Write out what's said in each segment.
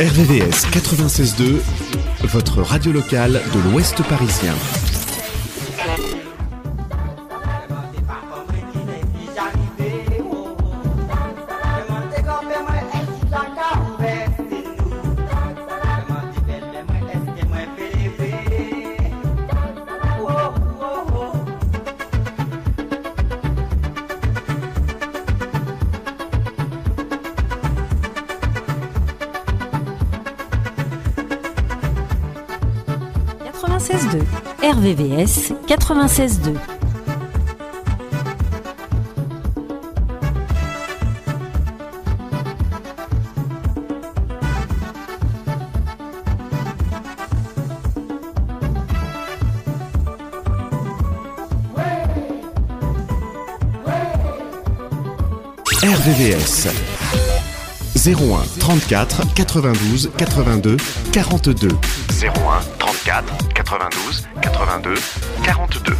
RVVS 96.2, votre radio locale de l'Ouest parisien. RVVS 96.2. RVVS 01 34 92 82 42 01 34 92 82 42.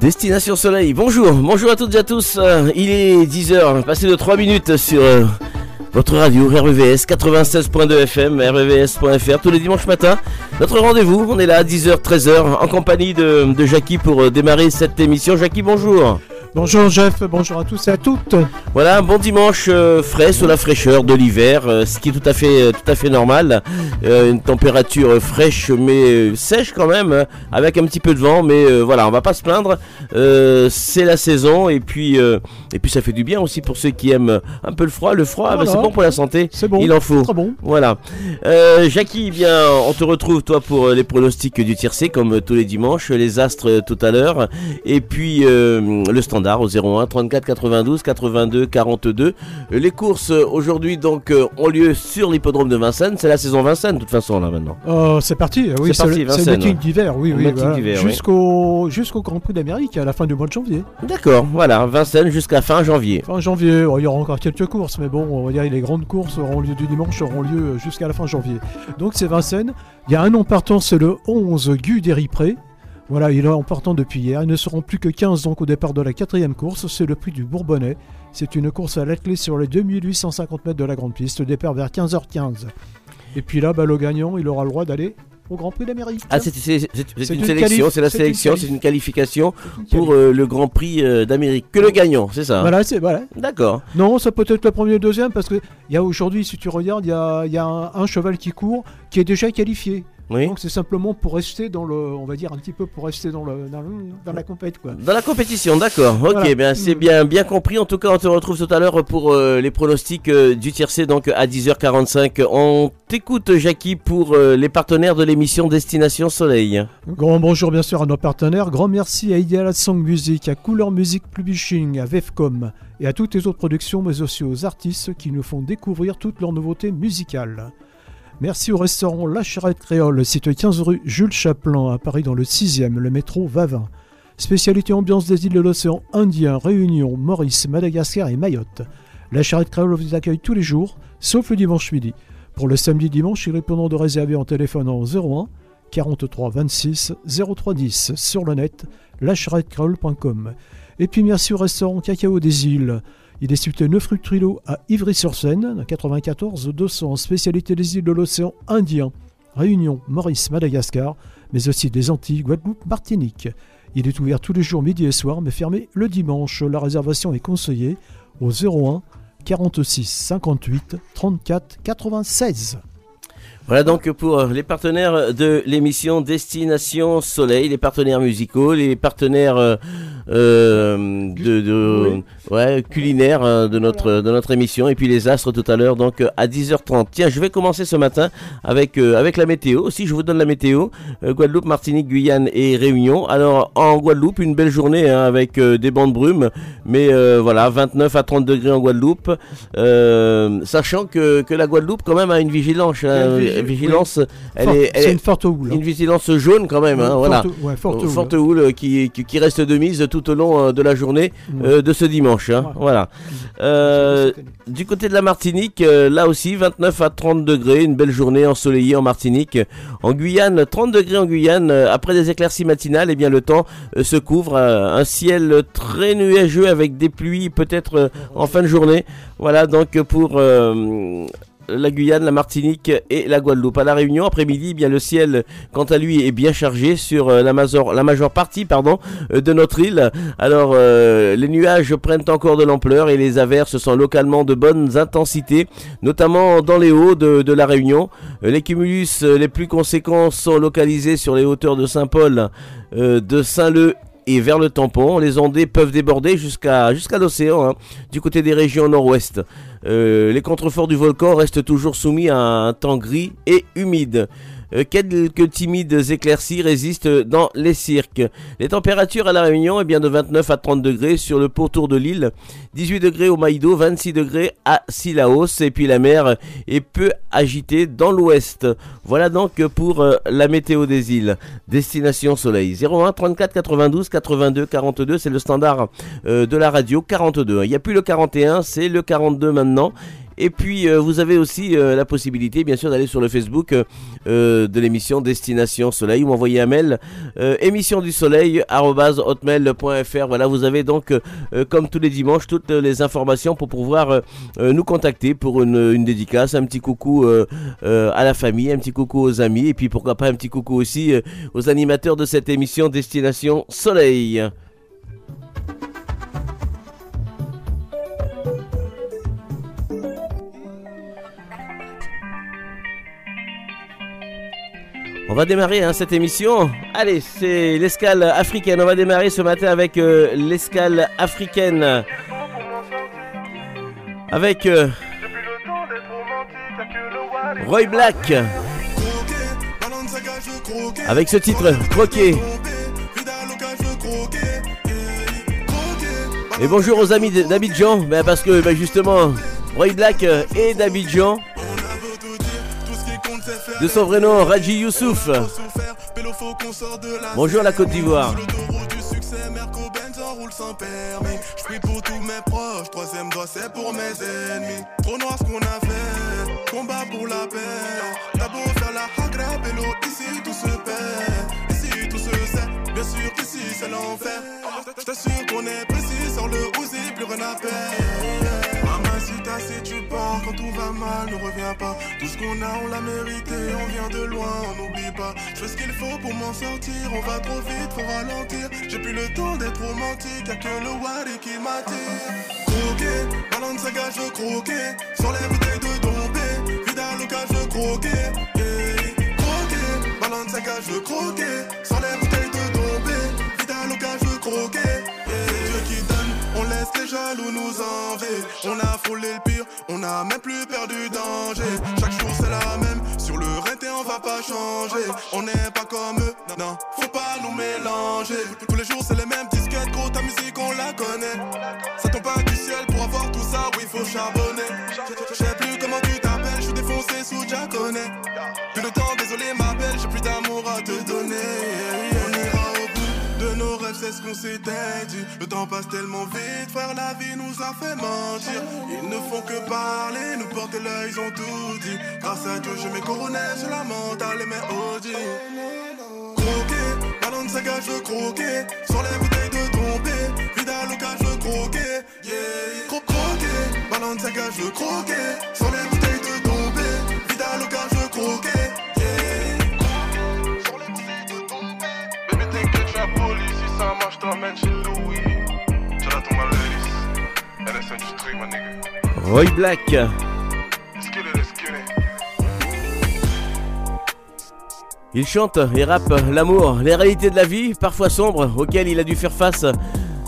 Destination Soleil, bonjour, bonjour à toutes et à tous. Euh, il est 10h, passé de 3 minutes sur euh, votre radio RVVS 96.2 FM, rvvs.fr tous les dimanches matins. Notre rendez-vous, on est là à 10h, 13h en compagnie de, Jackie pour euh, démarrer cette émission. Jackie, bonjour. Bonjour Jeff, bonjour à tous et à toutes. Voilà un bon dimanche euh, frais sous la fraîcheur de l'hiver, euh, ce qui est tout à fait, euh, tout à fait normal. une température fraîche mais sèche quand même, hein, avec un petit peu de vent, mais voilà, on va pas se plaindre. c'est la saison et puis et puis ça fait du bien aussi pour ceux qui aiment un peu le froid. Le froid, bah, c'est bon pour la santé. C'est bon. Il en faut. Très bon. Voilà. Jackie, eh bien, on te retrouve toi pour les pronostics du tiercé comme tous les dimanches, les astres tout à l'heure, et puis le standard au 01 34 92 82 42. Les courses euh, aujourd'hui donc euh, ont lieu sur l'hippodrome de Vincennes. C'est la saison Vincennes de toute façon là maintenant. Oh, c'est parti. Oui, c'est le meeting d'hiver. Oui, oui. Jusqu'au jusqu'au Grand Prix d'Amérique à la fin du mois de janvier. D'accord. Voilà, Vincennes jusqu'à fin janvier. Fin janvier. Oh, il y aura encore quelques courses, mais bon, on va dire les grandes courses auront lieu du dimanche auront lieu jusqu'à la fin janvier. Donc c'est Vincennes. Il y a un nom partant, c'est le 11 Gu d'Éripré. Voilà, il est en partant depuis hier. Ils ne seront plus que 15 donc au départ de la quatrième course. C'est le prix du Bourbonnais. C'est une course à l'athlée sur les 2850 mètres de la grande piste. Départ vers 15h15. Et puis là, bah, le gagnant, il aura le droit d'aller au Grand Prix d'Amérique. Ah, c'est une, sélection, c'est la sélection, c'est une, qualification pour euh, le Grand Prix euh, d'Amérique. Que le gagnant, c'est ça hein? Voilà, c'est voilà. D'accord. Non, ça peut être le premier ou le deuxième parce que il y a aujourd'hui, si tu regardes, il y a, y a un, cheval qui court qui est déjà qualifié. Donc c'est simplement pour rester dans le, on va dire un petit peu pour rester dans le, dans, la compétition. Quoi. Dans la compétition, d'accord. Ok, bien c'est bien bien compris. En tout cas, on te retrouve tout à l'heure pour euh, les pronostics euh, du tiercé, donc à 10h45. On t'écoute, Jackie, pour euh, les partenaires de l'émission Destination Soleil. Grand bonjour bien sûr à nos partenaires. Grand merci à Ideal Song Music, à Couleur Music Publishing, à Vefcom et à toutes les autres productions, mais aussi aux artistes qui nous font découvrir toutes leurs nouveautés musicales. Merci au restaurant La Charrette Créole, situé 15 rue Jules Chaplin à Paris dans le 6e, le métro Vavin. Spécialité ambiance des îles de l'océan Indien, Réunion, Maurice, Madagascar et Mayotte. La Charrette Créole vous accueille tous les jours, sauf le dimanche midi. Pour le samedi dimanche, il répondant de réserver en téléphonant 01 43 26 03 10 sur le net lacharretteCréole.com. Et puis merci au restaurant Cacao des îles il est situé 9 rue à Ivry-sur-Seine, 94 200, spécialité des îles de l'océan Indien, Réunion, Maurice, Madagascar, mais aussi des Antilles, Guadeloupe, Martinique. Il est ouvert tous les jours midi et soir, mais fermé le dimanche. La réservation est conseillée au 01 46 58 34 96. Voilà donc pour euh, les partenaires de l'émission Destination Soleil, les partenaires musicaux, les partenaires euh, euh de, de ouais, culinaires euh, de notre de notre émission et puis les astres tout à l'heure donc à 10h30. Tiens, je vais commencer ce matin avec avec la météo. Aussi, je vous donne la météo Guadeloupe, Martinique, Guyane et Réunion. Alors en Guadeloupe, une belle journée hein, avec des bancs de brume, mais voilà, 29 à 30 degrés en Guadeloupe, sachant que, que la Guadeloupe quand même a une vigilance. Hein, vigilance, elle Forte- est, elle c'est est- une forte houle. hein. une vigilance jaune quand même. hein, Ouais, voilà. forte- ouais, forte Euh, houle. forte houle, euh, qui, qui, qui reste de mise tout au long euh, de la journée Ouais. euh, de ce dimanche. hein, Ouais. Voilà. Euh, du côté de la Martinique, euh, là aussi 29 à 30 degrés, une belle journée ensoleillée en Martinique. En Guyane, 30 degrés en Guyane. euh, après des éclaircies matinales, eh bien le temps euh, se couvre. euh, un ciel très nuageux avec des pluies peut-être euh, en fin de journée. Voilà donc pour euh, la Guyane, la Martinique et la Guadeloupe. À la Réunion, après-midi, eh bien le ciel, quant à lui, est bien chargé sur euh, la, majeure, partie, euh, de notre île. Alors, euh, les nuages prennent encore de l'ampleur et les averses sont localement de bonnes intensités, notamment dans les hauts de, la Réunion. Les cumulus les plus conséquents sont localisés sur les hauteurs de Saint-Paul, de Saint-Leu et vers le tampon. Les ondées peuvent déborder jusqu'à jusqu'à l'océan, hein, du côté des régions nord-ouest. Euh, les contreforts du volcan restent toujours soumis à un temps gris et humide. Euh, quelques timides éclaircies résistent dans les cirques. Les températures à La Réunion, eh bien de 29 à 30 degrés sur le pourtour de l'île, 18 degrés au Maïdo, 26 degrés à Silaos, et puis la mer est peu agitée dans l'ouest. Voilà donc pour euh, la météo des îles. Destination Soleil 01 34 92 82 42, c'est le standard euh, de la radio 42. Il n'y a plus le 41, c'est le 42 maintenant. Et puis euh, vous avez aussi euh, la possibilité bien sûr d'aller sur le Facebook euh, de l'émission Destination Soleil ou m'envoyer un mail émission du soleil. Voilà, vous avez donc comme tous les dimanches toutes les informations pour pouvoir nous contacter pour une, une dédicace, un petit coucou à la famille, un petit coucou aux amis et puis pourquoi pas un petit coucou aussi aux animateurs de cette émission Destination Soleil. On va démarrer hein, cette émission. Allez, c'est l'escale africaine. On va démarrer ce matin avec euh, l'escale africaine. Avec euh, Roy Black. Avec ce titre, Croqué. Et bonjour aux amis d'Abidjan. Ben parce que ben justement, Roy Black euh, est d'Abidjan. De son vrai nom, Raji Youssouf. Bonjour la Côte d'Ivoire. Je prie pour tous mes proches, troisième doigt c'est pour mes ennemis. Trop noir ce qu'on a fait, combat pour la paix. T'as beau faire la hagra, pélo, ici tout se perd. Ici tout se sait, bien sûr qu'ici c'est l'enfer. Je t'assure qu'on est précis, sur le Uzi, plus rien à perdre. Quand tout va mal, ne reviens pas. Tout ce qu'on a, on l'a mérité, on vient de loin, on n'oublie pas. Je fais ce qu'il faut pour m'en sortir, on va trop vite, faut ralentir. J'ai plus le temps d'être romantique, y'a que le Wari qui m'attire. Croquer, ballon de saga, je croquer. Sur les bouteilles de dompé, Vidal au cas, je croquer. Yeah. Croquer, ballon de saga, je croquer. Sur les bouteilles de dompé, Vidal au cas, je croquer. On a frôlé le pire, on a même plus peur du danger. Chaque jour c'est la même, sur le et on va pas changer. On n'est pas comme eux, non, faut pas nous mélanger. Tous les jours c'est les mêmes disquettes, gros, ta musique on la connaît. Ça tombe pas du ciel pour avoir tout ça, oui, faut charbonner. Le temps passe tellement vite, frère, la vie nous a fait mentir. Ils ne font que parler, nous porter l'œil, ils ont tout dit. Grâce à Dieu, je m'ai couronné sur la mentale et mes Audi. Croquer, ballon de saga, je croquer. Sur les bouteilles de tombée, Vidal au cas, je croquer. Yeah, Cro croquer, ballon de saga, je croquer. Sur les bouteilles de tombée, Vidal au cas, je croquer. Si ça marche, t'emmène chez Louis. Shout out to my ladies. NSN Street, my nigga. Roy Black. Il chante et rappe l'amour, les réalités de la vie, parfois sombres, auxquelles il a dû faire face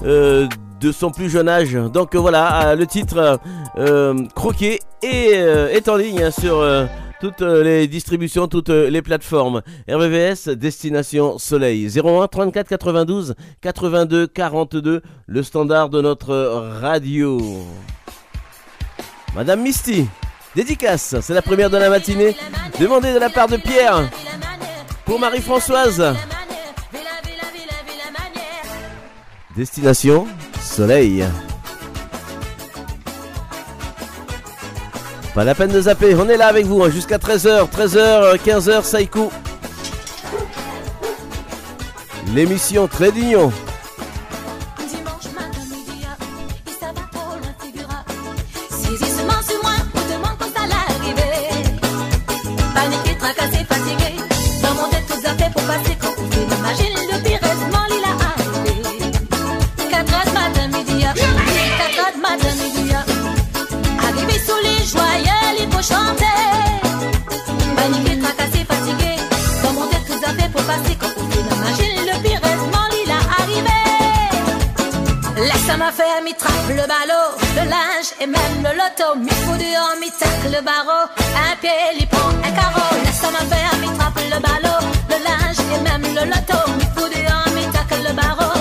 euh, de son plus jeune âge. Donc voilà, euh, le titre euh, Croqué est, est en ligne sur euh, toutes euh, les distributions, toutes euh, les plateformes. RVVS, Destination Soleil. 01 34 92 82 42, le standard de notre radio. Madame Misty, Dédicace, c'est la première de la matinée. Demandez de la part de Pierre pour Marie-Françoise. Destination Soleil. Pas la peine de zapper, on est là avec vous hein, jusqu'à 13h, 13h, 15h, Saïkou. L'émission Très. Chanter, paniquer, tracasser, fatiguer, remonter tout à fait pour partir, comme le le pire est mort, il est arrivé. Laisse-moi faire, mi-trappe, le ballot, le linge et même le loto, mi-foudé mi-tac, le barreau, un pied, il prend un carreau. Laisse-moi faire, mi-trappe, le ballot, le linge et même le loto, mi-foudé mi-tac, le barreau.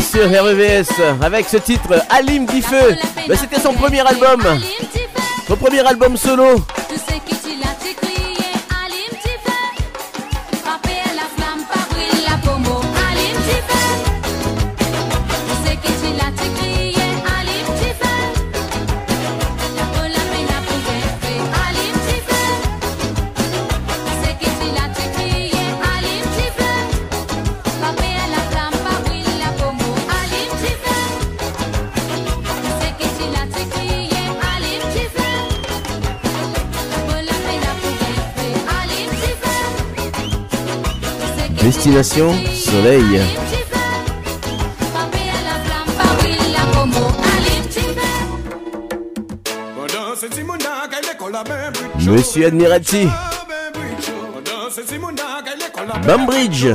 Sur REVS avec ce titre Alim Difeu. Bah, C'était son premier album. Son premier album solo. Destination Soleil. Monsieur Admirati. Bambridge.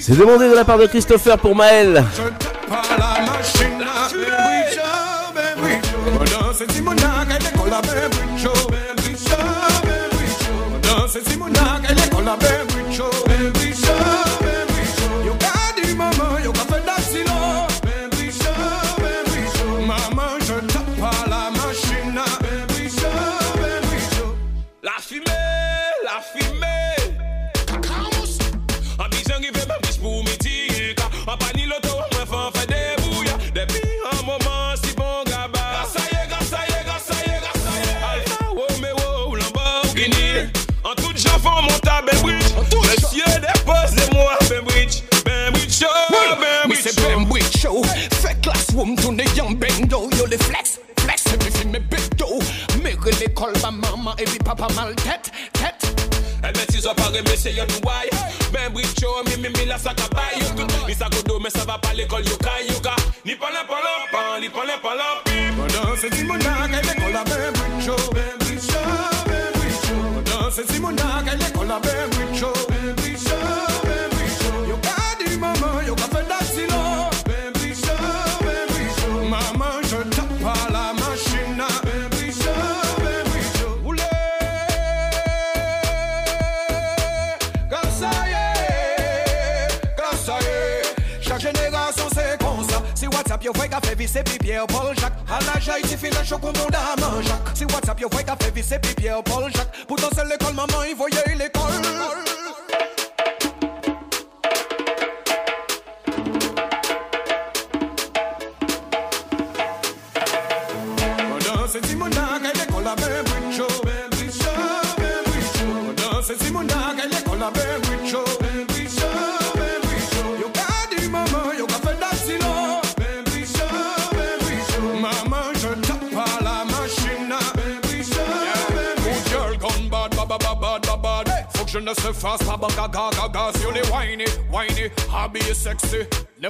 C'est demandé de la part de Christopher pour Maël. you know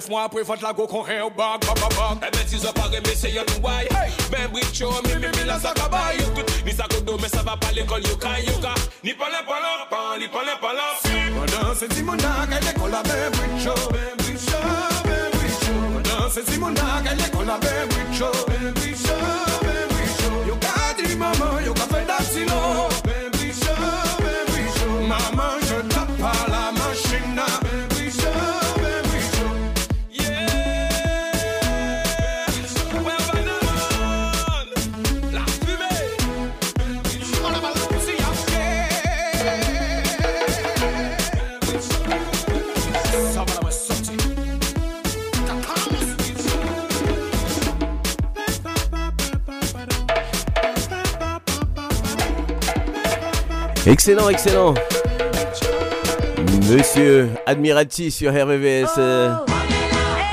neuf mois après, faut la go qu'on hair bag, bag, bag. Eh ben, si ça paraît, mais c'est yon why. Ben, bricho, mi, mi, mi, la sa kaba, yo tout. Ni sa kodo, mais ça va pas l'école, yo ka, yo ka. Ni palin, palin, palin, palin, palin. Pendant ce dimanche, Excellent, excellent. Monsieur Admirati sur RVVS. Euh,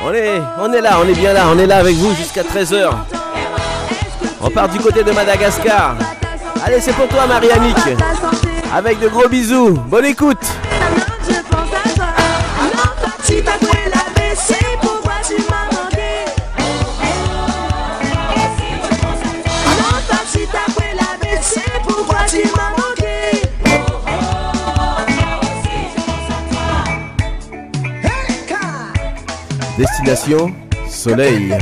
on est, on est là, on est bien là, on est là avec vous jusqu'à 13h. On part du côté de Madagascar. Allez, c'est pour toi, Marie-Amique. Avec de gros bisous. Bonne écoute. Soleil.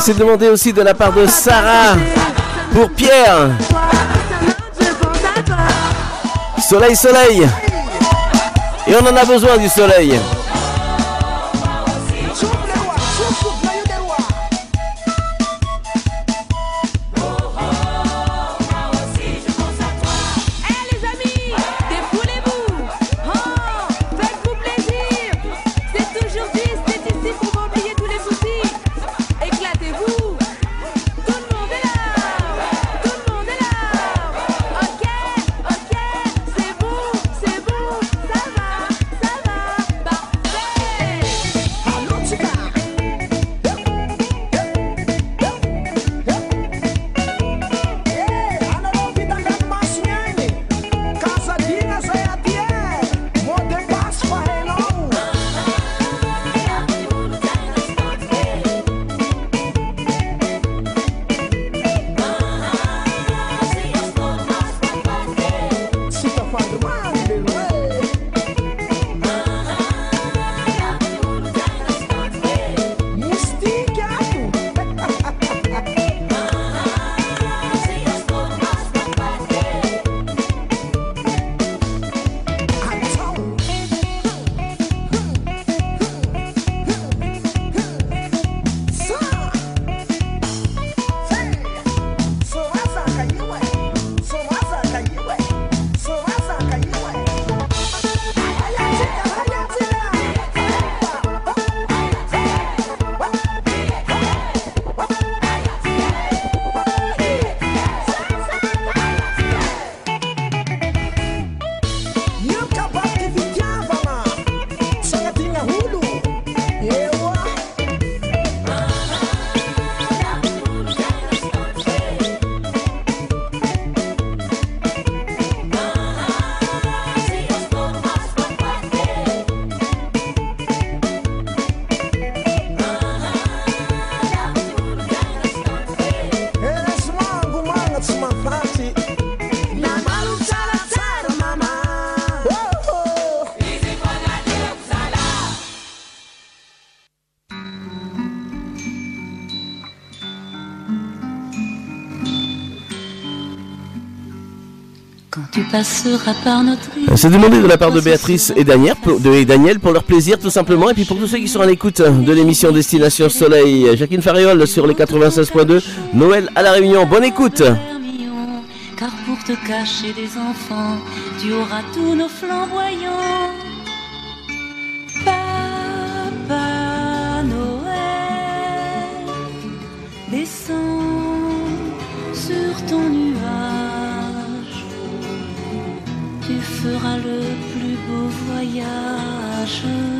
C'est demandé aussi de la part de Sarah pour Pierre. Soleil, soleil. Et on en a besoin du soleil. passera par notre C'est demandé de la part de Béatrice et Daniel, pour, leur plaisir tout simplement et puis pour tous ceux qui sont à l'écoute de l'émission Destination Soleil. Jacqueline Fariol sur les 96.2, Noël à la Réunion. Bonne écoute Car pour te cacher des enfants, tu auras tous nos flamboyants ocean.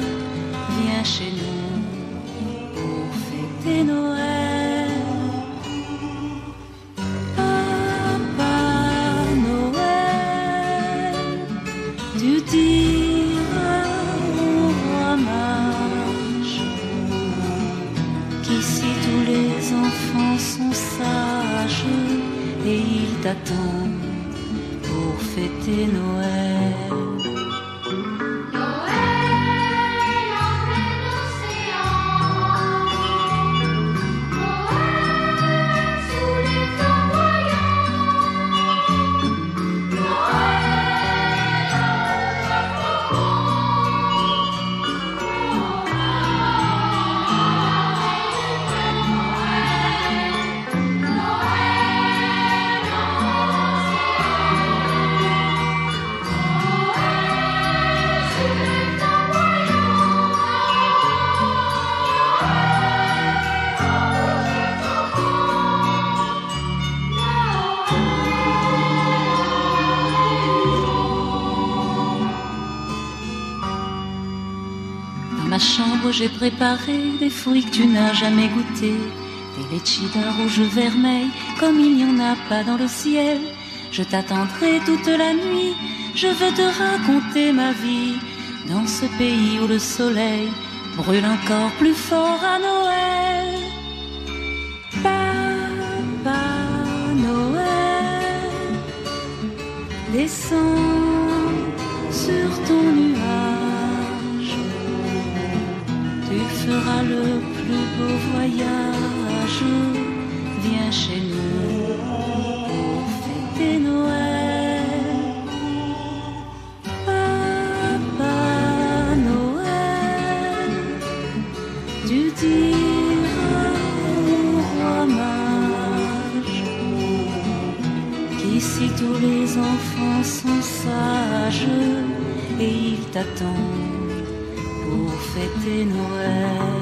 J'ai préparé des fruits que tu n'as jamais goûtés. Des litchis d'un rouge vermeil, comme il n'y en a pas dans le ciel. Je t'attendrai toute la nuit, je veux te raconter ma vie. Dans ce pays où le soleil brûle encore plus fort à Noël. Papa Noël, descends sur ton nuage. Feras le plus beau voyage. Viens chez nous fêter Noël. Papa Noël, tu diras au roi mage qu'ici tous les enfants sont sages et ils t'attendent fêter Noël.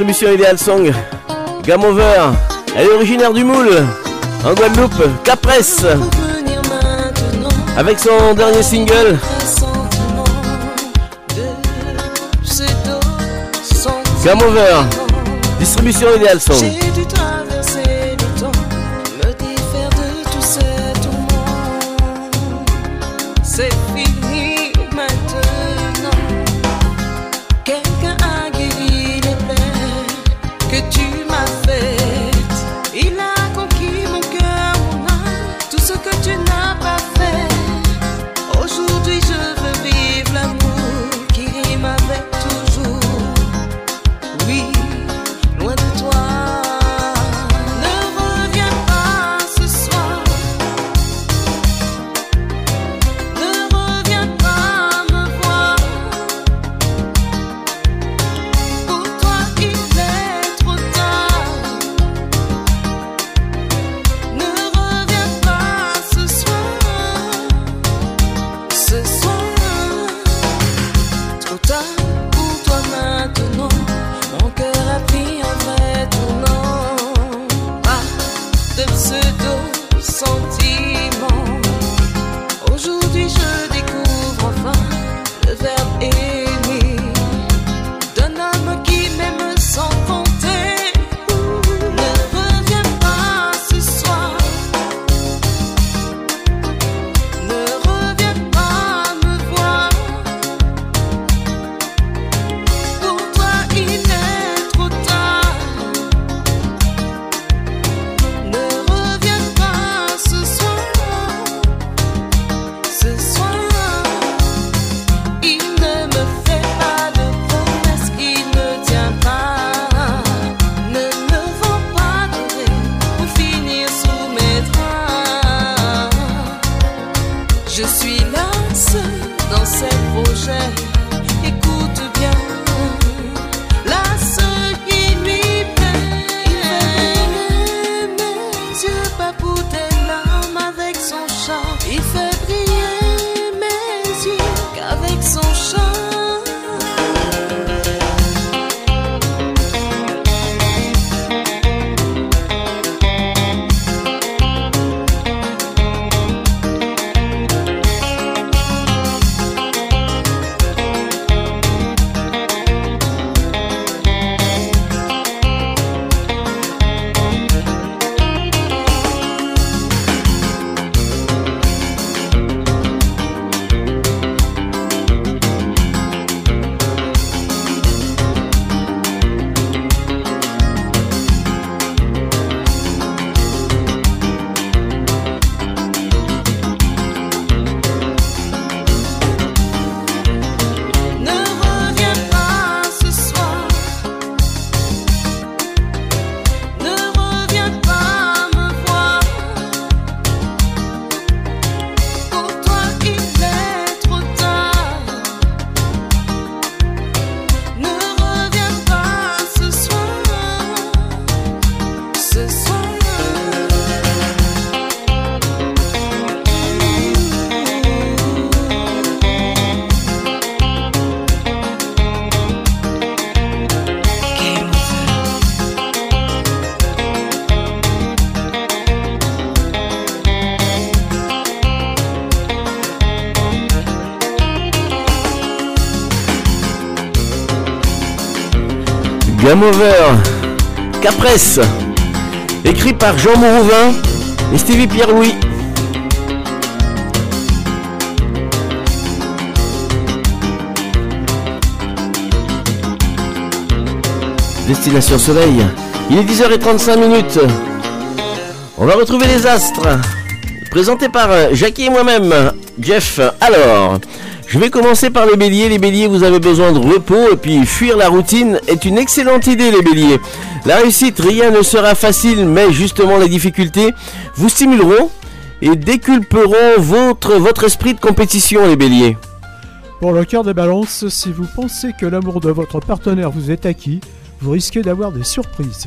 Distribution idéale song. Game Over. Elle est originaire du Moule. En Guadeloupe. Capresse. Avec son dernier single. Game Over. Distribution idéale song. Over, Capresse, écrit par Jean Mourouvin et Stevie Pierre-Louis. Destination Soleil, il est 10h35 minutes. On va retrouver les astres, présentés par euh, Jackie et moi-même, Jeff. Alors, je vais commencer par les béliers. Les béliers, vous avez besoin de repos et puis fuir la routine est une excellente idée, les béliers. La réussite, rien ne sera facile, mais justement les difficultés vous stimuleront et déculperont votre, votre esprit de compétition, les béliers. Pour le cœur des balances, si vous pensez que l'amour de votre partenaire vous est acquis, vous risquez d'avoir des surprises.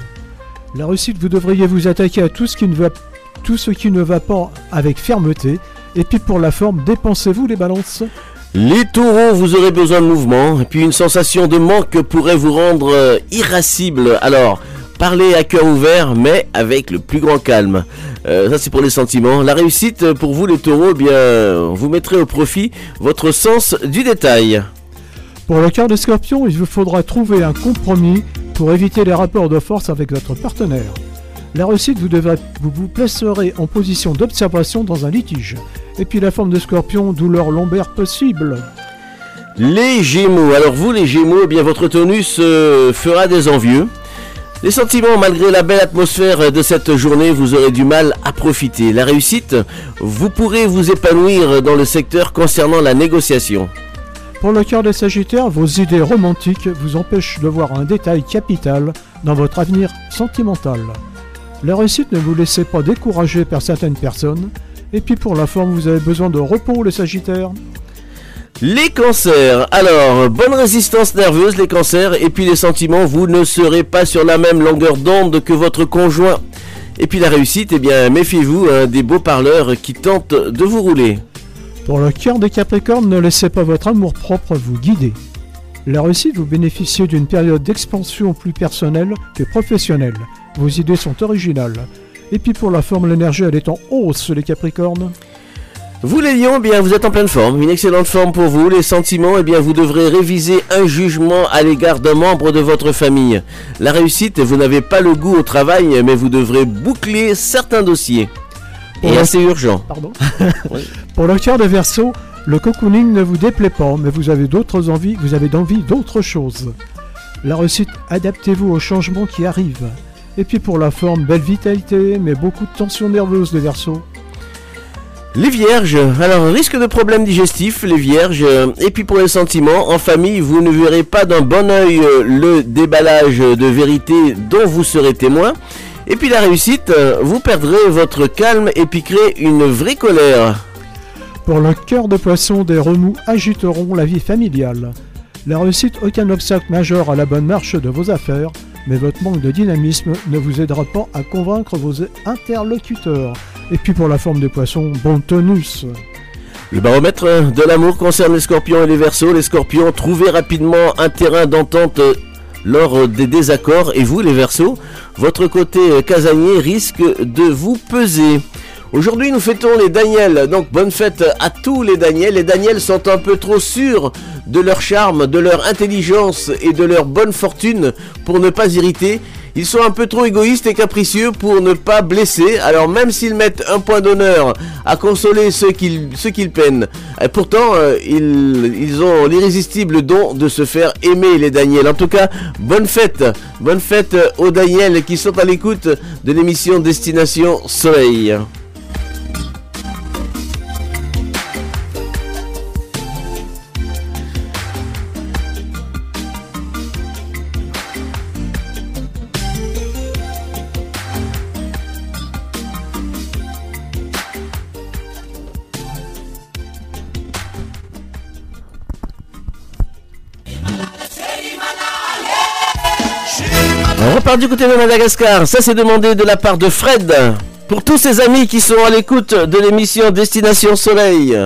La réussite, vous devriez vous attaquer à tout ce qui ne va, tout ce qui ne va pas avec fermeté. Et puis pour la forme, dépensez-vous les balances. Les taureaux, vous aurez besoin de mouvement, et puis une sensation de manque pourrait vous rendre euh, irascible. Alors, parlez à cœur ouvert, mais avec le plus grand calme. Euh, ça, c'est pour les sentiments. La réussite, pour vous les taureaux, eh bien, vous mettrez au profit votre sens du détail. Pour le cœur des scorpions, il vous faudra trouver un compromis pour éviter les rapports de force avec votre partenaire. La réussite, vous, devrez, vous vous placerez en position d'observation dans un litige. Et puis la forme de scorpion, douleur lombaire possible. Les Gémeaux. Alors vous, les Gémeaux, eh bien votre tonus euh, fera des envieux. Les sentiments, malgré la belle atmosphère de cette journée, vous aurez du mal à profiter. La réussite, vous pourrez vous épanouir dans le secteur concernant la négociation. Pour le cœur des sagittaires, vos idées romantiques vous empêchent de voir un détail capital dans votre avenir sentimental. La réussite, ne vous laissez pas décourager par certaines personnes. Et puis pour la forme, vous avez besoin de repos, les sagittaires. Les cancers. Alors, bonne résistance nerveuse, les cancers. Et puis les sentiments, vous ne serez pas sur la même longueur d'onde que votre conjoint. Et puis la réussite, eh bien, méfiez-vous hein, des beaux parleurs qui tentent de vous rouler. Pour le cœur des Capricornes, ne laissez pas votre amour-propre vous guider. La réussite, vous bénéficiez d'une période d'expansion plus personnelle que professionnelle. Vos idées sont originales. Et puis pour la forme, l'énergie, elle est en hausse, les Capricornes. Vous les lions, eh bien vous êtes en pleine forme, une excellente forme pour vous. Les sentiments, eh bien vous devrez réviser un jugement à l'égard d'un membre de votre famille. La réussite, vous n'avez pas le goût au travail, mais vous devrez boucler certains dossiers. Et assez urgent. Pardon. Pour le cœur des Verseaux, le cocooning ne vous déplaît pas, mais vous avez d'autres envies, vous avez d'envie d'autres choses. La réussite, adaptez-vous aux changements qui arrivent. Et puis pour la forme, belle vitalité, mais beaucoup de tension nerveuse, les Verseaux. Les vierges, alors risque de problèmes digestifs, les vierges, et puis pour les sentiments, en famille, vous ne verrez pas d'un bon oeil euh, le déballage de vérité dont vous serez témoin. Et puis la réussite, euh, vous perdrez votre calme et piquerez une vraie colère. Pour le cœur de poisson, des remous agiteront la vie familiale. La réussite, aucun obstacle majeur à la bonne marche de vos affaires, mais votre manque de dynamisme ne vous aidera pas à convaincre vos interlocuteurs. Et puis pour la forme des poissons, bon tonus. Le baromètre de l'amour concerne les scorpions et les versos. Les scorpions, trouvez rapidement un terrain d'entente lors des désaccords. Et vous, les versos, votre côté casanier risque de vous peser. Aujourd'hui, nous fêtons les Daniels. Donc, bonne fête à tous les Daniels. Les Daniels sont un peu trop sûrs de leur charme, de leur intelligence et de leur bonne fortune pour ne pas irriter. Ils sont un peu trop égoïstes et capricieux pour ne pas blesser. Alors même s'ils mettent un point d'honneur à consoler ceux qu'ils peinent, euh, pourtant euh, ils, ils ont l'irrésistible don de se faire aimer les Daniels. En tout cas, bonne fête, bonne fête aux Daniels qui sont à l'écoute de l'émission Destination Soleil. Du côté de Madagascar. Ça, c'est demandé de la part de Fred. Pour tous ses amis qui sont à l'écoute de l'émission Destination Soleil.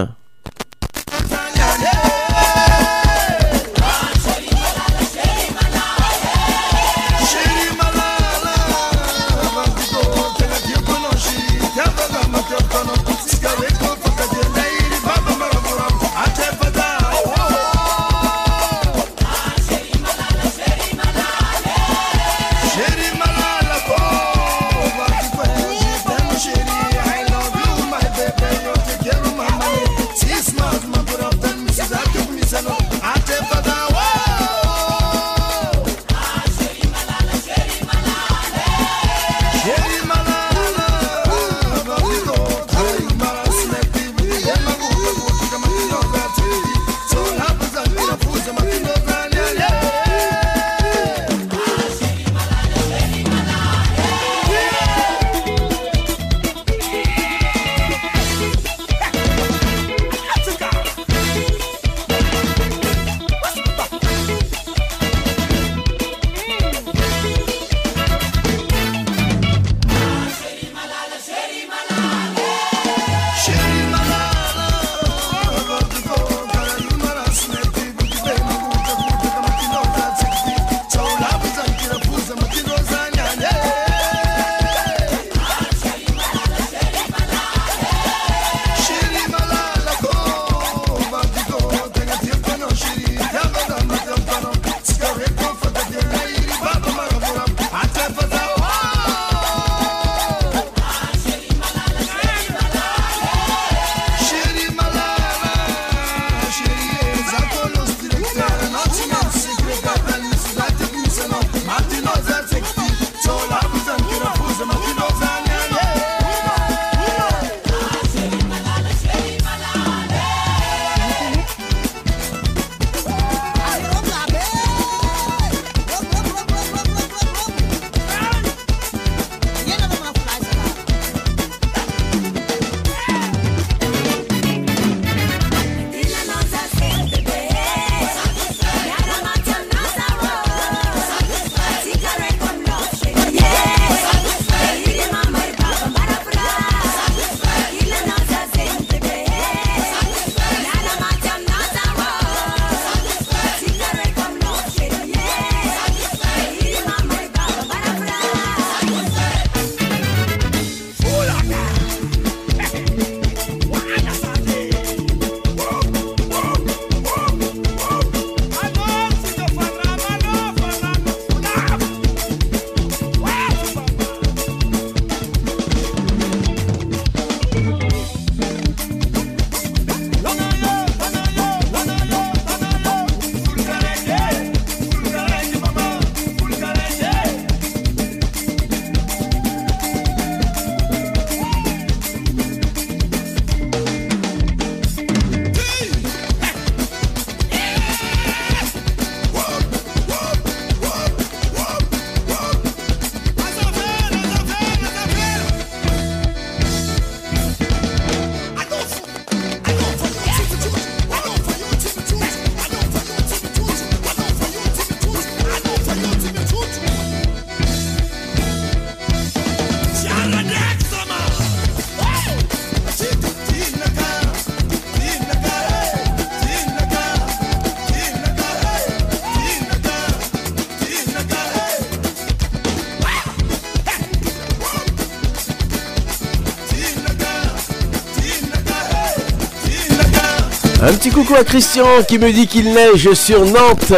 Coucou à Christian qui me dit qu'il neige sur Nantes.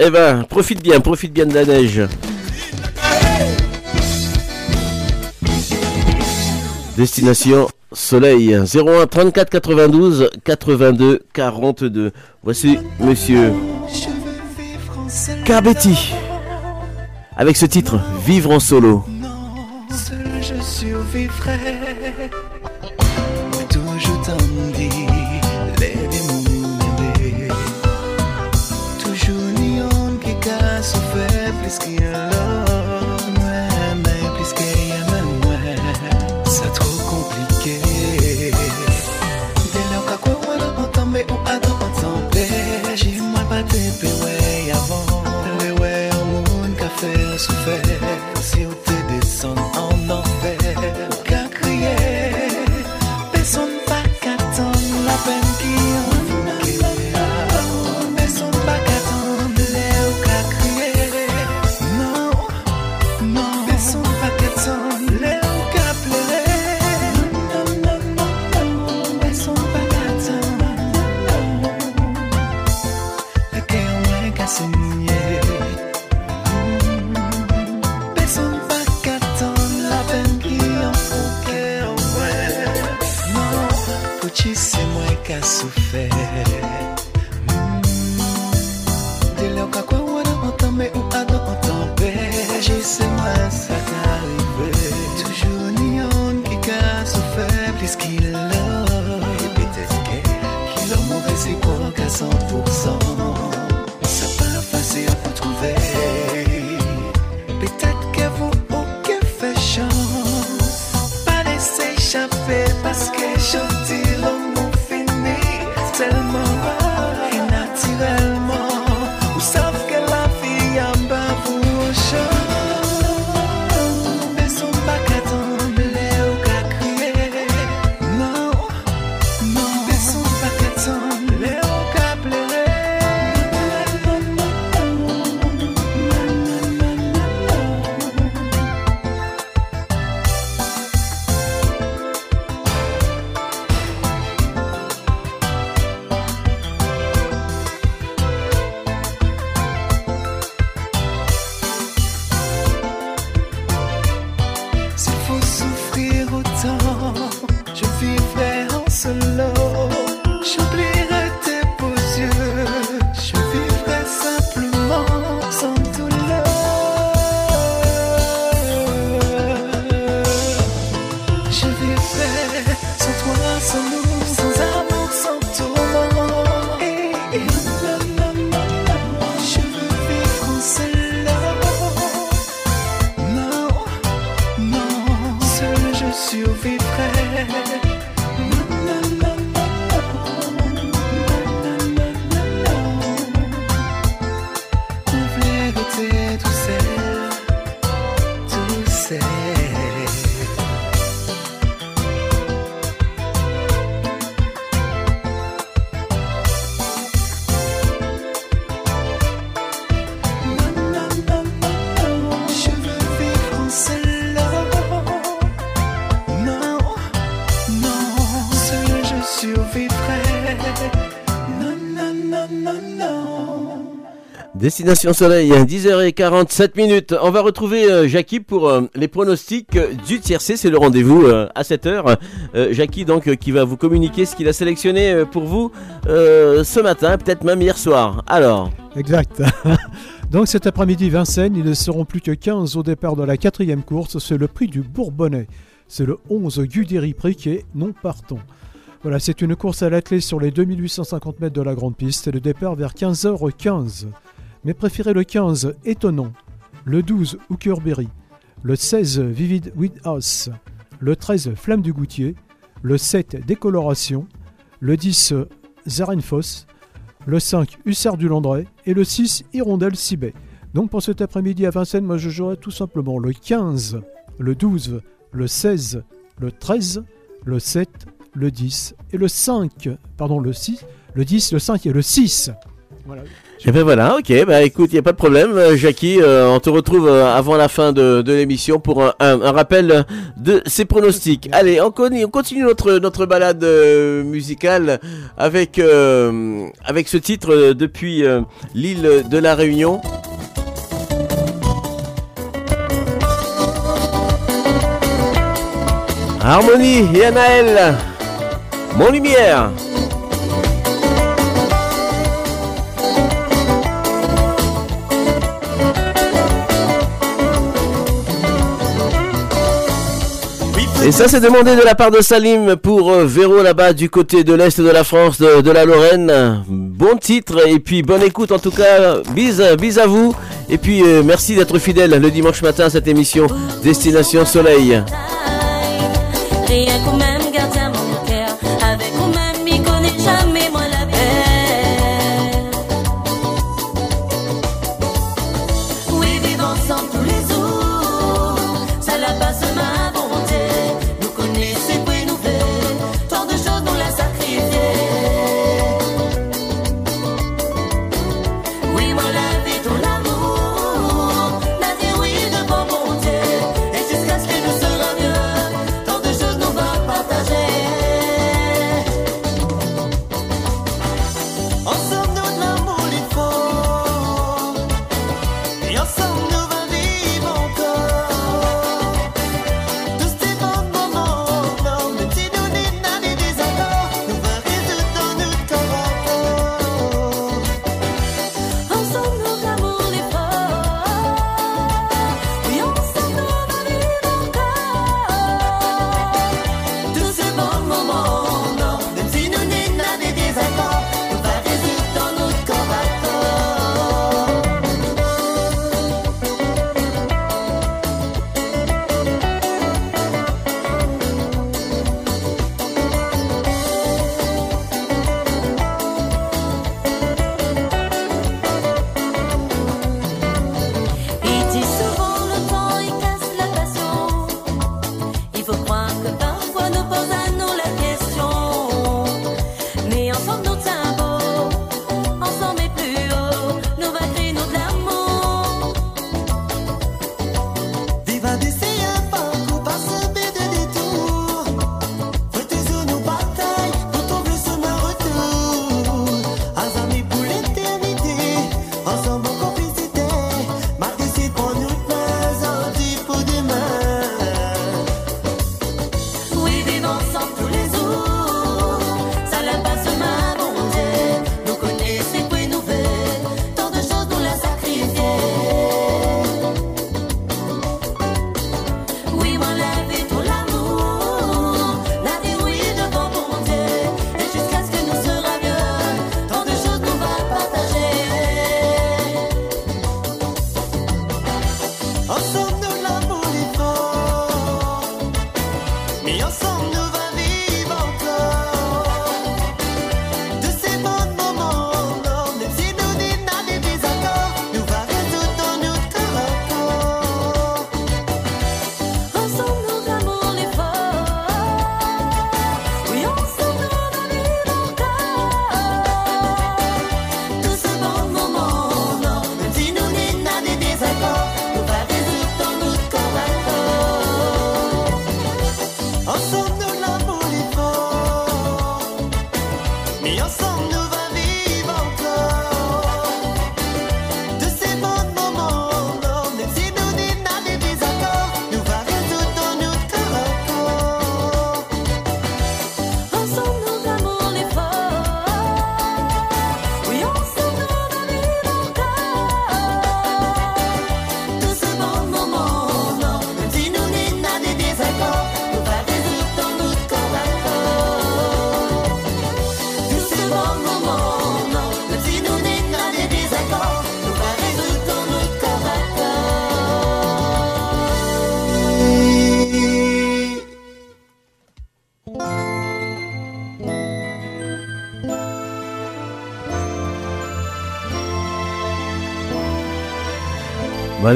Eh ben, profite bien, profite bien de la neige. Destination Soleil 01 34 92 82 42. Voici monsieur Carbetti avec ce titre Vivre en solo. Destination Soleil, 10h47 minutes. On va retrouver euh, Jackie pour euh, les pronostics du tiercé. C'est le rendez-vous euh, à 7h. Euh, Jackie, donc, qui va vous communiquer ce qu'il a sélectionné pour vous ce matin, peut-être même hier soir. Alors, Exact. Donc cet après-midi, Vincennes, ils ne seront plus que 15 au départ de la quatrième course. C'est le prix du Bourbonnais. C'est le 11 Guderi Prix qui est non partant. Voilà, c'est une course à l'athlète sur les 2850 mètres de la grande piste et le départ vers 15h15. Mais préférez le 15 Étonnant, le 12 Hookerberry, le 16 Vivid Woodhouse, le 13 Flamme du Goutier, le 7 Décoloration, le 10 Zarenfoss, le 5 Hussard du Landré et le 6 Hirondelle Cibet. Donc pour cet après-midi à Vincennes, moi je jouerai tout simplement le 15, le 12, le 16, le 13, le 7, le 10 et le 5, pardon le 6, le 10, le 5 et le 6. Voilà. Et ben voilà, ok, bah écoute, il n'y a pas de problème. Euh, Jackie, euh, on te retrouve euh, avant la fin de, de l'émission pour un, rappel de ses pronostics. Allez, on, continue notre, notre balade musicale avec, avec ce titre depuis l'île de la Réunion. Harmonie et Anaël, mon lumière. Et ça, c'est demandé de la part de Salim pour euh, Véro là-bas du côté de l'Est de la France, de, la Lorraine. Bon titre et puis bonne écoute en tout cas. Bise, bise à vous. Et puis euh, merci d'être fidèle le dimanche matin à cette émission Destination Soleil.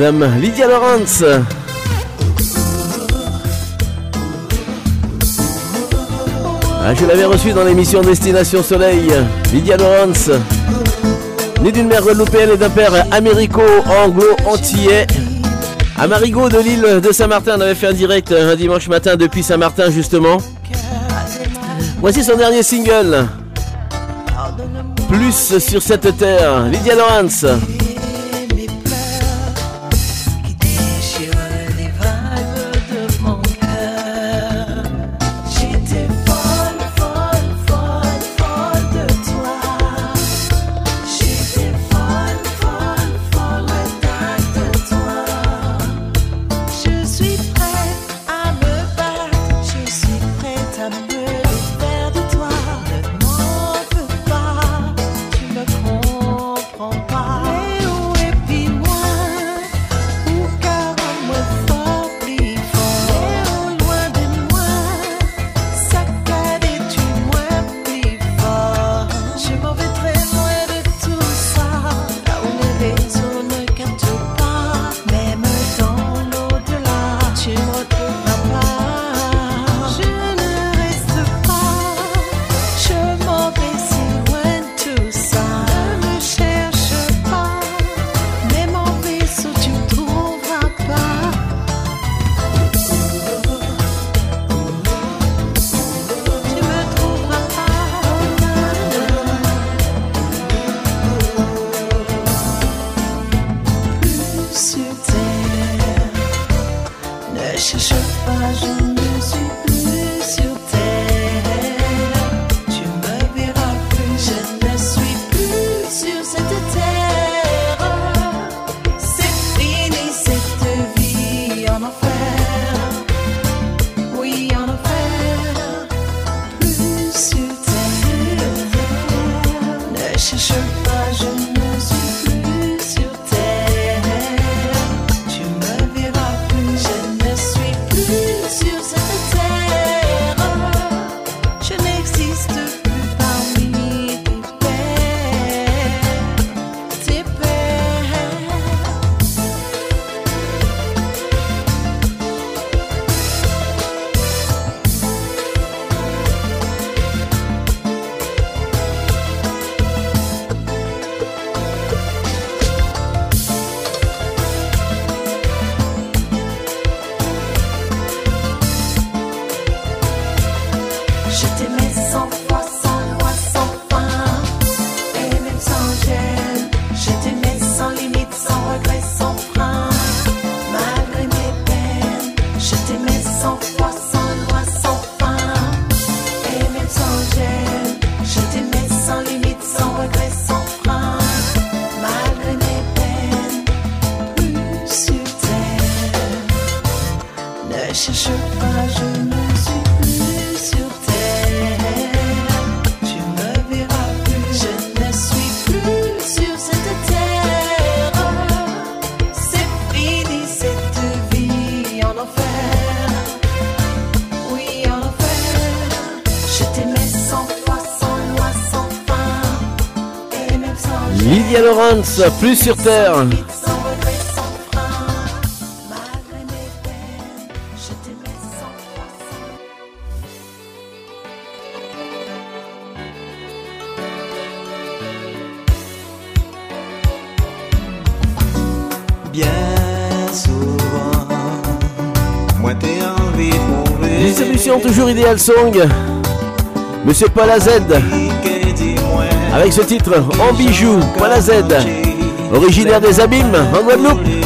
Madame Lydia Lawrence. Ah, je l'avais reçue dans l'émission Destination Soleil, Lydia Lawrence. Née d'une mère guadeloupéenne et d'un père américo-anglo-antillais. Amarigo de l'île de Saint-Martin, on avait fait un direct un dimanche matin depuis Saint-Martin justement. Voici son dernier single. Plus sur cette terre, Lydia Lawrence. Plus sur Terre. Bien souvent, moi t'es envie de Distribution toujours idéal song. Monsieur Palazed. Avec ce titre, En Bijou, Z, originaire des Abîmes, en Guadeloupe.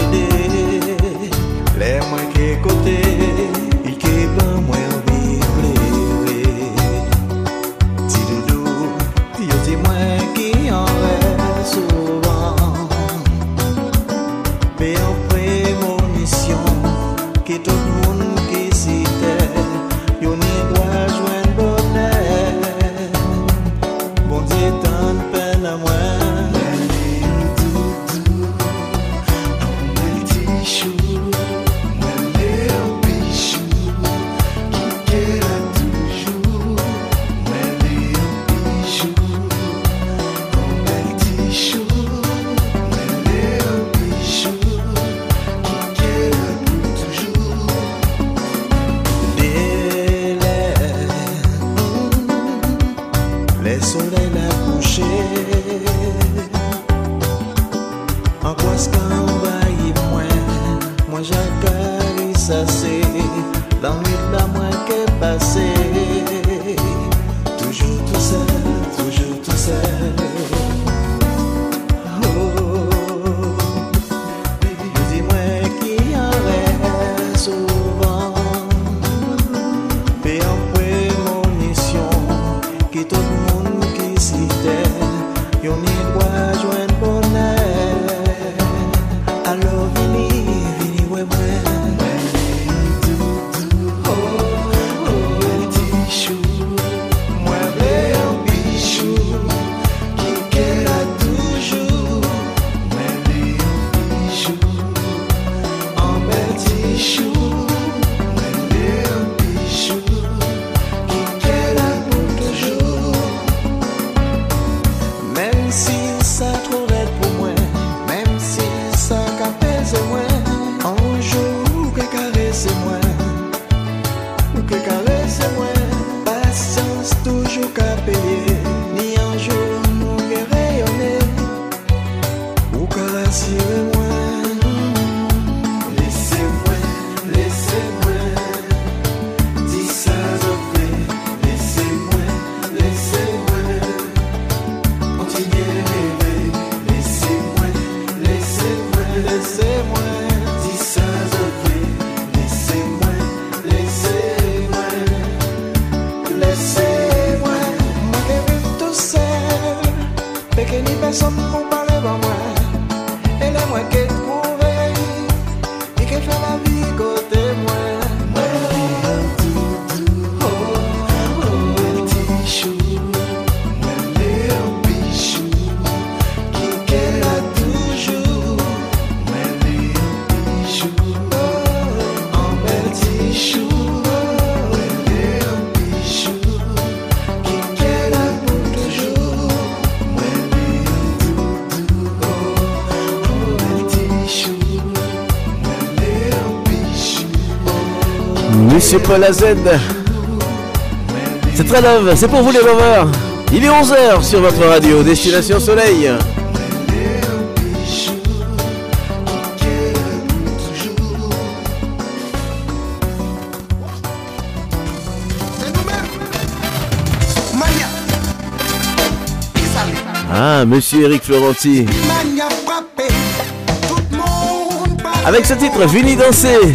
Paul Z. C'est très love, c'est pour vous les lovers. Il est 11h sur votre radio, Destination Soleil. Ah, monsieur Eric Florenti. Avec ce titre, Vini danser.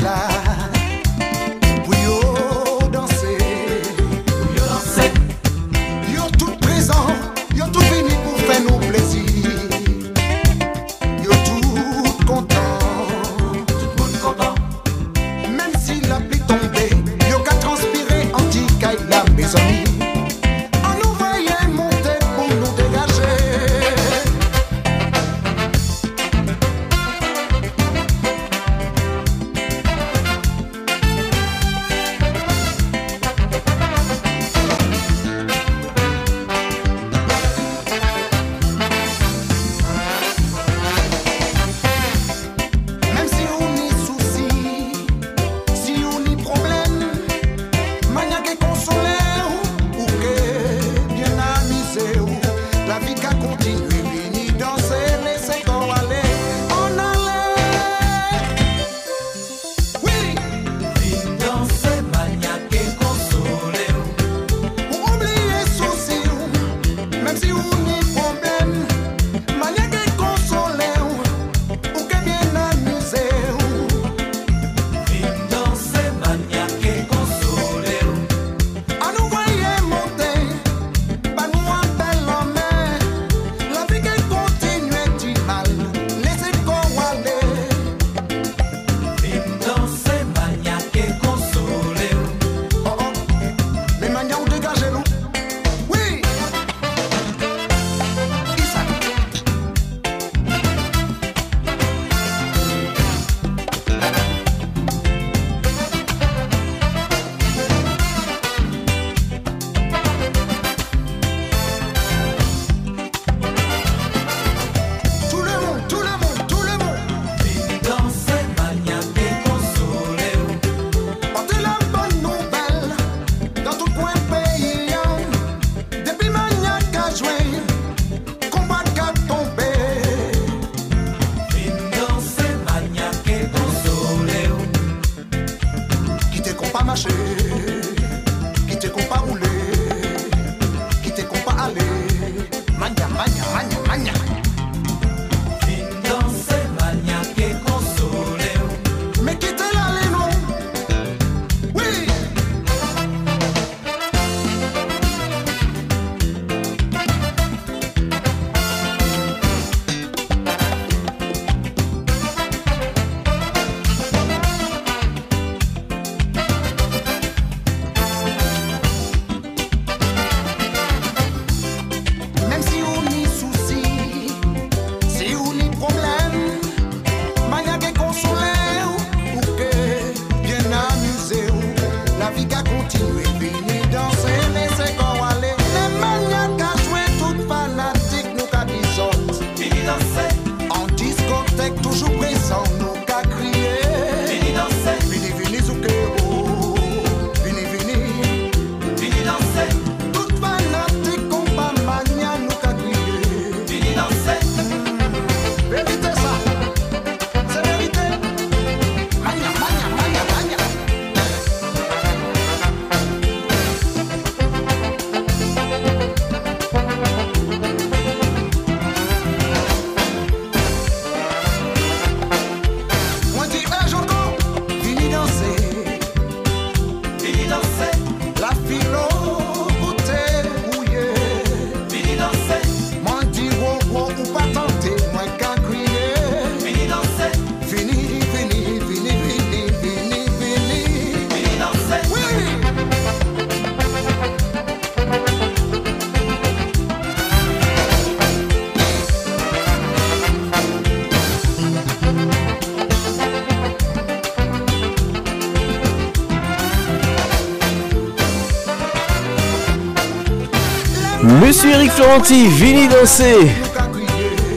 Je suis Eric Florenti, Vini danser.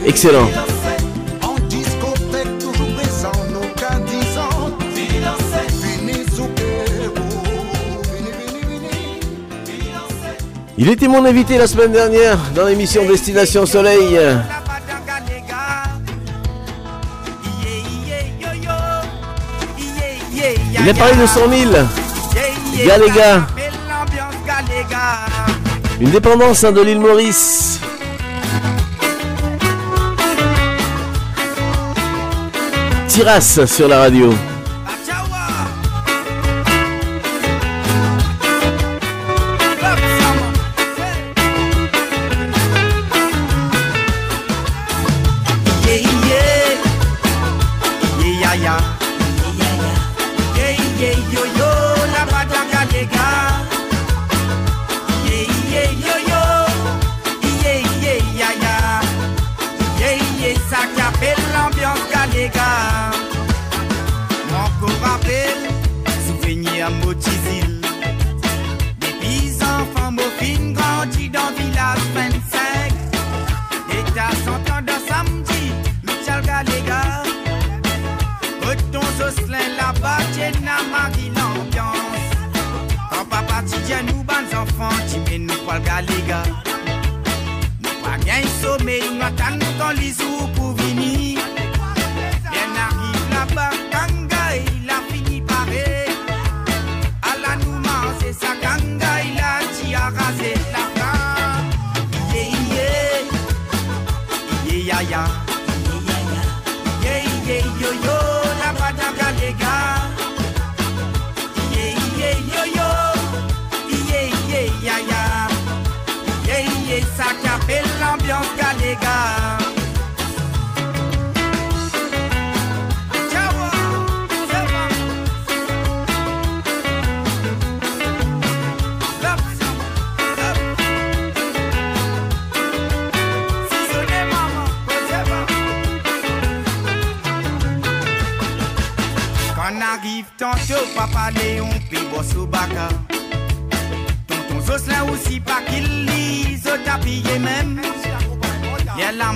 Excellent. Il était mon invité la semaine dernière dans l'émission Destination Soleil. Il a parlé de 100 000. gars. Une dépendance hein, de l'île Maurice. Tiras sur la radio.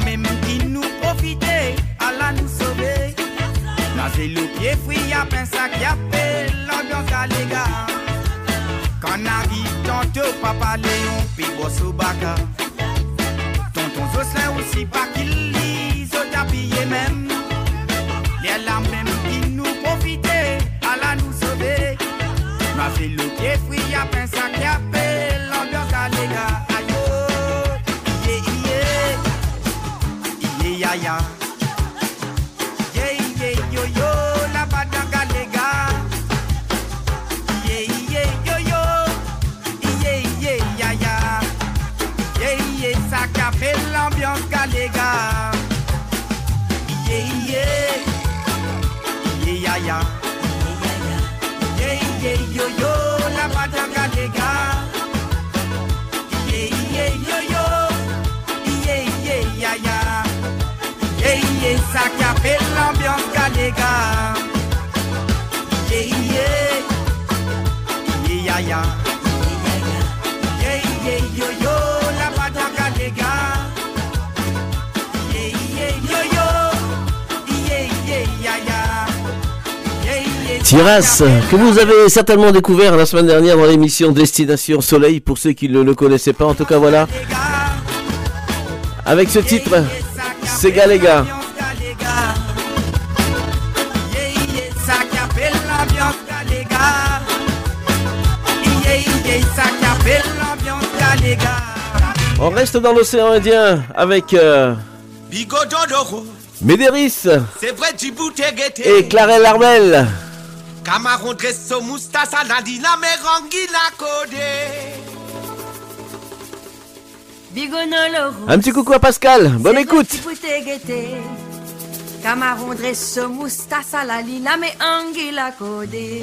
même qui nous profiter, Allah nous sauver. Dans ces loups qui à plein sac, y a fait l'ambiance à l'égard. Quand arrive tantôt, papa Léon, puis bosse au baka. Tonton Jocelyn aussi, pas qu'il lise au tapis même. Les là même qui nous profiter, Allah nous sauver. Dans ces loups qui fruits, à plein sac, a fait Tiras, que vous avez certainement découvert la semaine dernière dans l'émission Destination Soleil, pour ceux qui ne le connaissaient pas, en tout cas voilà. Avec ce titre, Sega les gars. On reste dans l'océan Indien avec euh, Médéris et Clarel Armel. Un petit coucou à Pascal, bonne écoute. Camaron dresso moustache à la lina mais anguilla codé.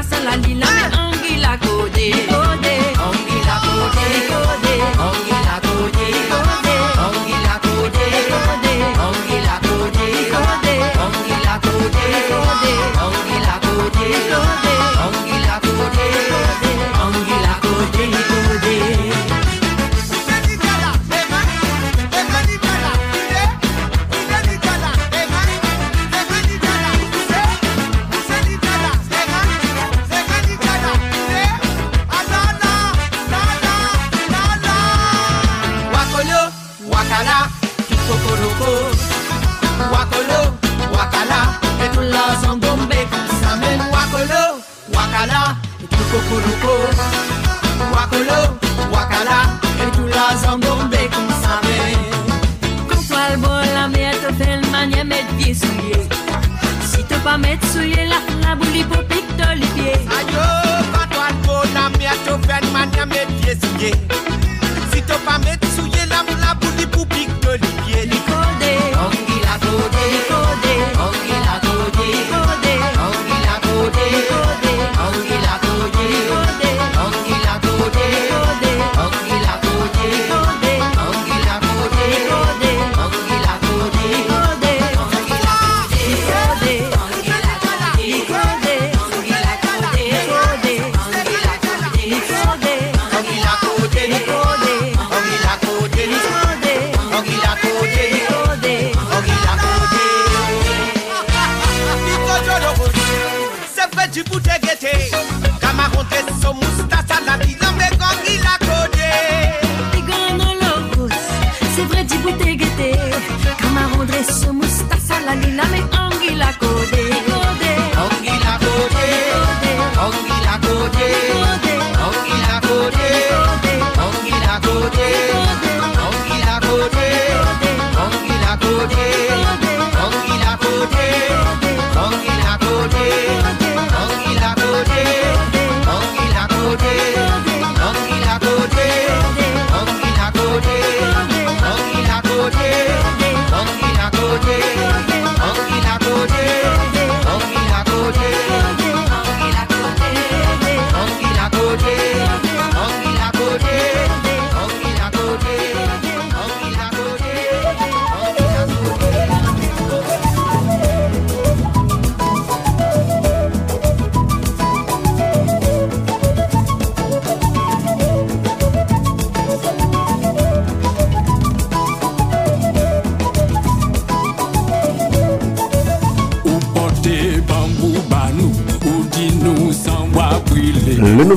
body.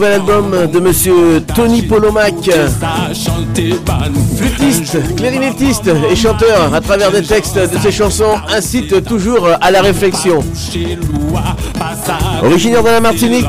Nouvel album de monsieur Tony Polomac, flûtiste, clarinettiste et chanteur à travers des textes de ses chansons incite toujours à la réflexion. Originaire de la Martinique,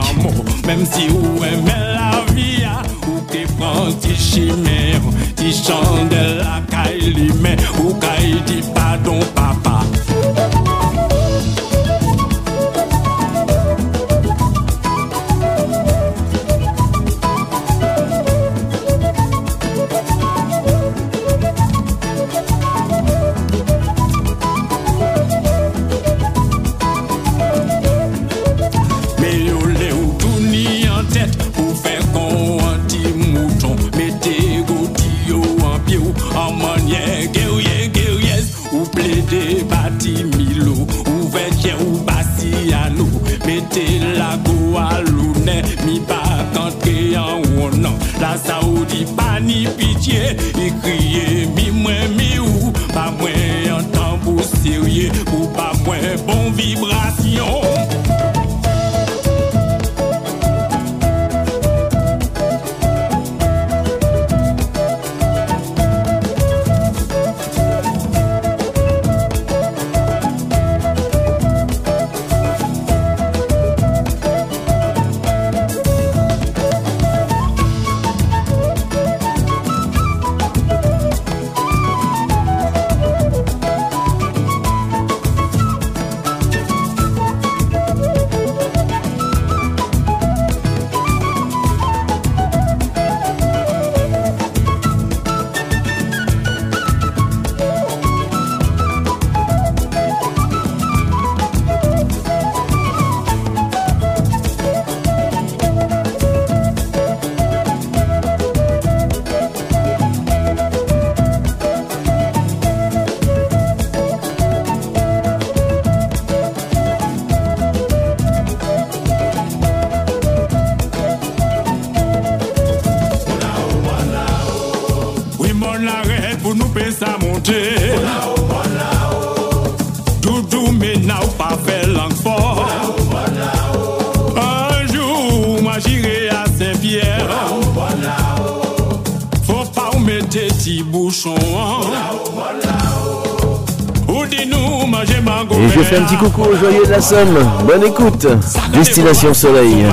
Somme. Bonne écoute, Destination Soleil.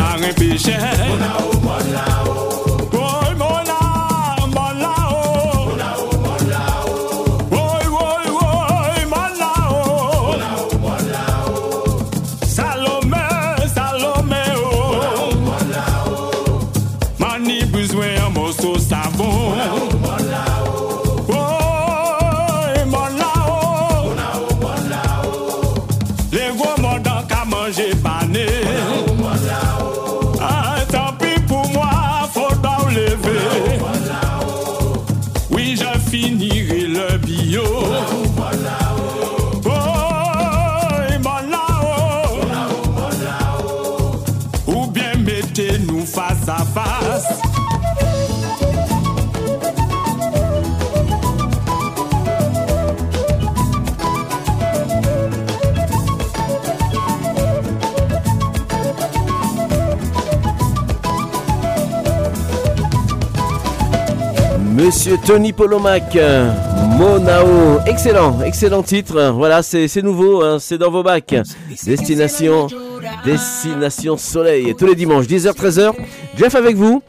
Tony Polomac, Monao, excellent, excellent titre. Voilà, c'est nouveau, hein, c'est dans vos bacs. Destination, Destination Soleil, tous les dimanches, 10h-13h. Jeff avec vous.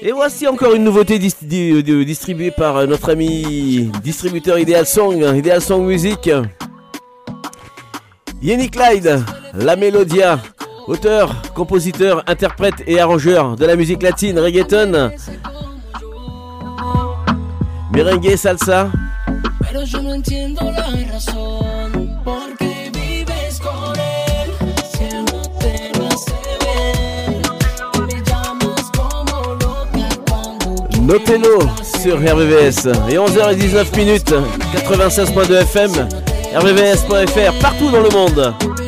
Et voici encore une nouveauté dis- di- di- distribuée par notre ami distributeur Ideal Song, Ideal Song Music. Yenny Clyde, La Melodia, auteur, compositeur, interprète et arrangeur de la musique latine, reggaeton, merengue, salsa? Pero yo no entiendo la razón por qué vives con él si él no te lo hace bien. Me llamas como loca cuando Notez-le sur RVVS. Et 11h19 minutes, 96.2 FM, RVVS.fr, partout dans le monde.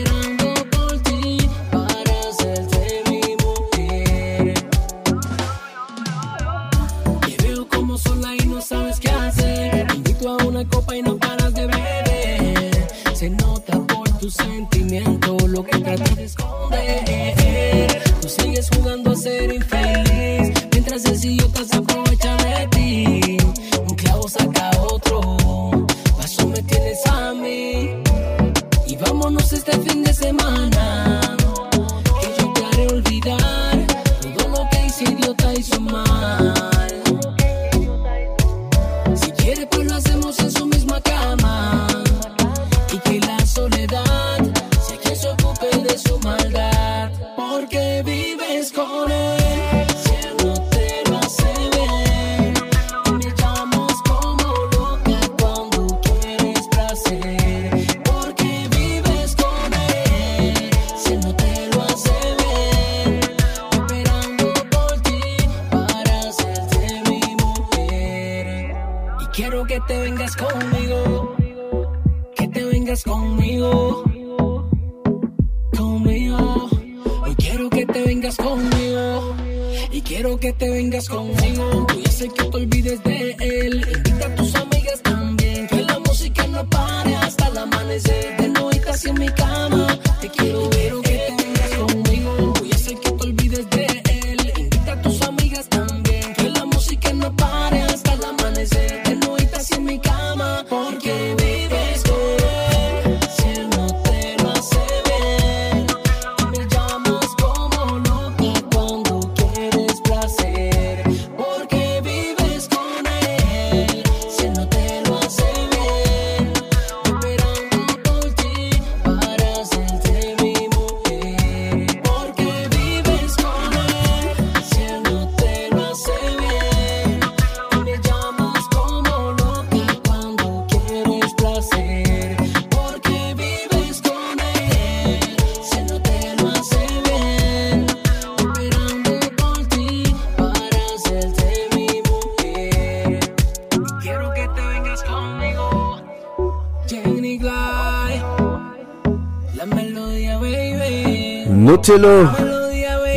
Notez-le.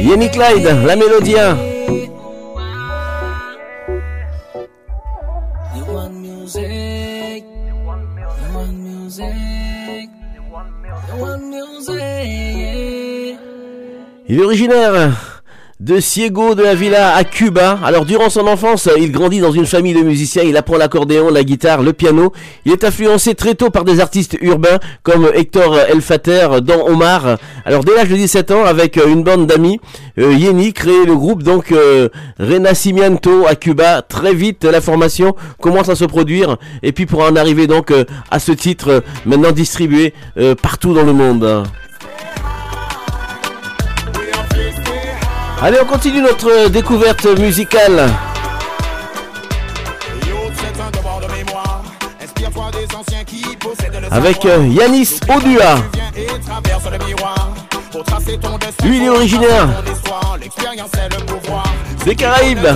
Yenny Clyde, la mélodia. De Ciego de la Villa à Cuba. Alors durant son enfance, il grandit dans une famille de musiciens, il apprend l'accordéon, la guitare, le piano. Il est influencé très tôt par des artistes urbains comme Hector El Fater, Don Omar. Alors dès l'âge de 17 ans, avec une bande d'amis, euh, Yenny crée le groupe donc euh, Renacimiento à Cuba. Très vite, la formation commence à se produire et puis pour en arriver donc euh, à ce titre maintenant distribué partout dans le monde. Allez, on continue notre euh, découverte musicale. Avec euh, Yanis Odua. Pour tracer ton destin. Lui, il est originaire. L'expérience est le pouvoir. Des Caraïbes.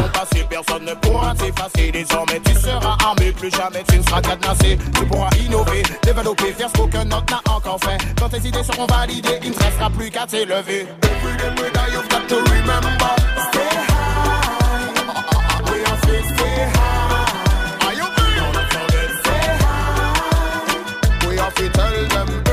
Personne ne pourra t'effacer. Désormais, tu seras armé, plus jamais tu ne seras cadenassé. Tu pourras innover, développer, faire ce qu'aucun autre n'a encore fait. Quand tes idées seront validées, il ne te restera plus qu'à t'élever. Every day, every day, you've got to remember. Stay high. We are free, stay high. Are you free? Don't forget, stay high. We have to tell them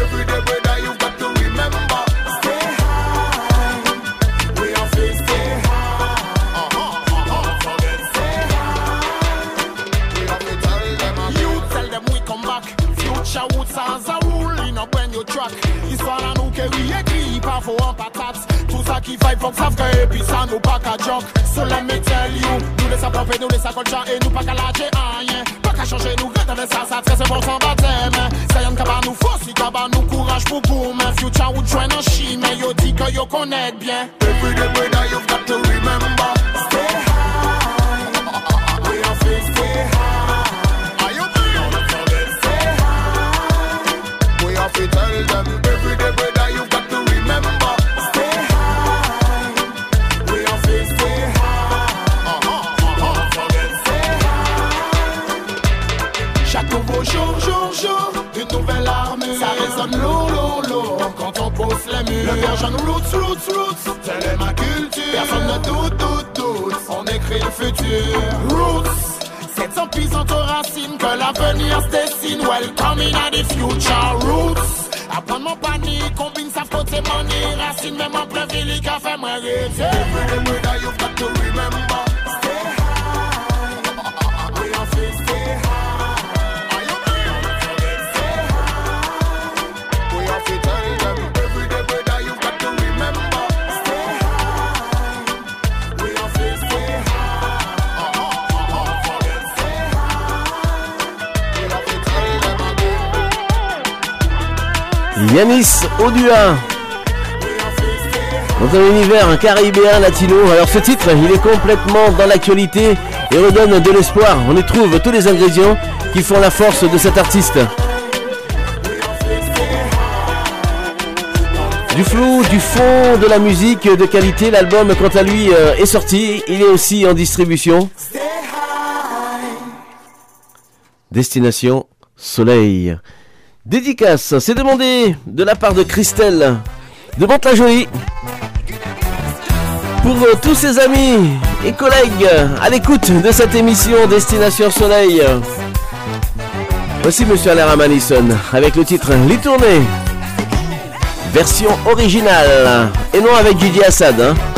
ça qui vibe, que savent que ça nous pas qu'à joke. So me tell you, nous laisse à pomper, nous laisse à colcha et nous pas qu'à lâcher rien. Pas qu'à changer, nous retenez ça, ça très sans baptême. Ça y'en kaba nous force, kaba nous courage pour gourme. Future would join en chine, mais yo dit que yo connaît bien. Every day, day, you've got to remember. Stay high. We are free, stay high. Le vierge roots, roots, roots Telle est ma culture. Personne ne doute, doute, doute. On écrit le futur. Roots. 700 pisant aux racines Que l'avenir se dessine. Welcome in a the future. Roots. Apprendre mon panique Combine sa faute et money Racine même en privilège A fait me rêver Every day you've got to remember. Yanis Odua. Dans un univers caribéen latino. Alors ce titre, il est complètement dans l'actualité et redonne de l'espoir. On y trouve tous les ingrédients qui font la force de cet artiste. Du flou, du fond, de la musique de qualité, l'album quant à lui euh, est sorti, il est aussi en distribution. Destination Soleil. Dédicace, c'est demandé de la part de Christelle de la jolie Pour euh, tous ses amis et collègues à l'écoute de cette émission Destination Soleil. Voici Monsieur Alain Manison avec le titre Les Tournées, version originale et non avec Gigi Assad. Hein.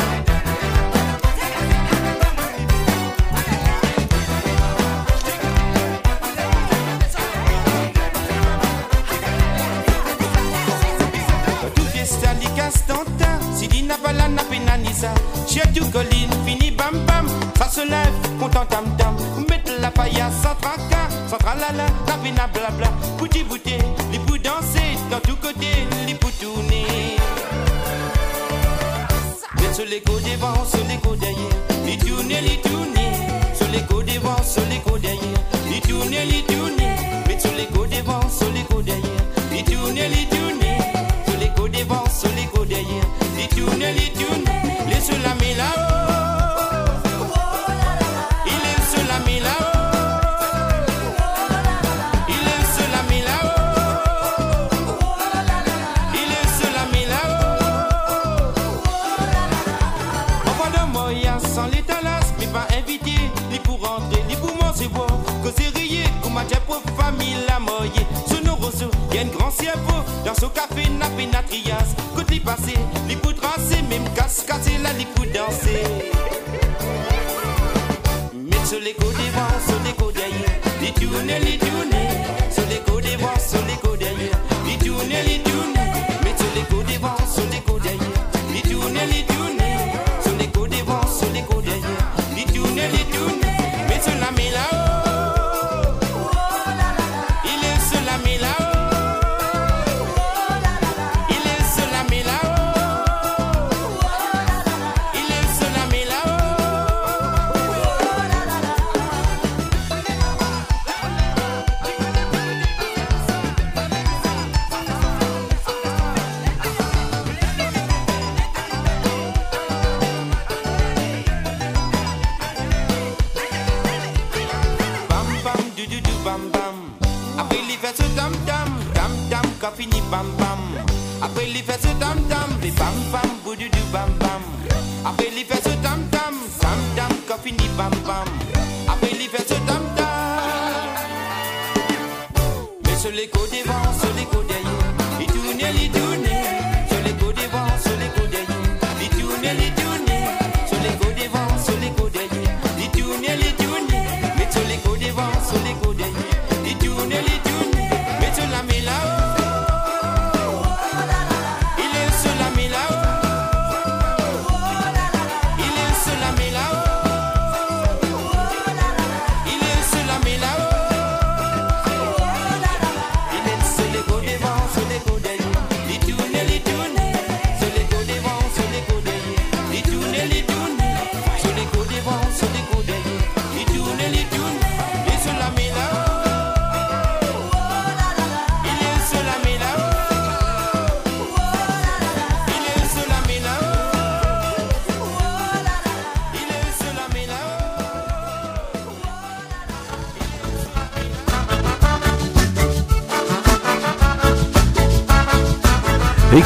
tam tam, mettez la paille sans tracas, sans tralala, cabina blabla, bouti bouti, les pour danser, dans tous côtés, les pour tourner. Sur les côtés devant, les côtés derrière, les tourner, les pe natriyans Kout li pase, li pou transe Mem kase la li pou danse Met le le Li toune, li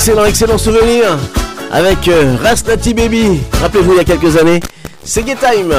excellent, excellent souvenir avec euh, Rastati Baby. Rappelez-vous, il y a quelques années, c'est Gay Time.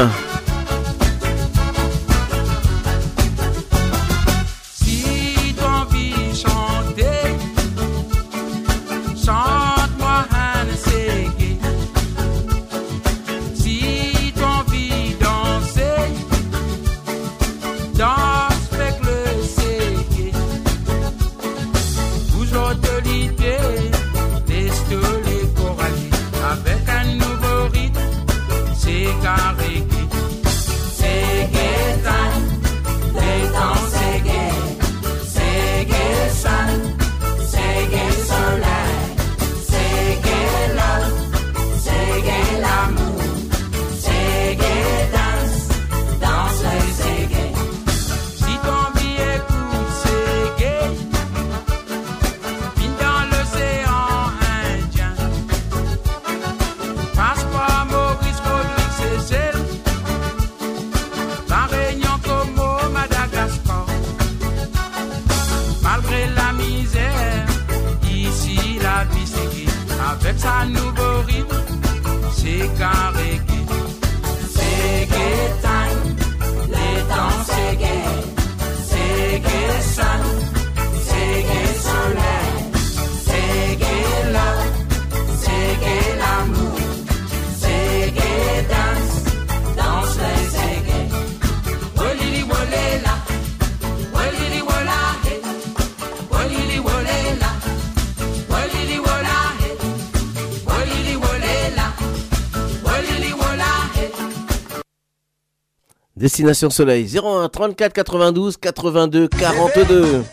Destination Soleil 01 34 92 82 42.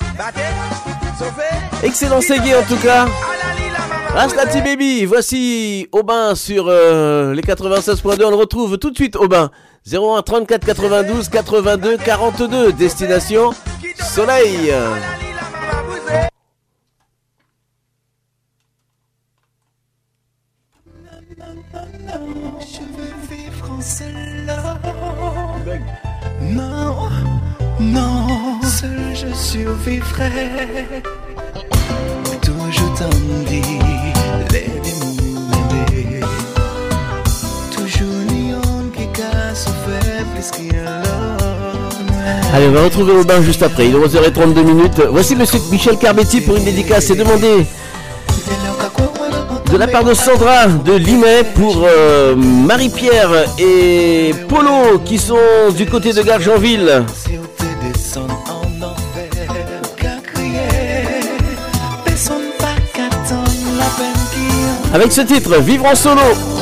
Excellent Segui en tout cas. Aslati Baby, voici Aubin sur euh, les 96.2. On le retrouve tout de suite Aubin. 01 34 92 82 42. Destination Soleil. Je Non, non, seul je survivrai. Toujours tandi, les démons Toujours nion qui casse fait plus qu'il Allez, on va retrouver Aubin juste après. Il est 11h32 minutes. Voici monsieur Michel Carbetti pour une dédicace. C'est demandé de la part de Sandra de Limay pour euh, Marie-Pierre et Polo qui sont du côté de Gargenville. Avec ce titre, Vivre en solo.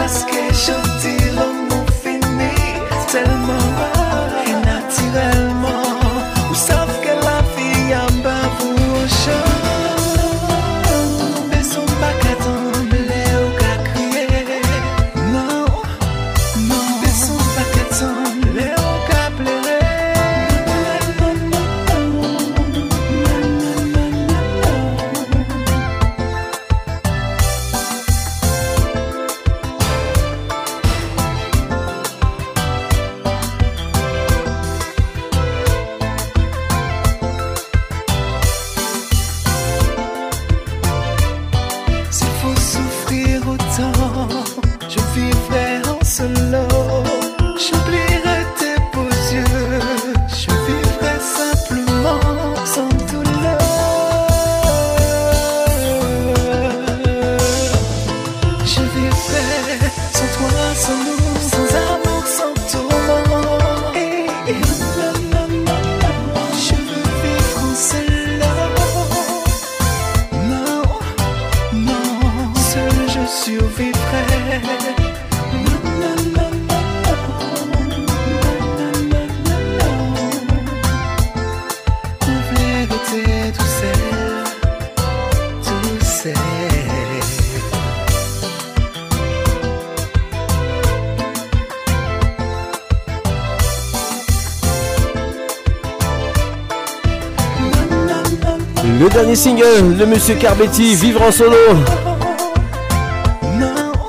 Parce que gentil l'homme fini Tellement single de Monsieur Carbetti, Vivre en solo.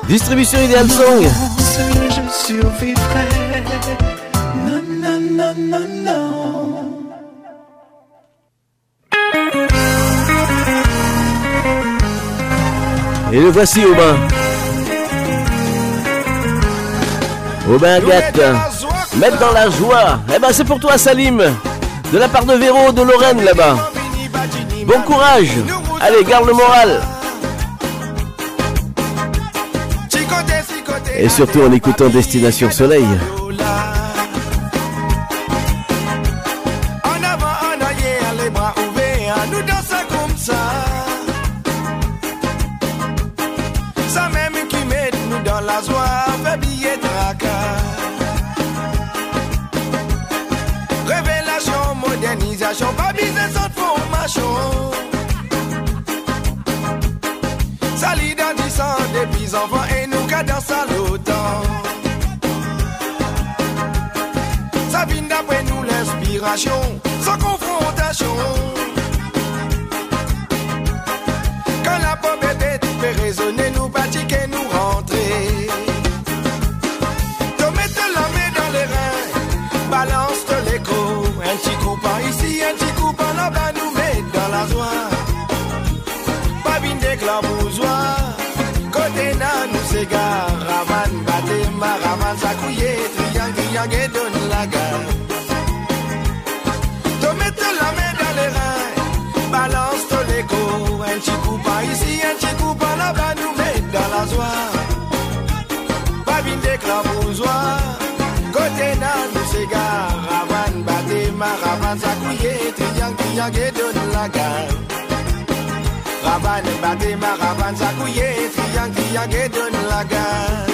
Distribution Ideal Song. Seul je survivrai. Non, non, non, non, non. Et le voici Aubin. Aubin Agathe. Mettre dans la joie. Eh ben c'est pour toi Salim. De la part de Véro de Lorraine là-bas. Bon courage. Allez, garde le moral. Et surtout en écoutant Destination Soleil. Ça même qui met nous dans la joie, sans formation. Ça l'identisant des petits enfants et nous qu'à à l'automne. Ça vient d'après nous l'inspiration, sans confrontation. Nan nous s'égare, ravan batte ma ravan sakouye, triang triang et donne la gare. Te mettre la main dans les reins, balance ton écho, un petit coup par ici, un petit coup par là-bas, nous met dans la joie. Babine d'éclat bourgeois, côté nan nous s'égare, ravan batte ma ravan sakouye, triang triang et donne la gare. Ravan batte ma ravan sakouye, triang triang et donne la gare.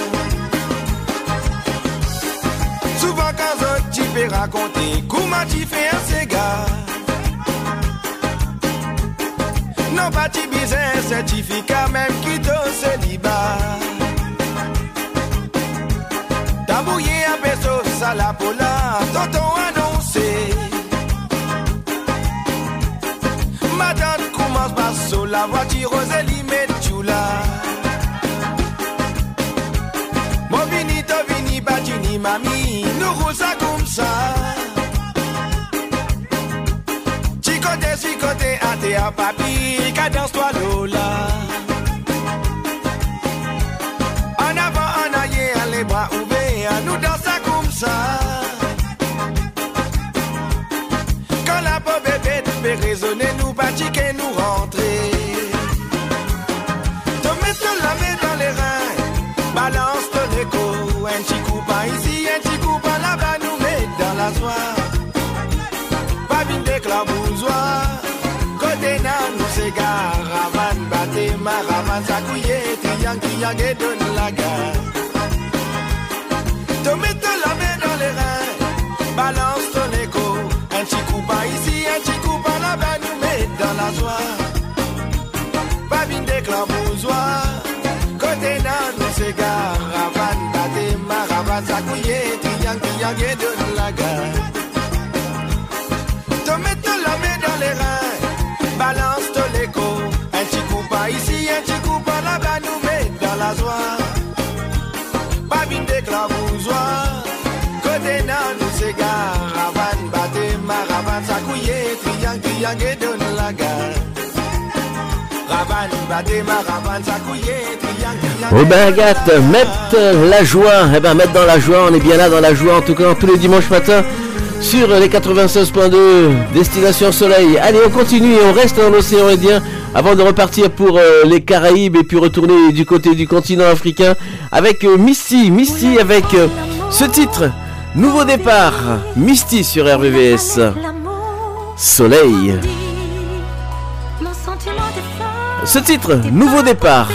Souvent quand je t'y fais raconter comment tu fais un cigare Non pas tu bises un certificat même qui te célibat T'as bouillé un peso à la pola, tonton annoncé mami, nous roule ça comme ça. Chicoté, chicoté, até à papi, cadence-toi et donne la gare. Te mettre la main dans les reins, balance ton écho. Un petit coup par ici, un petit coup par là-bas, nous met dans la joie. Babine d'éclat bourgeois, côté nan, nous s'égare. Ravan, batte, ma ravan, sakouye, triang, triang, et donne la gare. Ben Agathe, mettre la joie, eh ben mettre dans la joie, on est bien là dans la joie en tout cas tous les dimanches matins sur les 96.2 Destination Soleil. Allez on continue et on reste dans l'océan Indien avant de repartir pour euh, les Caraïbes et puis retourner du côté du continent africain avec euh, Misty, Misty avec euh, ce titre, Nouveau départ, Misty sur RVVS. Soleil. Ce titre, Nouveau départ.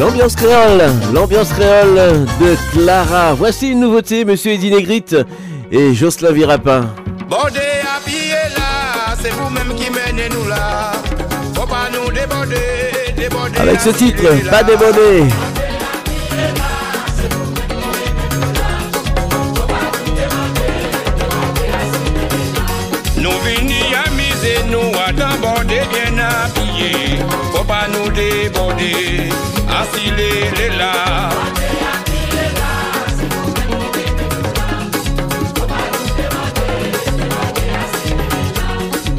L'ambiance créole, l'ambiance créole de Clara. Voici une nouveauté, monsieur Eddy Negrit et Jocelyn Virapin. Bordé à pied là, c'est vous-même qui menez nous là. Faut pas nous déborder, déborder. Avec ce titre, pas déborder. Nous venons amuser, nous à border bien habillés. Faut pas nous déborder asilelela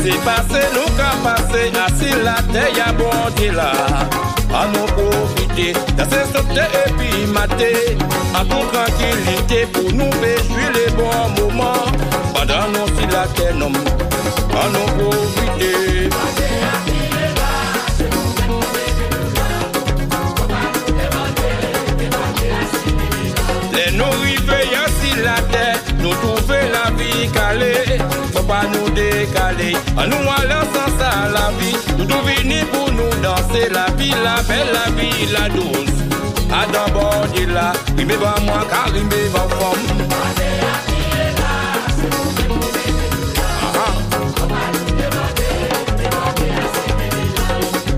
Depase nou ka pase asil la te ya bonte la A profite dase sote epi mate A tranquilite pou nou vejwi le bon mouman Padan nou la profite nous décaler. À nous aller sans ça la vie. Nous devons venir pour nous danser la vie, la belle, la vie, la douce. À d'abord, il là, il me va moi, car il me va femme.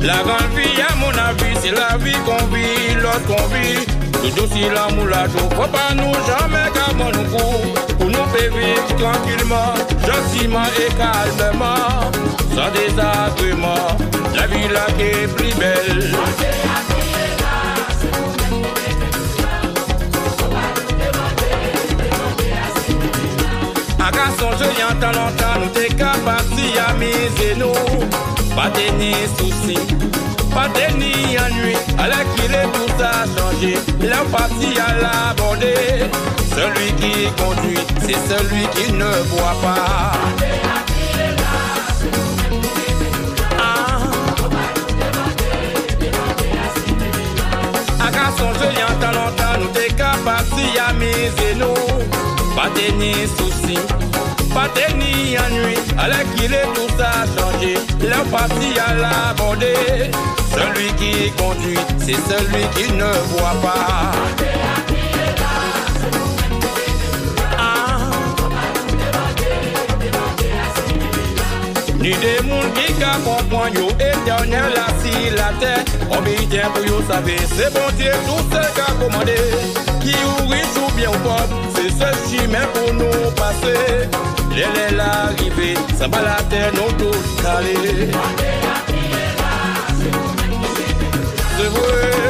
La grande vie, à mon avis, c'est la vie qu'on vit lorsqu'on vit. Tout aussi l'amour, la joie, faut pas nous jamais qu'avant nous court. Vivre tranquillement, gentiment et calmement, sans désagrément. La vie là qui est plus belle. Un garçon, je entends longtemps, nous t'es capable à miser nous. Pas de ni soucis, pas de ni ennui. À la qu'il est tout a changé, la partie à l'aborder. Celui qui conduit, c'est celui qui ne voit pas. Ah. Un garçon, je entends longtemps, nous t'es capable à miser nous. Pas de ni soucis, pas de ni ennui. La qu'il est tout a changé, la partie à l'aborder. Celui qui conduit, c'est celui qui ne voit pas. Ni des moun qui ka comprendre yo éternel la si la terre On bien pour yo savoir c'est bon Dieu tout ce qu'a commandé Qui ou riche ou bien ou pauvre C'est ce chemin pour nous passer L'elle est l'arrivée Ça va la tous calés C'est vrai C'est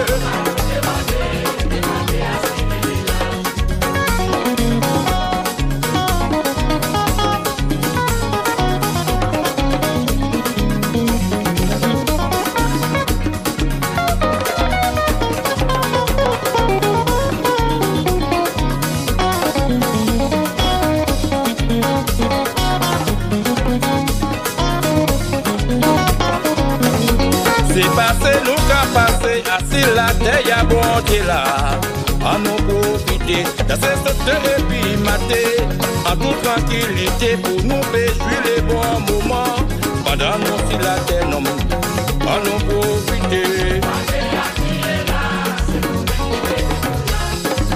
ki la An nou profite Dase sote epi mate An nou tranquilite Pou nou pejwi le bon mouman Padan nou si la ten om An nou profite. Mate la ki le la Se pou mè kou mè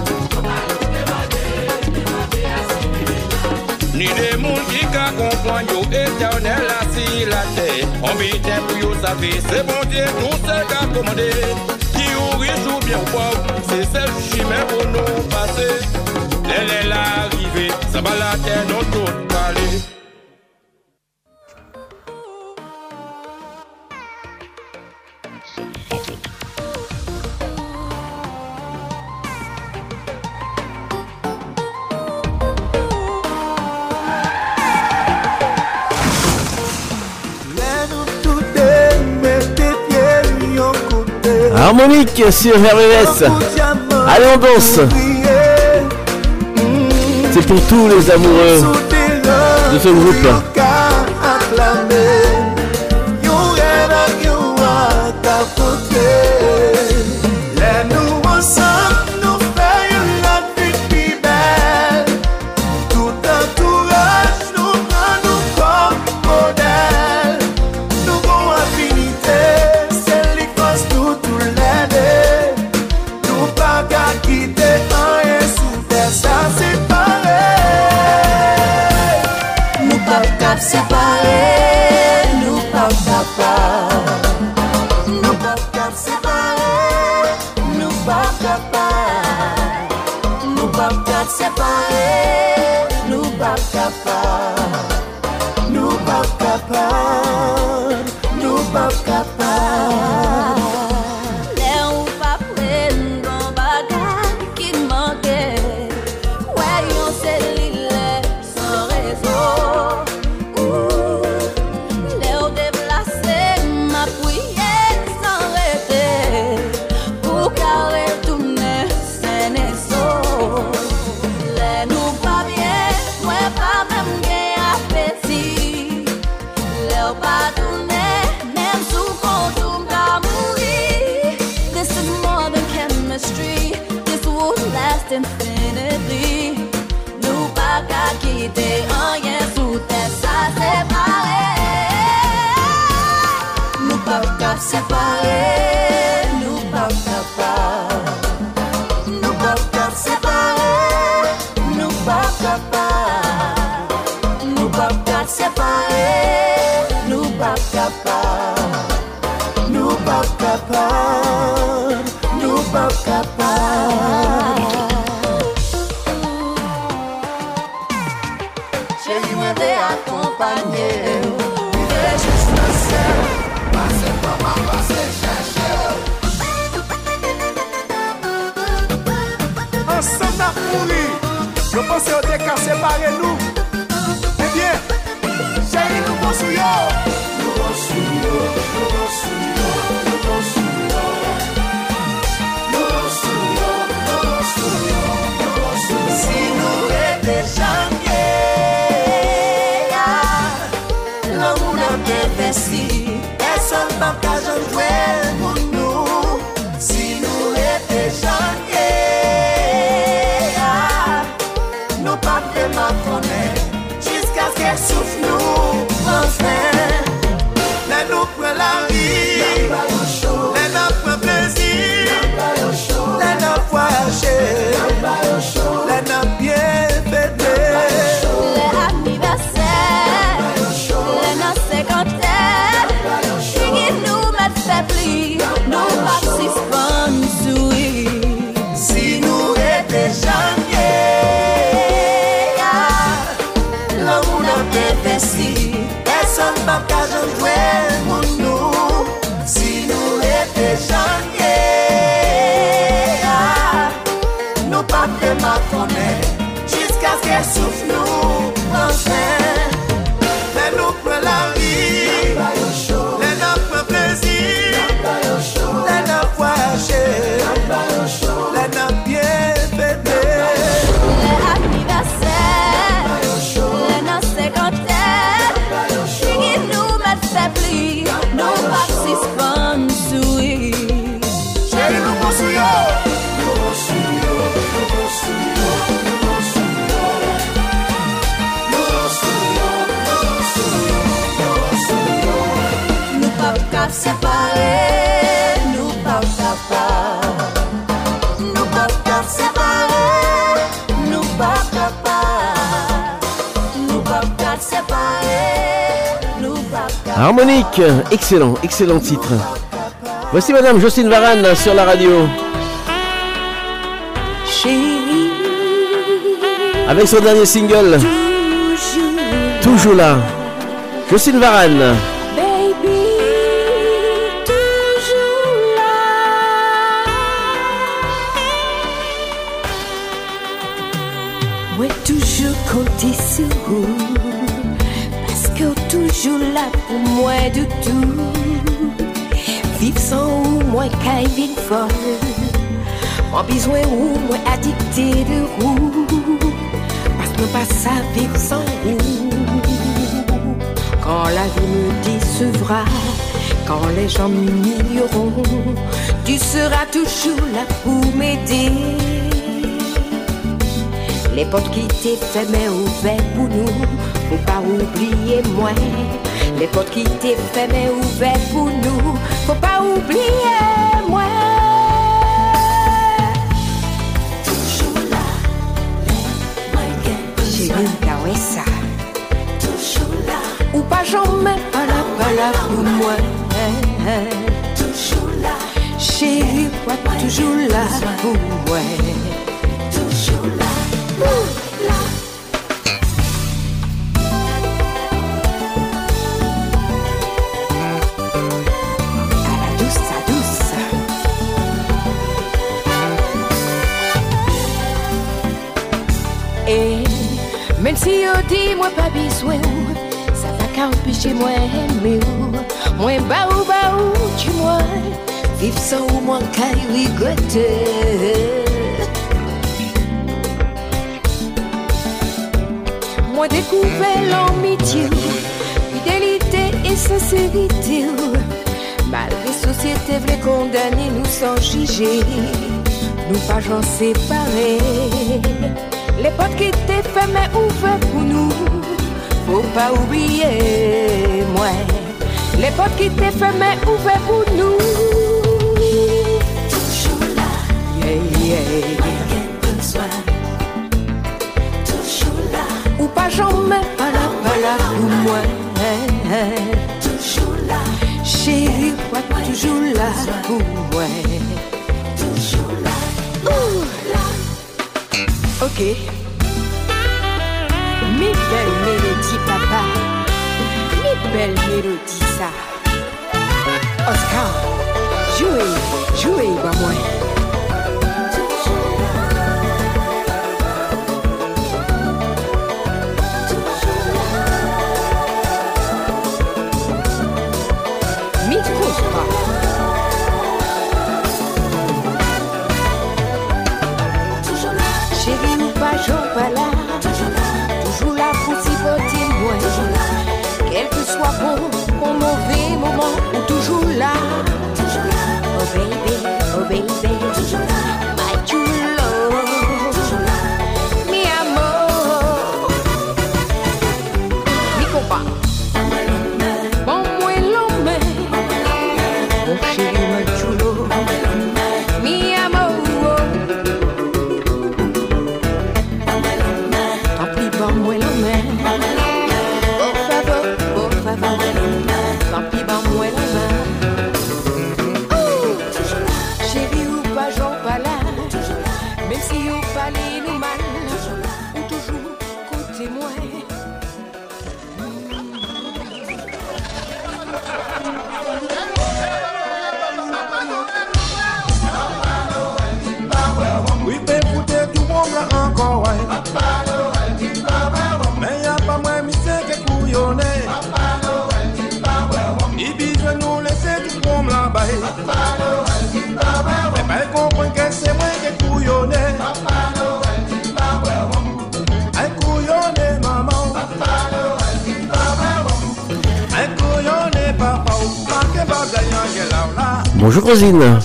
kou mè Koman nou te mate Te mate asimile la Ni de moun ki ka kompon yo Eternel asi la te. An biten pou yo sape Se bon diye tout se ka komande. Bien C'est ce chemin pour nous passer. Elle est l'arrivée Ça va la terre nous tout Harmonique sur RVS. Allez, on danse. C'est pour tous les amoureux de ce groupe. Harmonique, excellent, excellent titre. Voici Madame Jocelyne Varane sur la radio avec son dernier single Toujours là. Jocelyne Varane. Les gens m'humilieront, tu seras toujours là pour m'aider. Les portes qui t'étaient fermées ouvertes pour nous, faut pas oublier moi. Les portes qui t'étaient fermées ouvertes pour nous, faut pas oublier moi. Toujours là, ouais ça. Toujours là. Ou pas jamais, pas là, pas là pour moi. Toujours là. Chérie, quoi, toujours là pour moi. Toujours là. Ouh, là. Même si dit moi pas besoin ou, ça va qu'à empêcher moi aimer ou, moi bah ou bah ou tu moi, vivre sans ou moi qu'à regretter. Moi découvert l'amitié, fidélité et sincérité. Malgré société voulait condamner nous sans juger, nous pas séparés. Les portes qui étaient fermées ouvertes pour nous, faut pas oublier moi. Les portes qui t'es fermées, ouvrées pour nous. Toujours là. Yeah, yeah. besoin. Toujours là. Ou pas jamais, pas là, pas là pour moi. Toujours là. Chérie, pas toujours là pour moi. Toujours là. Ouh. Ok. Mi belle mélodie, papa. Mi belle mélodie, Oscar, jouez, jouez, bah moi. Mi là. Toujours là pour supporter moi. Quel que soit bon Bonjour Rosine.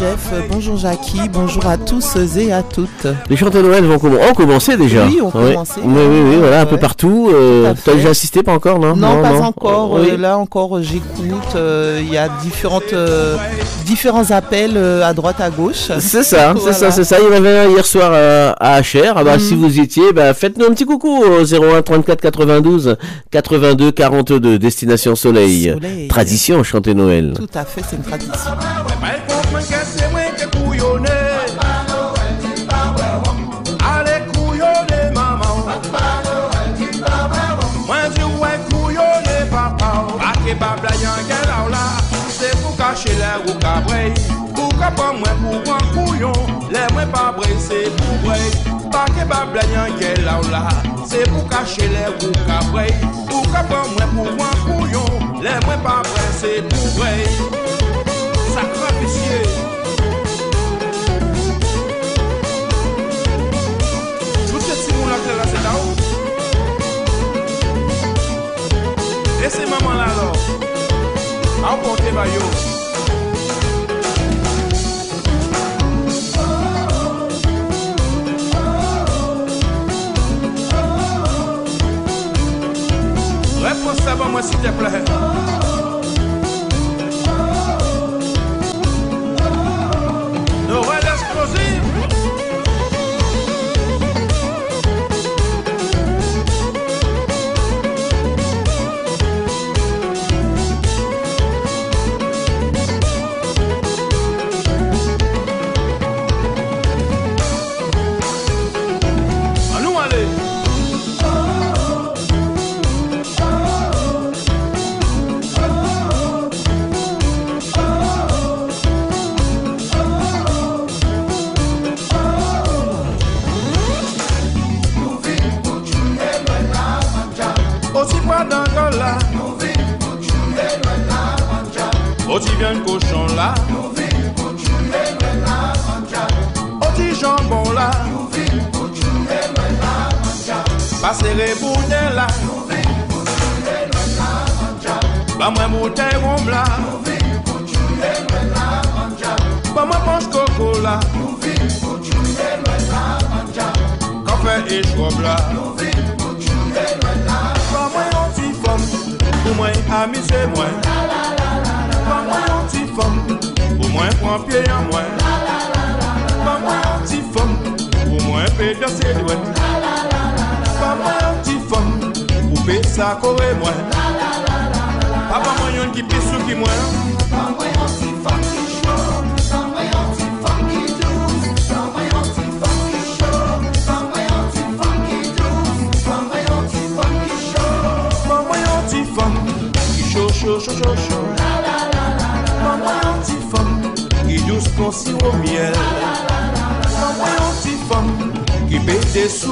Bonjour Jeff, bonjour Jackie, bonjour à tous et à toutes. Les chants de Noël vont ont commencé déjà. Oui, ont Ouais. commencé. Oui, oui, oui, voilà, un peu partout. euh, T'as fait. déjà assisté, pas encore, non? Non, pas encore. Oui. là encore, j'écoute. euh, Il y a différentes, euh, différents appels euh, à droite, à gauche. C'est ça, c'est Voilà. ça, c'est ça. Il y en avait un hier soir à HR. Ah bah, Mhm. Si vous y étiez, bah, faites-nous un petit coucou au 01 34 92 82 42. Destination Soleil. Soleil. Tradition, chanter Noël. Tout à fait, c'est une tradition. Qu'elle là. C'est pour cacher l'air ou cabrer. Pourquoi pas moi pour un couillon? Les moi pas vrai, c'est pour vrai. Sacré monsieur. Tout ce petit monde là qui est là, c'est là où Et c'est maman là alors À porter bayo Réponse ça va moi s'il te plaît bien le cochon là. Aussi jambon là. Passerez boudin là. Ba moi bouteille rhum là. Ba moi ponche coco là. Café et chouab là Ba moi anti-femme Pour moi, amusez-moi. Pas moi, anti-femme, mwen pran pye yon mwen. Pa mwen yon ti fom Ou mwen pe dase dwen Pa mwen. Yon ti fom Ou pe sa kore mwen. Pa mwen yon ki pisou ki mwen Pa mwen yon ti fom ki chou Pa mwen. Yon ti fom ki douz Pa mwen yon ti fom ki chou Pa mwen yon ti fom ki douz Pa mwen yon ti fom ki chou Pa mwen yon ti fom ki chou chou chou chou chou. Qui douce comme si au miel.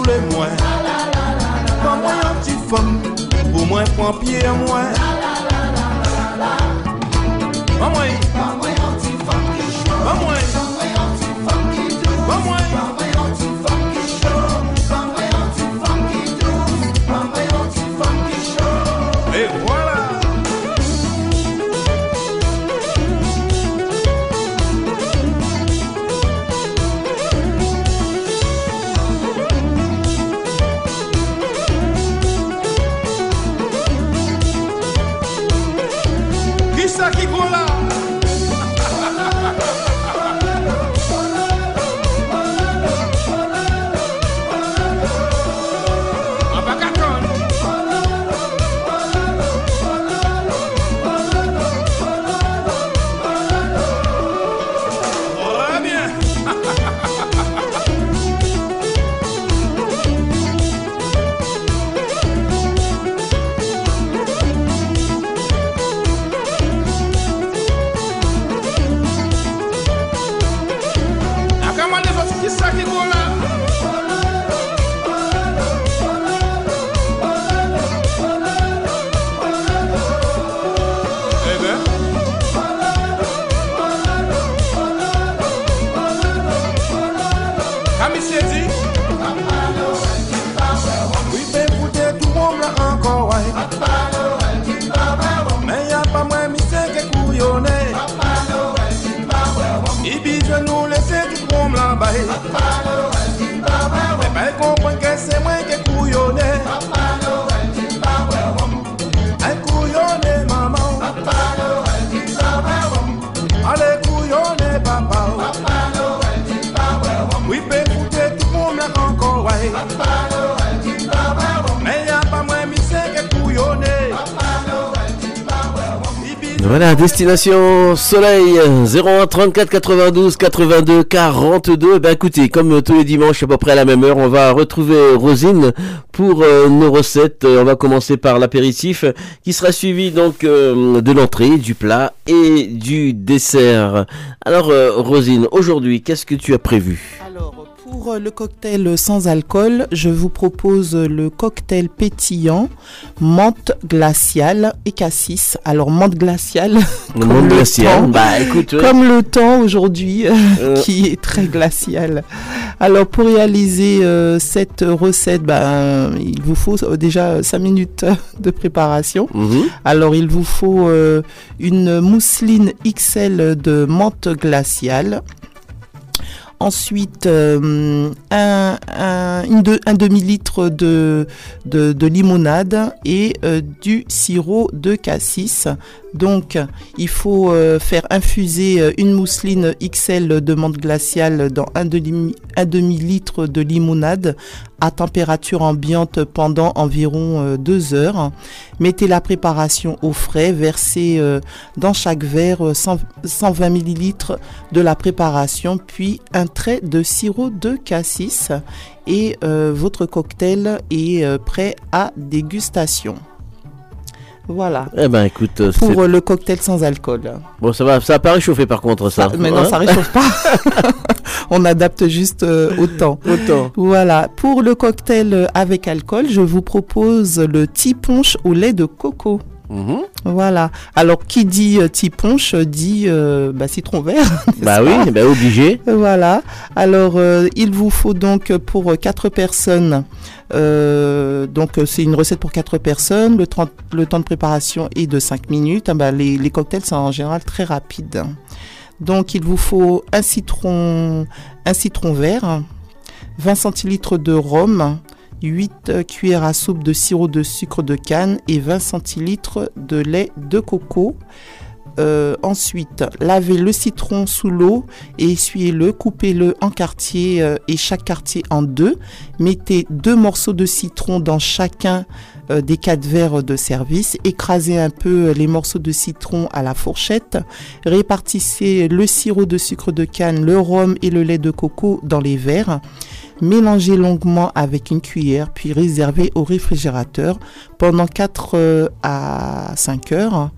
Les mois. Pas moi, anti-femme pour moi, prends pied à moi. Pas moi, pas destination Soleil 01 34 92 82 42. Ben écoutez, comme tous les dimanches à peu près à la même heure, on va retrouver Rosine pour euh, nos recettes. Euh, On va commencer par l'apéritif qui sera suivi donc euh, de l'entrée, du plat et du dessert. Alors Rosine, aujourd'hui, qu'est-ce que tu as prévu? Pour euh, le cocktail sans alcool, je vous propose le cocktail pétillant, menthe glaciale et cassis. Alors menthe glaciale, comme Menthe le glaciale, temps, bah, écoute, ouais. comme le temps aujourd'hui Euh. qui est très glacial. Alors pour réaliser euh, cette recette, ben, il vous faut euh, déjà 5 minutes de préparation. Mhm. Alors il vous faut euh, une mousseline XL de menthe glaciale. Ensuite, euh, un, un, demi-litre de, de, de limonade et euh, du sirop de cassis. Donc, il faut euh, faire infuser euh, une mousseline XL de menthe glaciale dans un, demi- un demi-litre de limonade à température ambiante pendant environ euh, deux heures. Mettez la préparation au frais, versez dans chaque verre euh, 100 120 ml de la préparation, puis un trait de sirop de cassis et votre cocktail est prêt à dégustation. Voilà. Eh ben écoute, euh, Pour euh, le cocktail sans alcool. bon ça va, ça va pas réchauffer par contre ça. Mais non, Hein ça réchauffe pas. On adapte juste euh, au temps. Au temps. Voilà. Pour le cocktail euh, avec alcool, je vous propose le tea punch au lait de coco. Mhm. Voilà. Alors, qui dit euh, euh, dit euh, bah, citron vert. Bah oui, bah obligé. Voilà. Alors, euh, il vous faut donc pour 4 personnes, euh, donc c'est une recette pour 4 personnes. Le, temps- de préparation est de 5 minutes. Ah bah, les, cocktails sont en général très rapides. Donc, il vous faut un citron, un citron vert, 20 centilitres de rhum 8 euh, cuillères à soupe de sirop de sucre de canne et 20 centilitres de lait de coco. Euh, ensuite, lavez le citron sous l'eau et essuyez-le, coupez-le en quartiers euh, et chaque quartier en deux. Mettez deux morceaux de citron dans chacun euh, des quatre verres de service. Écrasez un peu les morceaux de citron à la fourchette. Répartissez le sirop de sucre de canne, le rhum et le lait de coco dans les verres. Mélangez longuement avec une cuillère, puis réservez au réfrigérateur pendant 4 euh, à 5 heures.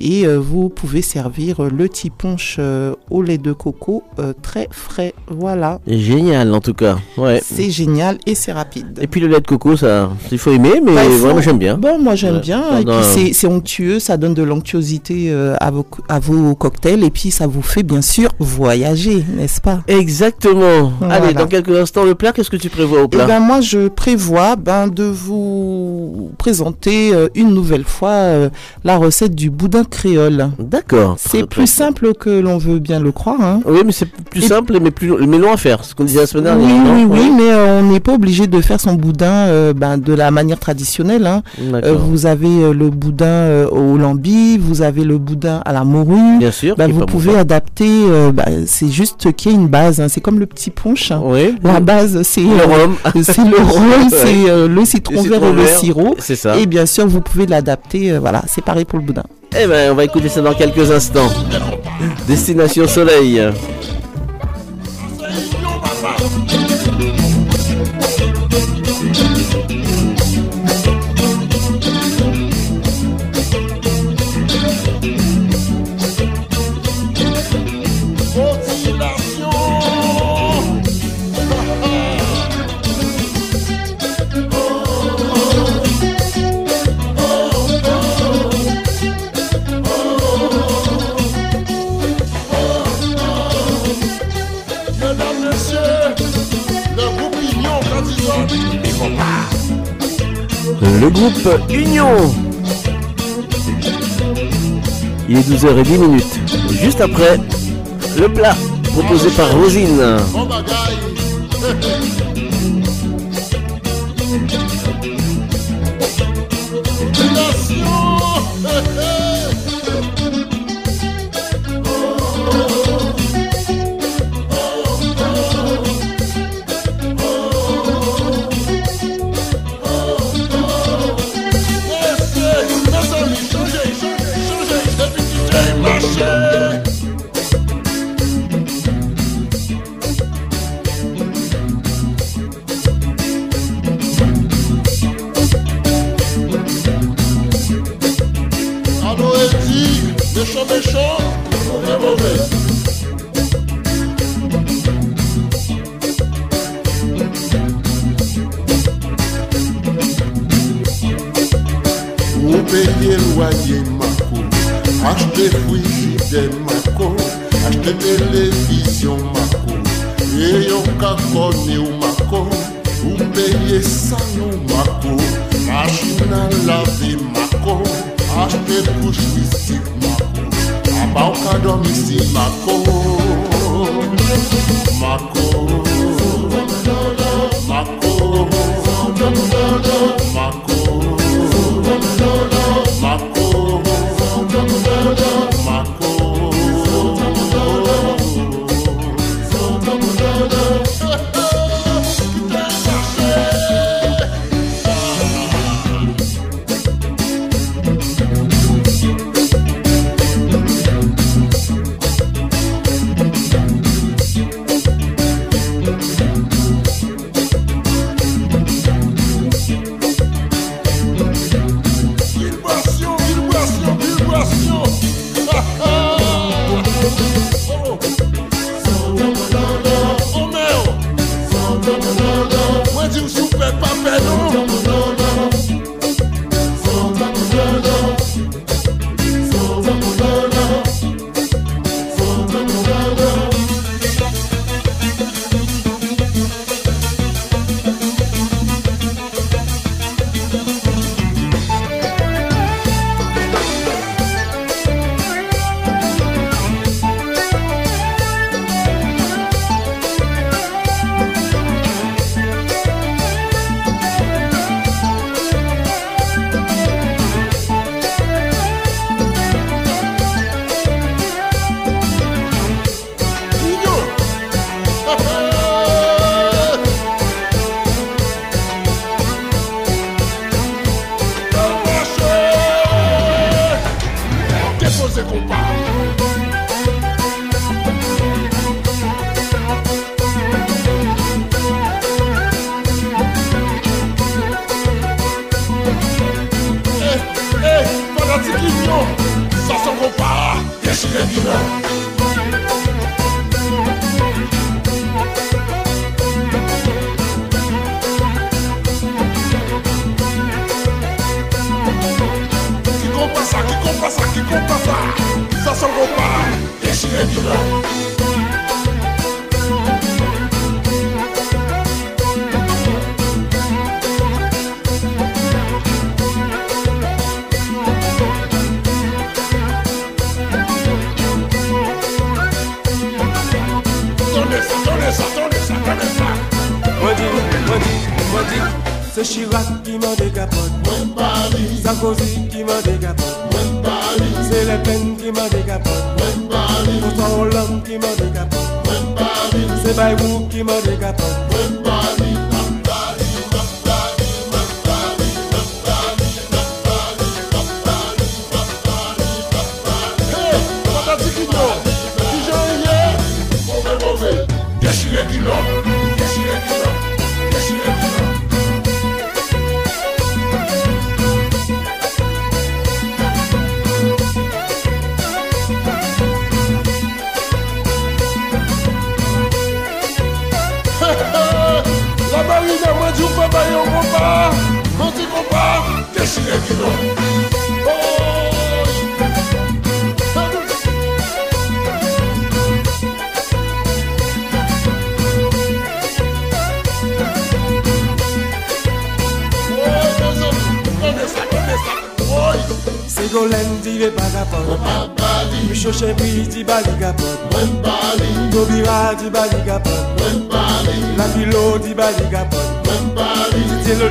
Et euh, vous pouvez servir euh, le petit punch euh, au lait de coco très frais. Voilà. Génial en tout cas. Ouais. C'est génial et c'est rapide. Et puis le lait de coco, ça, il faut aimer, mais Bah, vraiment j'aime bien. Bon, moi j'aime Ouais. bien. Et puis c'est- onctueux, ça donne de l'onctuosité à, vos, à vos cocktails. Et puis ça vous fait bien sûr voyager, n'est-ce pas? Exactement. Voilà. Allez, dans quelques instants, le plat, qu'est-ce que tu prévois au Eh plat ben moi je prévois ben, de vous présenter euh, une nouvelle fois euh, la recette du boudin créole. D'accord. C'est plus simple que l'on veut bien le croire. hein. Oui, mais c'est plus simple, mais plus mais long à faire. Ce qu'on disait la semaine dernière. Oui, oui, oui, mais euh, on n'est pas obligé de faire son boudin euh, ben, de la manière traditionnelle. hein. Euh, vous avez le boudin au lambi, vous avez le boudin à la morue. Bien sûr. Ben, vous pouvez bon. adapter, ben, c'est juste qu'il y ait une base. hein. C'est comme le petit punch. Oui. La base, c'est Le rhum. c'est le rhum, c'est le citron vert et le sirop. c'est ça. Et bien sûr, vous pouvez l'adapter. voilà, c'est pareil pour le boudin. Eh ben, on va écouter ça dans quelques instants. Destination Soleil. Le groupe Union. Il est 12h10 minutes. Juste après, le plat proposé par Rosine. payer loyer Mako, acheter frigidaire Mako, acheter télévision Mako, et yon kakone ou Mako, ou payer salon Mako, machine à laver Mako, acheter couche mystique Mako, abat ah ou ka dormi Mako, Mako, Mako, Mako, Mako.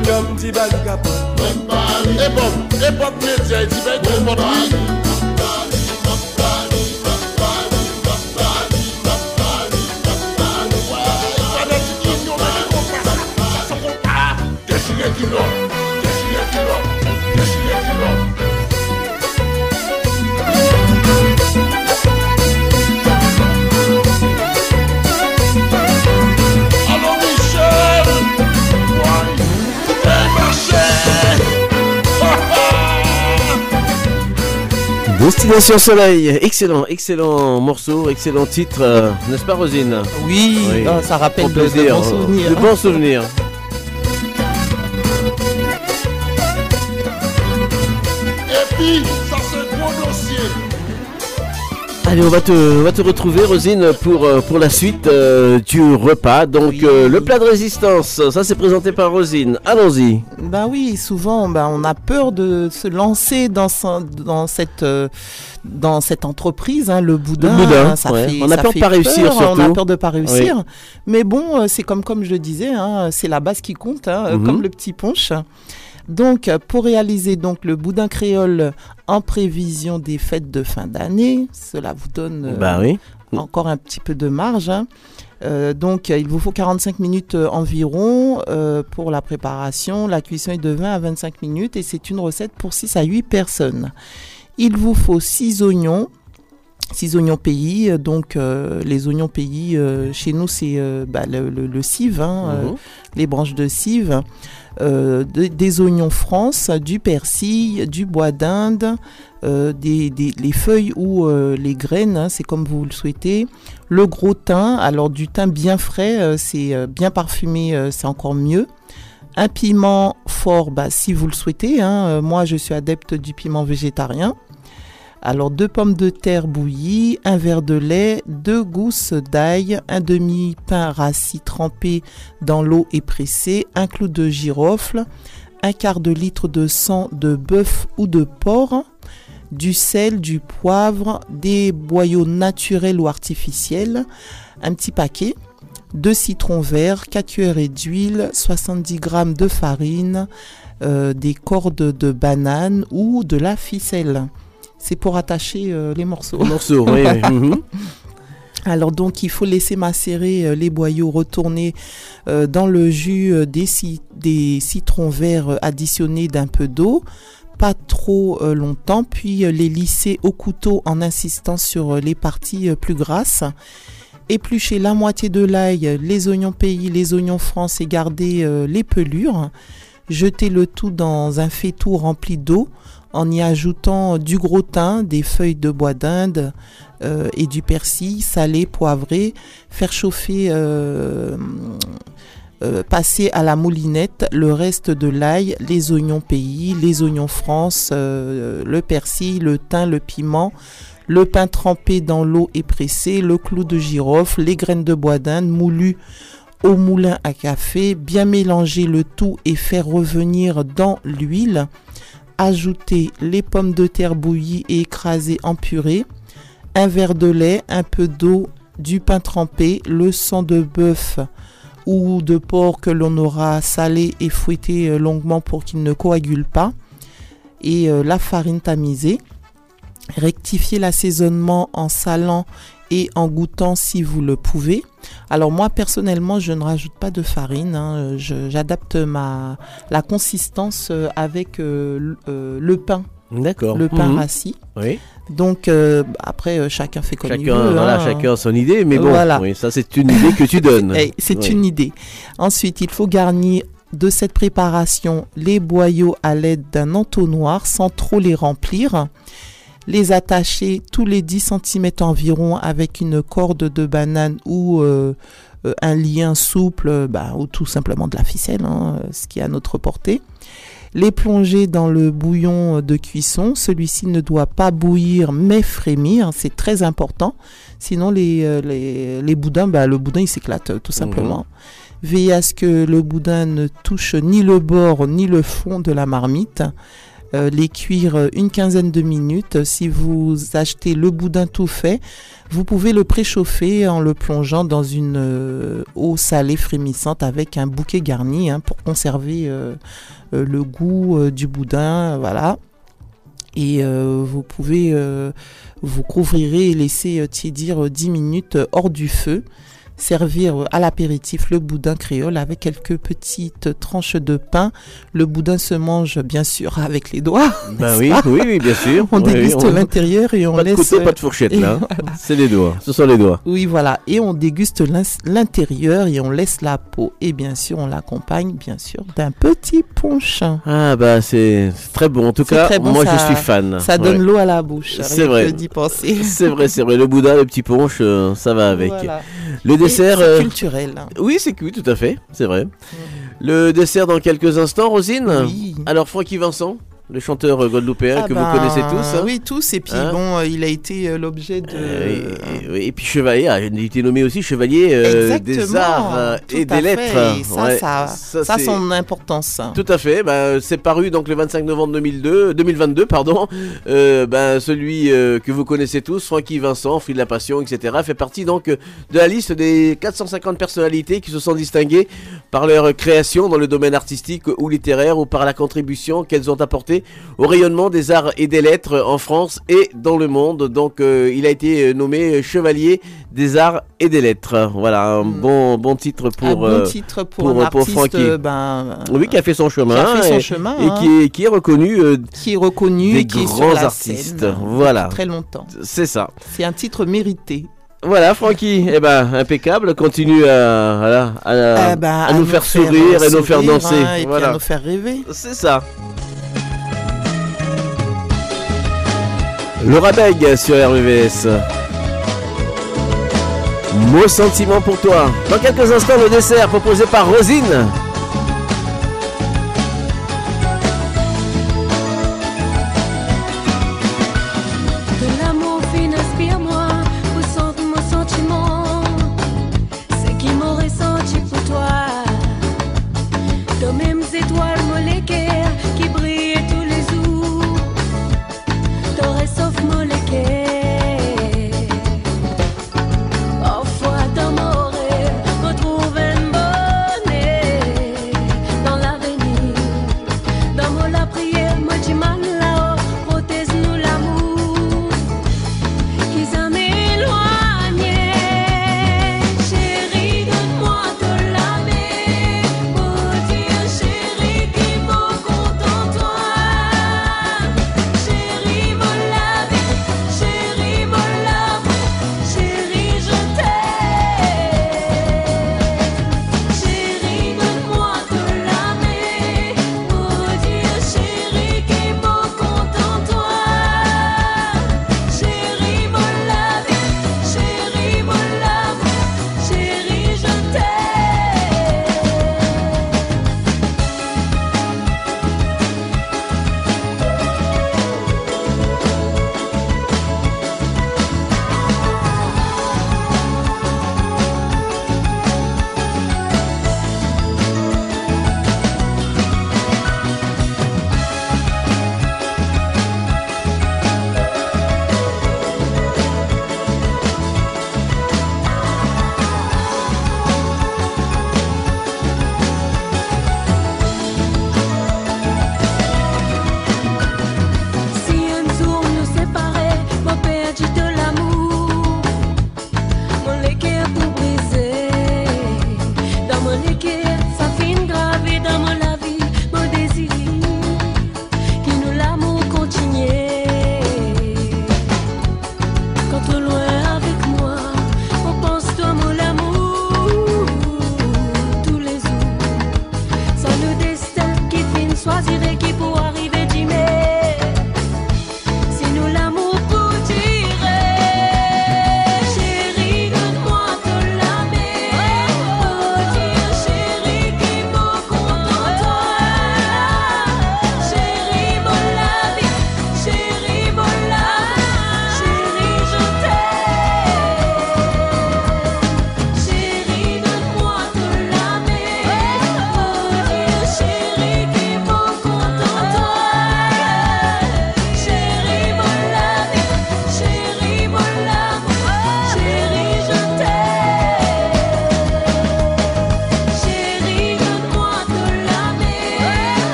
Mwen gam di bali kapon Mwen pali E pop, e pop Destination Soleil, excellent, excellent morceau, excellent titre, euh, n'est-ce pas Rosine? Oui, ah, ça rappelle de- de bons souvenirs. De bons souvenirs. Allez, on va te, on va te retrouver Rosine pour, euh, pour la suite euh, du repas. Donc euh, le plat de résistance, ça c'est présenté par Rosine. Allons-y. Ben oui, souvent ben, on a peur de se lancer dans, dans, cette, euh, dans cette entreprise, hein, le boudin. Le boudin, hein, ça ouais. fait, On a ça peur de pas réussir, On a surtout. peur de pas réussir. Oui. Mais bon, c'est comme, comme je le disais, hein, c'est la base qui compte, Mhm. comme le petit punch. Donc, euh, pour réaliser donc le boudin créole en prévision des fêtes de fin d'année, cela vous donne euh, Bah oui. encore un petit peu de marge. hein. Euh, donc, il vous faut 45 minutes environ euh, pour la préparation. La cuisson est de 20 à 25 minutes et c'est une recette pour 6 à 8 personnes. Il vous faut 6 oignons. 6 oignons pays, donc euh, les oignons pays, chez nous c'est bah, le, le- le cive, hein, Mhm. les branches de cive, euh, de- des oignons France, du persil, du bois d'Inde, euh, des, les feuilles ou euh, les graines, hein, c'est comme vous le souhaitez. Le gros thym, alors du thym bien frais, c'est bien parfumé, c'est encore mieux. Un piment fort, bah, si vous le souhaitez. hein, moi, je suis adepte du piment végétarien. Alors, deux pommes de terre bouillies, un verre de lait, deux gousses d'ail, un demi-pain rassis trempé dans l'eau et pressé, un clou de girofle, un quart de litre de sang de bœuf ou de porc, du sel, du poivre, des boyaux naturels ou artificiels, un petit paquet, deux citrons verts, 4 cuillerées d'huile, 70 g de farine, euh, des cordes de banane ou de la ficelle. C'est pour attacher euh, les morceaux. Les morceaux, oui, oui. Mhm. Alors donc il faut laisser macérer euh, les boyaux, retourner euh, dans le jus des, ci- des citrons verts additionnés d'un peu d'eau, pas trop euh, longtemps, puis les lisser au couteau en insistant sur les parties plus grasses. Éplucher la moitié de l'ail, les oignons pays, les oignons France et garder euh, les pelures. Jeter le tout dans un faitout rempli d'eau en y ajoutant du gros thym, des feuilles de bois d'Inde euh, et du persil salé, poivré. Faire chauffer, euh, euh, passer à la moulinette le reste de l'ail, les oignons pays, les oignons France, le persil, le thym, le piment. Le pain trempé dans l'eau et pressé, le clou de girofle, les graines de bois d'Inde moulues au moulin à café, bien mélanger le tout et faire revenir dans l'huile. Ajouter les pommes de terre bouillies et écrasées en purée, un verre de lait, un peu d'eau, du pain trempé, le sang de bœuf ou de porc que l'on aura salé et fouetté euh, longuement pour qu'il ne coagule pas, et euh, la farine tamisée. Rectifier l'assaisonnement en salant et en goûtant si vous le pouvez. Alors moi personnellement je ne rajoute pas de farine, hein. J'adapte ma la consistance euh, avec euh, le- euh, le pain. D'accord. Le pain Mhm. rassis. Oui. Donc euh, après euh, chacun fait comme il Chacun, veut. voilà, hein. chacun a son idée, mais bon, Voilà. oui, ça c'est une idée que tu donnes. Eh, C'est Oui. une idée. Ensuite, il faut garnir de cette préparation les boyaux à l'aide d'un entonnoir sans trop les remplir. Les attacher tous les 10 cm environ avec une corde de banane ou euh, euh, un lien souple bah, ou tout simplement de la ficelle, hein, ce qui est à notre portée. Les plonger dans le bouillon de cuisson. Celui-ci ne doit pas bouillir mais frémir, c'est très important. Sinon les, euh, les, les boudins, bah, le boudin il s'éclate tout simplement. Veillez à ce que le boudin ne touche ni le bord ni le fond de la marmite. Euh, les cuire euh, une quinzaine de minutes. Si vous achetez le boudin tout fait, vous pouvez le préchauffer en le plongeant dans une euh, eau salée frémissante avec un bouquet garni hein, pour conserver le goût du boudin. Voilà. Et vous pouvez vous couvrirez et laisser tiédir euh, 10 minutes hors du feu. Servir euh, à l'apéritif le boudin créole avec quelques petites tranches de pain. Le boudin se mange bien sûr avec les doigts. Ben oui, oui, oui, bien sûr. On Oui, déguste on- l'intérieur et on Pas de laisse. couteau, pas de fourchette, et là. voilà. C'est les doigts. Ce sont les doigts. Oui, voilà. Et on déguste l'in- l'intérieur et on laisse la peau. Et bien sûr, on l'accompagne, bien sûr, d'un petit punch. Ah bah c'est très bon. En tout cas, bon, moi ça- je suis fan. ça donne Ouais. l'eau à la bouche, C'est vrai. d'y penser. C'est vrai, c'est vrai. Le boudin, le petit punch, euh, ça va avec. Voilà. Le dessert. c'est euh, culturel. hein. Oui, c'est oui, tout à fait. C'est vrai. Le dessert dans quelques instants, Rosine. Oui. Alors Francky Vincent, le chanteur euh, guadeloupéen Ah que vous connaissez tous. hein Oui, tous. Et puis Hein bon, euh, il a été euh, l'objet de. Euh, et, puis chevalier, ah, il a été nommé aussi chevalier euh, des arts et des fait. lettres. Et ça, Ouais, ça, son importance. Tout à fait. Bah, c'est paru donc le 25 novembre 2002, 2022, pardon. Euh, bah, celui que vous connaissez tous, Francky Vincent, Fruit de la Passion, etc., fait partie donc de la liste des 450 personnalités qui se sont distinguées par leur création dans le domaine artistique ou littéraire ou par la contribution qu'elles ont apportée au rayonnement des arts et des lettres en France et dans le monde. Donc, euh, il a été nommé chevalier des arts et des lettres. Voilà, un bon, bon titre pour, Hmm. un bon euh, titre pour, un pour artiste, Francky. euh, ben, Oui, qui a fait son chemin. qui a fait son et, chemin, et hein. qui, est, qui est reconnu. euh, qui est reconnu, des qui est sur grands la artistes. scène Voilà. très longtemps. C'est ça. C'est un titre mérité. Voilà, Francky, eh ben, impeccable. Continue à, à, Eh ben, à nous faire sourire et nous faire sourire, danser. hein, et puis voilà. à nous faire rêver. C'est ça. Laura Beg sur RVVS. Mot sentiment pour toi. Dans quelques instants, le dessert proposé par Rosine.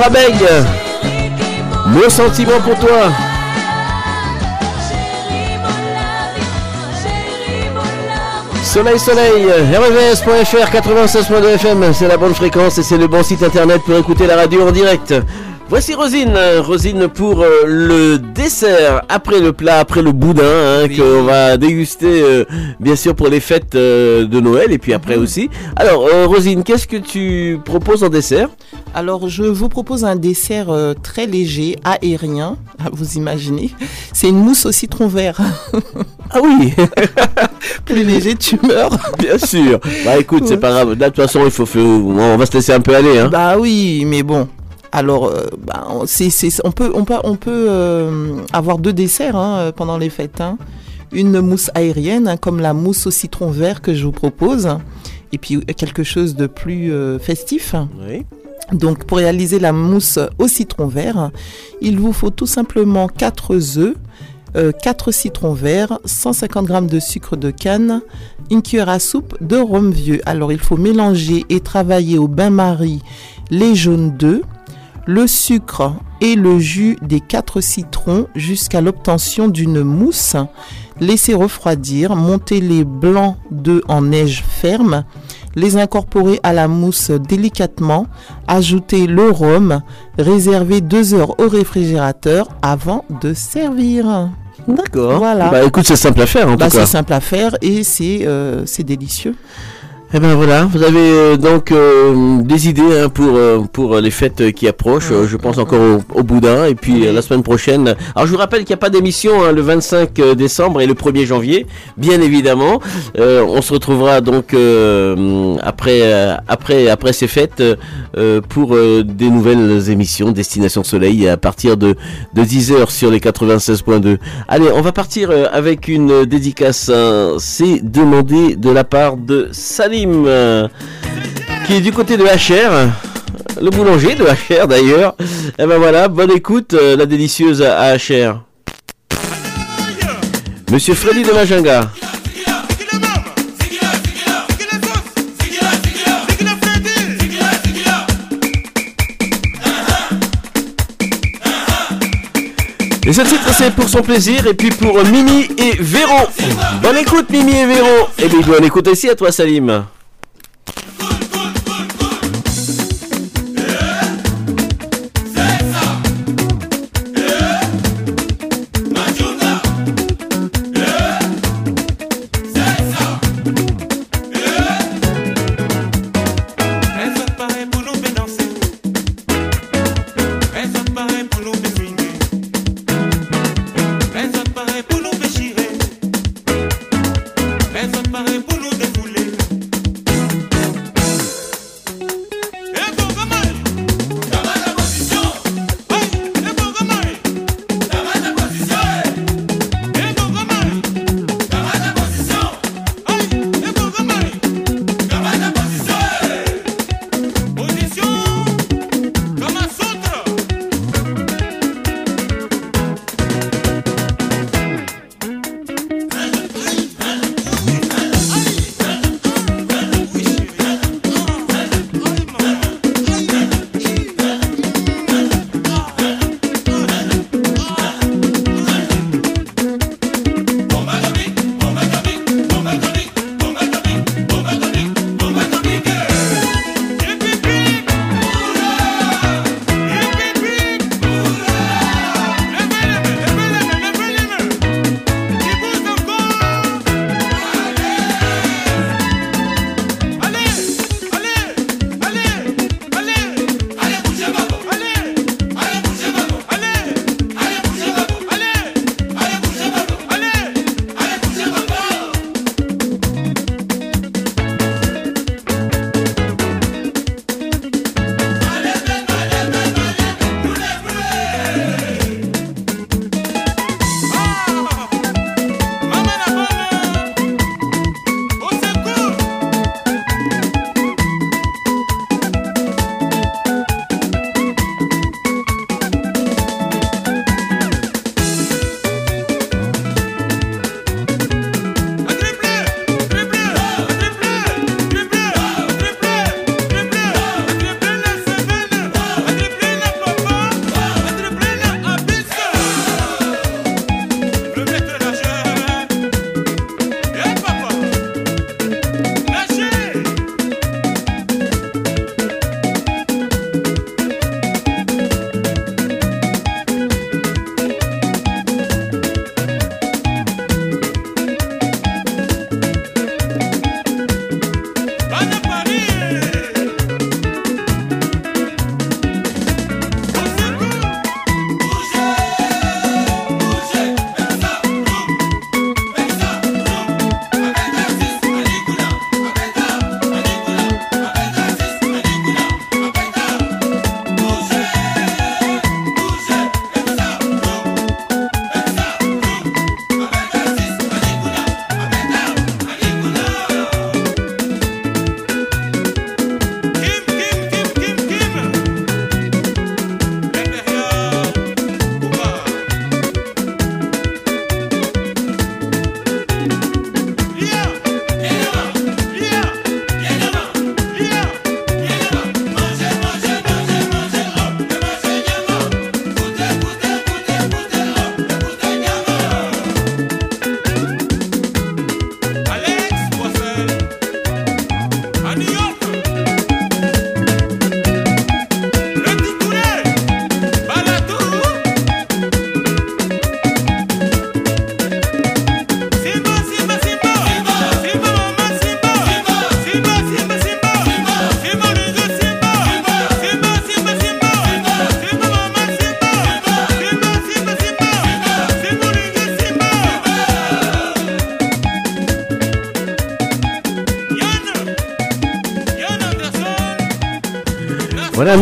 Laura Beg, mon sentiment pour toi. Soleil, soleil, rvs.fr 96.2 FM, c'est la bonne fréquence et c'est le bon site internet pour écouter la radio en direct. Voici Rosine, Rosine pour euh, le dessert, après le plat, après le boudin, hein, qu'on va déguster euh, bien sûr pour les fêtes euh, de Noël et puis après aussi. Alors euh, Rosine, qu'est-ce que tu proposes en dessert? Alors, je vous propose un dessert euh, très léger, aérien, à vous imaginer. C'est une mousse au citron vert. ah oui Plus léger, tu meurs. Bien sûr. Bah écoute, c'est pas grave. Là, de toute façon, il faut, faire- on va se laisser un peu aller. Hein. Bah oui, mais bon. Alors, euh, bah, on- c'est- c'est- on peut, on peut, on peut euh, avoir deux desserts hein, euh, pendant les fêtes. hein. Une mousse aérienne, hein, comme la mousse au citron vert que je vous propose, et puis quelque chose de plus euh, festif. Oui. Donc, pour réaliser la mousse au citron vert, il vous faut tout simplement 4 œufs, euh, 4 citrons verts, 150 g de sucre de canne, une cuillère à soupe de rhum vieux. Alors, il faut mélanger et travailler au bain-marie les jaunes d'œufs, le sucre et le jus des 4 citrons jusqu'à l'obtention d'une mousse. Laissez refroidir, monter les blancs d'œufs en neige ferme, les incorporer à la mousse délicatement, ajouter le rhum, réserver 2 heures au réfrigérateur avant de servir. D'accord. Voilà. Bah écoute, c'est simple à faire en Bah, tout cas. c'est simple à faire et c'est euh, c'est délicieux. Eh ben voilà, vous avez euh, donc euh, des idées hein, pour euh, pour les fêtes euh, qui approchent. Euh, je pense encore au, au boudin et puis euh, la semaine prochaine. Alors je vous rappelle qu'il n'y a pas d'émission hein, le 25 décembre et le 1er janvier, bien évidemment. Euh, on se retrouvera donc euh, après euh, après après ces fêtes euh, pour euh, des nouvelles émissions Destination Soleil à partir de de 10h sur les 96.2. Allez, on va partir euh, avec une dédicace. hein. C'est demandé de la part de Salim, euh, qui est du côté de HR. Le boulanger de HR d'ailleurs. Et ben voilà, bonne écoute, euh, la délicieuse HR. Monsieur Freddy de Majanga. Et ce titre c'est pour son plaisir et puis pour Mimi et Véro. Bonne écoute Mimi et Véro. Et bien bonne écoute aussi à toi Salim.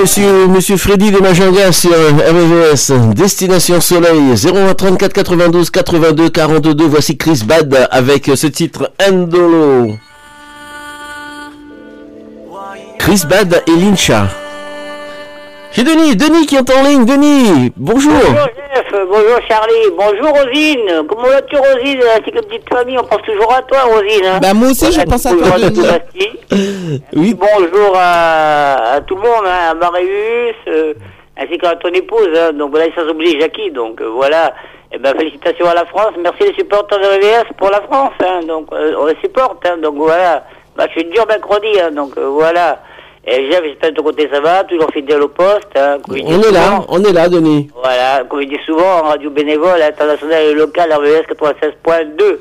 Monsieur, monsieur Freddy de Majanga sur RVVS, Destination Soleil, 01 34 92 82 42. Voici Chris Bad avec ce titre Endolo. Chris Bad et Lincha. J'ai Denis, Denis qui est en ligne. Denis, bonjour. Bonjour Jeff, bonjour Charlie, bonjour Rosine. Comment vas-tu Rosine? C'est que petite famille, on pense toujours à toi Rosine. hein? Bah, moi aussi, je pense à toi, Denis. Oui. Bonjour à, à tout le monde, hein, à Marius, euh, ainsi qu'à ton épouse. hein. Donc voilà, sans oublier Jackie. Donc euh, voilà. Eh ben, félicitations à la France. Merci les supporters de RVS pour la France. hein. Donc euh, on les supporte. Donc voilà. Bah, je suis dur mercredi. Donc voilà. Et Jeff, j'espère de ton côté ça va, toujours fidèle au poste. hein. On est là, on est là, Denis. Voilà, comme je dis souvent, en radio bénévole, internationale et locale, RVS 96.2.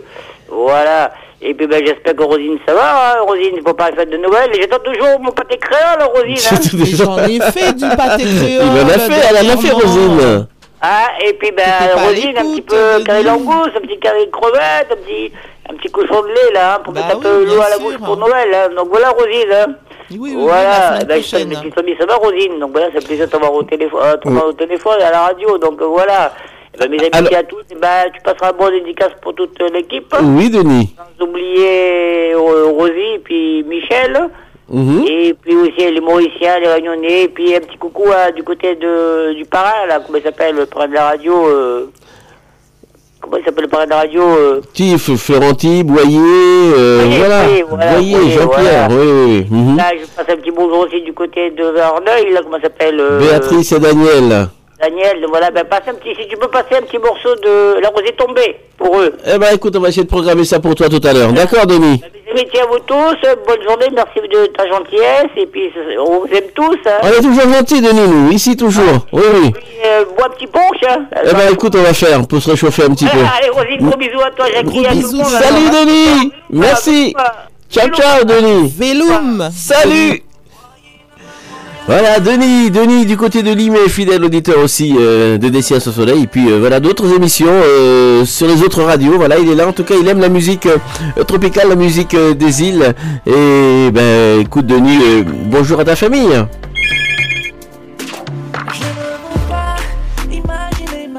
Voilà. Et puis ben, j'espère que Rosine ça va, hein. Rosine, il faut pas faire de Noël. Et j'attends toujours mon pâté créole, Rosine. Hein. J'en ai fait du pâté créole. Il en a fait, elle en a fait, Rosine. Ah, et puis ben, Rosine, un petit peu carré langouste, un petit carré crevette, un petit, un petit cochon de lait, là, hein, pour mettre un peu l'eau à la bouche pour Noël. Hein. Donc voilà, Rosine. Hein. oui, oui, voilà, ben, je famille, ça va, Rosine. Donc voilà, c'est plaisir de t'avoir au téléphone, euh, au téléphone et à la radio. Donc voilà. Ben, mes amitiés à tous, eh ben, tu passeras un bon dédicace pour toute l'équipe. Oui, Denis. Sans oublier euh, Rosie, et puis Michel. Mhm. Et puis aussi les Mauriciens, les Réunionnais, et puis un petit coucou à- du côté de, du parrain, là, comment il s'appelle, le parrain de la radio. euh, comment il s'appelle le parrain de la radio euh, Tif, Ferranti, Boyer, euh, Boyer, voilà. Boyer, Jean-Pierre, voilà. oui, oui. Mhm. Là, je passe un petit bonjour aussi du côté de Verneuil, là, comment il s'appelle Béatrice et Daniel. Daniel, voilà, ben passe un petit, si tu peux passer un petit morceau de La Rosée tombée pour eux. Eh ben écoute, on va essayer de programmer ça pour toi tout à l'heure. D'accord, Denis Mes amitiés à vous tous, bonne journée, merci de ta gentillesse, et puis on vous aime tous. Hein. On est toujours gentils, Denis, nous, ici toujours. Oui, oui. Euh, bois un petit punch. Hein. Eh ben écoute, on va faire pour se réchauffer un petit peu. Allez, Rosine, gros bisous à toi, Jackie, à tout le monde. Salut, Denis Merci Ciao, ciao, Denis Vélum Salut Voilà, Denis, Denis du côté de Limay, fidèle auditeur aussi euh, de Destination Soleil, et puis euh, voilà d'autres émissions euh, sur les autres radios. Voilà, il est là. En tout cas, il aime la musique euh, tropicale, la musique des îles. Et ben, écoute, Denis, bonjour à ta famille.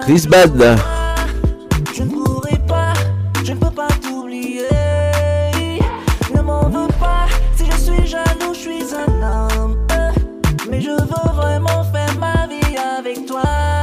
Chris Bad. Avec toi.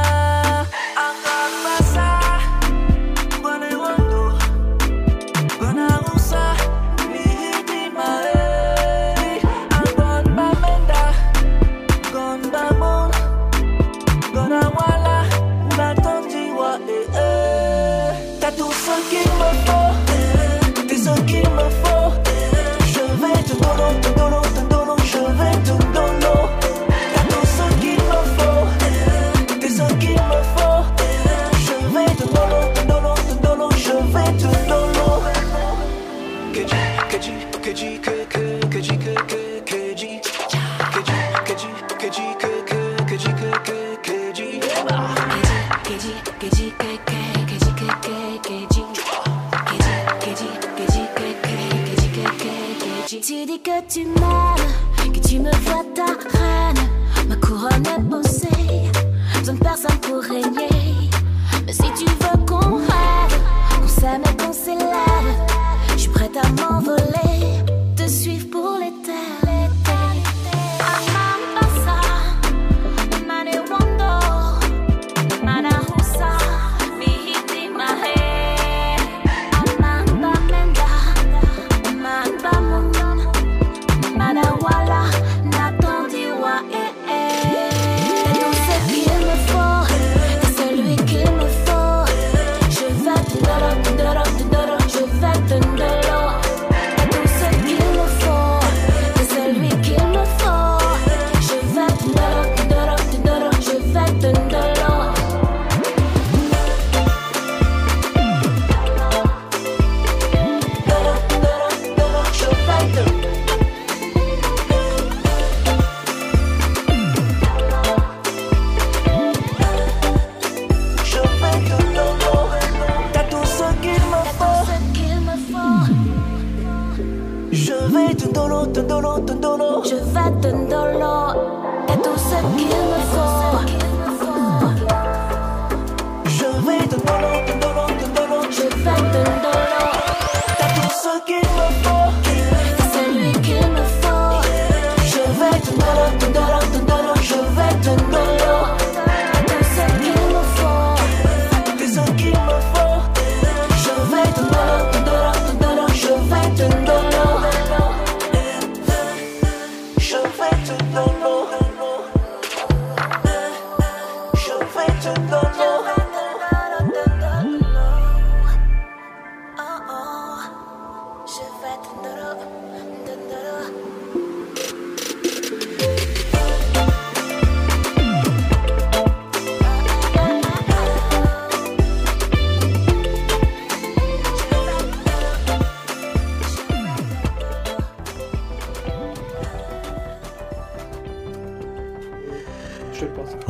Que tu m'aimes, que tu me vois ta reine. Ma couronne est posée, besoin de personne pour régner. Mais si tu veux qu'on rêve, qu'on s'aime et qu'on s'élève, je suis prête à m'envoler,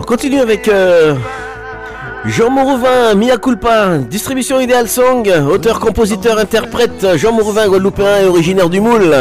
continue avec euh, Jean Mourouvin, Mia Culpa, distribution Idéal Song, auteur, compositeur, interprète, Jean Mourouvin, Guadeloupéen et originaire du Moule.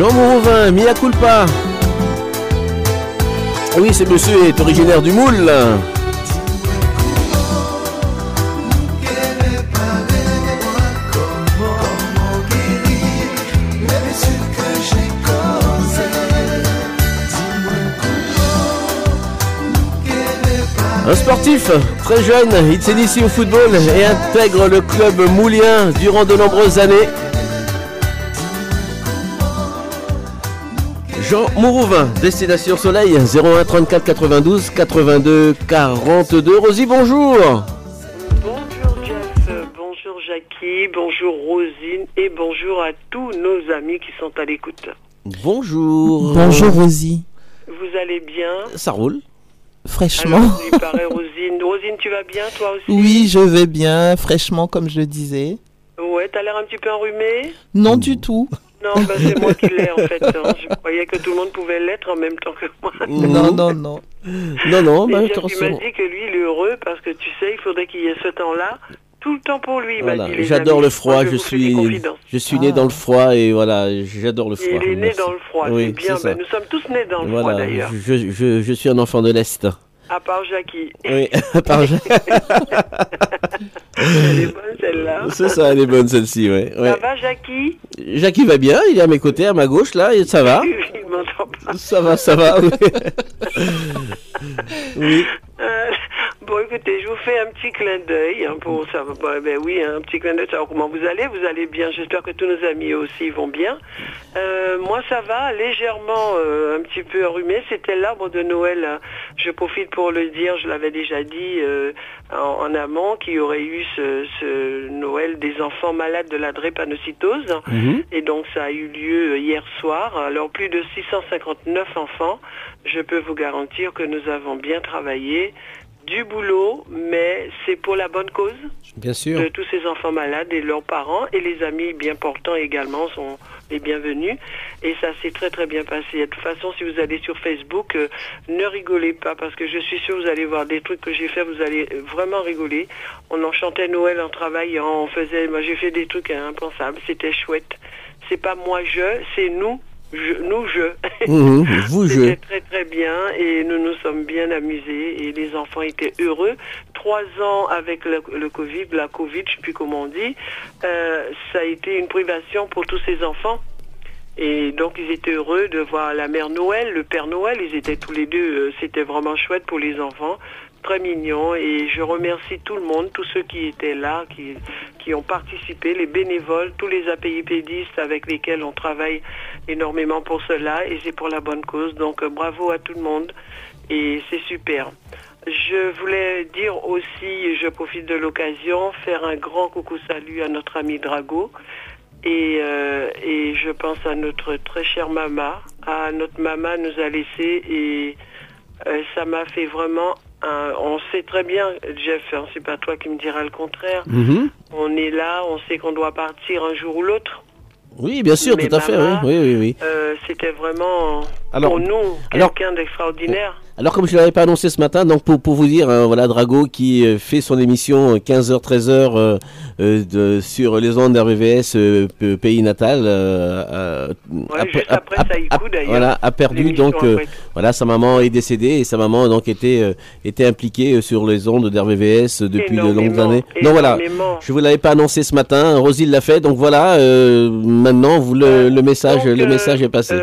Jean Mourouvin, Mia Culpa. Ah oui, ce monsieur est originaire du Moule. Un sportif très jeune, il s'initie au football et intègre le club moulien durant de nombreuses années. Jean Mourouvin, Destination Soleil, 01 34 92 82 42. Rosie, bonjour Bonjour Jeff, bonjour Jackie, bonjour Rosine et bonjour à tous nos amis qui sont à l'écoute. Bonjour. Bonjour Rosie. Vous allez bien? Ça roule Fraîchement. Alors, il paraît Rosine. Rosine, tu vas bien toi aussi? Oui, je vais bien, fraîchement comme je disais. Ouais, t'as l'air un petit peu enrhumé Non du tout. Non, bah, c'est moi qui l'ai en fait. hein. Je croyais que tout le monde pouvait l'être en même temps que moi. Non, non, non. Non, non, bah, Jeff, il m'a dit que lui, il est heureux parce que tu sais, il faudrait qu'il y ait ce temps-là tout le temps pour lui. Voilà, j'adore le froid, Moi, je suis, je né dans le froid et voilà, j'adore le froid. Il est né Merci. dans le froid, Oui, bien. ben, nous sommes tous nés dans le froid Voilà, d'ailleurs. je, je, je suis un enfant de l'Est. À part Jackie. Oui, à part- Elle est bonne celle-là. C'est ça, elle est bonne celle-ci, ouais. ouais. Ça va Jackie? Jackie va bien, il est à mes côtés, à ma gauche, là, et ça va. Il m'entend pas. Ça va, ça va. oui. oui. Euh, bon écoutez, je vous fais un petit clin d'œil hein, pour ça. bah, ben oui, un petit clin d'œil, comment vous allez. Vous allez bien. J'espère que tous nos amis aussi vont bien. Euh, moi ça va, légèrement euh, un petit peu enrhumé. C'était l'arbre de Noël. hein. Je profite pour le dire, je l'avais déjà dit euh, en, en amont, qu'il y aurait eu ce, ce Noël des enfants malades de la drépanocytose. Mhm. Et donc ça a eu lieu hier soir. Alors plus de 659 enfants. Je peux vous garantir que nous avons bien travaillé, du boulot, mais c'est pour la bonne cause Bien sûr. de tous ces enfants malades et leurs parents et les amis bien portants également sont les bienvenus. Et ça s'est très très bien passé. De toute façon, si vous allez sur Facebook, euh, ne rigolez pas parce que je suis sûre que vous allez voir des trucs que j'ai fait, vous allez vraiment rigoler. On en chantait Noël en travaillant, on faisait, moi j'ai fait des trucs impensables, c'était chouette. C'est pas moi je, c'est nous. Je, nous je. Mhm, vous, je. C'était très très bien et nous nous sommes bien amusés et les enfants étaient heureux. Trois ans avec le, le Covid, la Covid, je sais plus comment on dit, euh, ça a été une privation pour tous ces enfants. Et donc ils étaient heureux de voir la mère Noël, le père Noël, ils étaient tous les deux, euh, c'était vraiment chouette pour les enfants, très mignon. Et je remercie tout le monde, tous ceux qui étaient là, qui, qui ont participé, les bénévoles, tous les APIPédistes avec lesquels on travaille énormément pour cela, et c'est pour la bonne cause. Donc euh, bravo à tout le monde, et c'est super. Je voulais dire aussi, je profite de l'occasion, faire un grand coucou salut à notre ami Drago. Et, euh, et je pense à notre très chère maman. À notre maman nous a laissé et euh, ça m'a fait vraiment un- on sait très bien, Jeff, hein, c'est pas toi qui me diras le contraire. Mhm. On est là, on sait qu'on doit partir un jour ou l'autre. Oui, bien sûr, Mais tout à fait, oui, oui, oui, oui. Euh, C'était vraiment Alors- pour nous alors- quelqu'un d'extraordinaire. Alors comme je ne l'avais pas annoncé ce matin, donc pour, pour vous dire, hein, voilà Drago qui euh, fait son émission 15h 13h euh, euh, de- sur les ondes d'RVVS euh, pays natal. euh, euh, Ouais, a- après Saïkou. Voilà, a perdu donc euh, voilà sa maman est décédée et sa maman donc était euh, était impliquée euh, sur les ondes d'RVVS depuis de longues années. Donc voilà, je vous l'avais pas annoncé ce matin, Rosie l'a fait, donc voilà, euh, maintenant vous le, le message le message euh, est passé.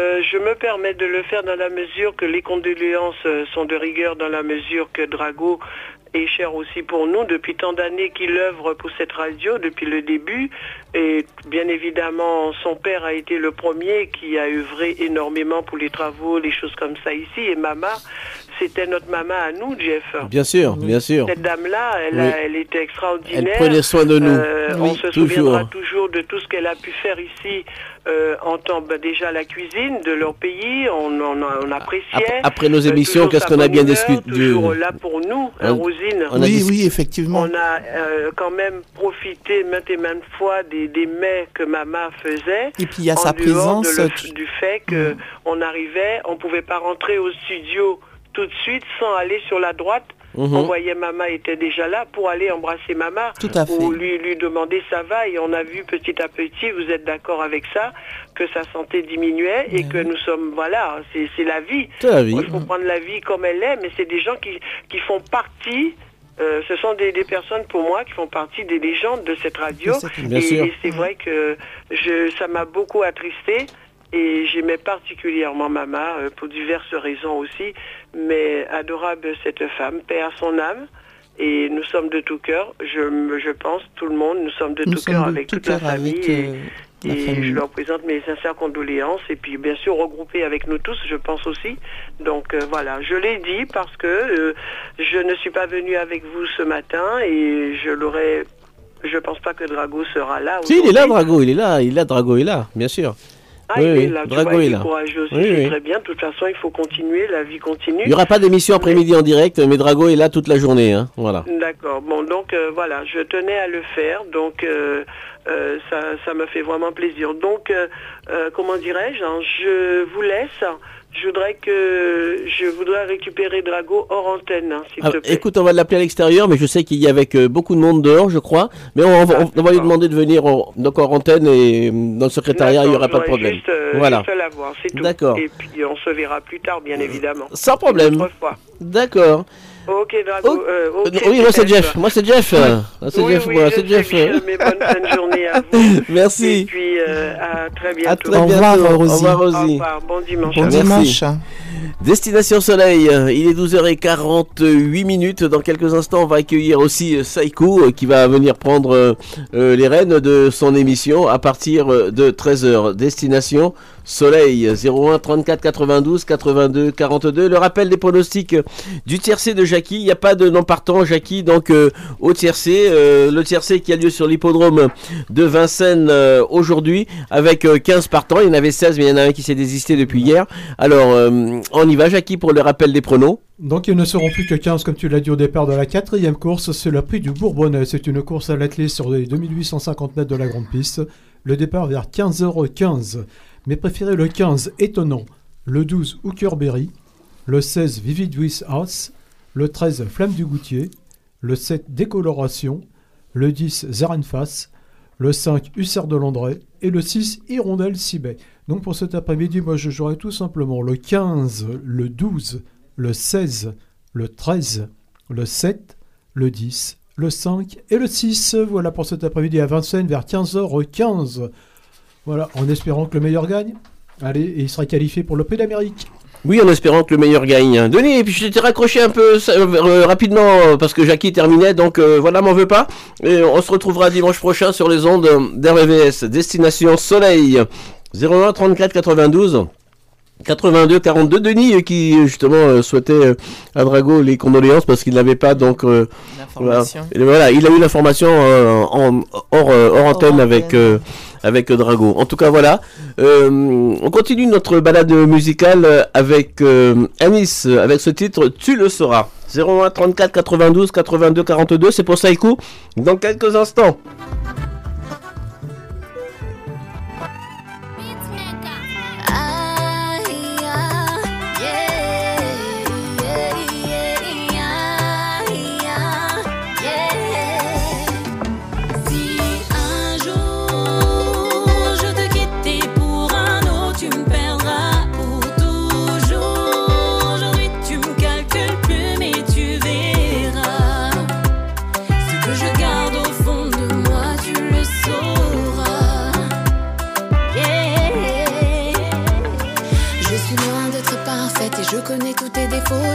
Permets de le faire dans la mesure que les condoléances euh, sont de rigueur, dans la mesure que Drago est cher aussi pour nous depuis tant d'années qu'il œuvre pour cette radio depuis le début. Et bien évidemment, son père a été le premier qui a œuvré énormément pour les travaux, les choses comme ça ici. Et Mama, c'était notre maman à nous, Jeff. Bien sûr, bien sûr. Cette dame-là, elle, Oui. a- elle était extraordinaire. Elle prenait soin de nous. Euh, On se toujours. souviendra toujours de tout ce qu'elle a pu faire ici euh, en tant bah, déjà la cuisine de leur pays. On, on, on appréciait. Après- après nos Euh, émissions, qu'est-ce qu'on a bien discuté du- Toujours là pour nous, hein, On- Rosine. on a Oui, oui, effectivement. On a euh, quand même profité maintes et maintes fois des, des mets que Mama faisait. Et puis, il y a en sa présence, le- tu- du fait que on arrivait, on pouvait pas rentrer au studio tout de suite sans aller sur la droite. Mhm. On voyait Mama était déjà là pour aller embrasser Mama Tout à fait. ou lui lui demander ça va et on a vu petit à petit, vous êtes d'accord avec ça, que sa santé diminuait et que nous sommes voilà, c'est la vie. C'est la vie. Il faut prendre la vie comme elle est, mais c'est des gens qui qui font partie euh, ce sont des, des personnes pour moi qui font partie des légendes de cette radio. Bien et sûr. et c'est vrai que je, ça m'a beaucoup attristé. Et j'aimais particulièrement Mama euh, pour diverses raisons aussi. Mais adorable cette femme, paix à son âme. Et nous sommes de tout cœur, je, je pense, tout le monde, nous sommes de Nous tout sommes cœur de avec tout toute la cœur famille. avec, et- euh, la et famille. je leur présente mes sincères condoléances et puis bien sûr regroupés avec nous tous, je pense aussi. Donc euh, voilà, je l'ai dit parce que euh, je ne suis pas venue avec vous ce matin et je l'aurais. Je pense pas que Drago sera là. Si, il est là. Drago, il est là, il est là, Drago est là, bien sûr. Ah, oui, il est là. Drago vois, est il là. courageux aussi, Oui, oui. très bien. De toute façon, il faut continuer, la vie continue. Il n'y aura pas d'émission après-midi en direct, mais Drago est là toute la journée, hein, voilà. D'accord. Bon, donc euh, voilà, je tenais à le faire, donc euh, euh, ça, ça me fait vraiment plaisir. Donc, comment dirais-je hein, Je vous laisse. Je voudrais que je voudrais récupérer Drago hors antenne, hein, s'il Ah, te plaît. écoute, on va l'appeler à l'extérieur, mais je sais qu'il y a avec euh, beaucoup de monde dehors, je crois. Mais on, va- on va lui demander de venir donc en antenne et euh, dans le secrétariat, il n'y aura pas de problème. Juste, euh, voilà. juste la voir, c'est tout. D'accord. Et puis on se verra plus tard, bien évidemment. Sans problème. D'accord. Ok, Drago. euh, ok, Euh, oui, moi c'est Jeff. Moi c'est Jeff. Ouais. Ah, C'est Oui, Jeff. oui, je c'est Jeff. bien, mais bonne fin de journée à vous. Merci. Et puis euh, à très bientôt. À très bientôt. Au revoir, Rosie. Au revoir, bon dimanche. Bon à vous. Merci. Destination Soleil, euh, il est 12h48 minutes. Dans quelques instants, on va accueillir aussi euh, euh, qui va venir prendre euh, euh, les rênes de son émission à partir euh, de 13h. Destination Soleil 01 34 92 82 42. Le rappel des pronostics du tiercé de Jackie. Il n'y a pas de non partant Jackie donc euh, au tiercé. Euh, le tiercé qui a lieu sur l'hippodrome de Vincennes euh, aujourd'hui avec euh, 15 partants. Il y en avait 16 mais il y en a un qui s'est désisté depuis hier. Alors on y va Jackie pour le rappel des pronos. Donc ils ne seront plus que 15 comme tu l'as dit au départ de la quatrième course, c'est le prix du Bourbonnais. C'est une course à l'attelé sur les 2850 mètres de la grande piste. Le départ vers 15h15. Mais préférez le 15 étonnant, le 12 Hookerberry, le 16 Vivid With House, le 13 Flamme du Goutier, le 7 Décoloration, le 10 Zerenfass, le 5 Hussard de Landré et le 6 Hirondelle Sibet. Donc pour cet après-midi, moi je jouerai tout simplement le 15, le 12, le 16, le 13, le 7, le 10, le 5 et le 6. Voilà pour cet après-midi à Vincennes vers 15h15. Voilà, en espérant que le meilleur gagne. Allez, et il sera qualifié pour le Prix d'Amérique. Oui, en espérant que le meilleur gagne. Denis, et puis je t'ai raccroché un peu ça, euh, rapidement euh, parce que Jackie terminait, donc euh, voilà, m'en veux pas. Et on se retrouvera dimanche prochain sur les ondes d'RVVS. Destination Soleil 01 34 92 82 42 Denis euh, qui justement euh, souhaitait euh, à Drago les condoléances parce qu'il n'avait pas donc euh, voilà. L'information. Et voilà, il a eu l'information euh, en hors, euh, hors antenne avec euh, avec Drago. En tout cas voilà, Euh, on continue notre balade musicale avec euh, Anis avec ce titre Tu le sauras. 01 34 92 82 42, c'est pour Saïkou dans quelques instants.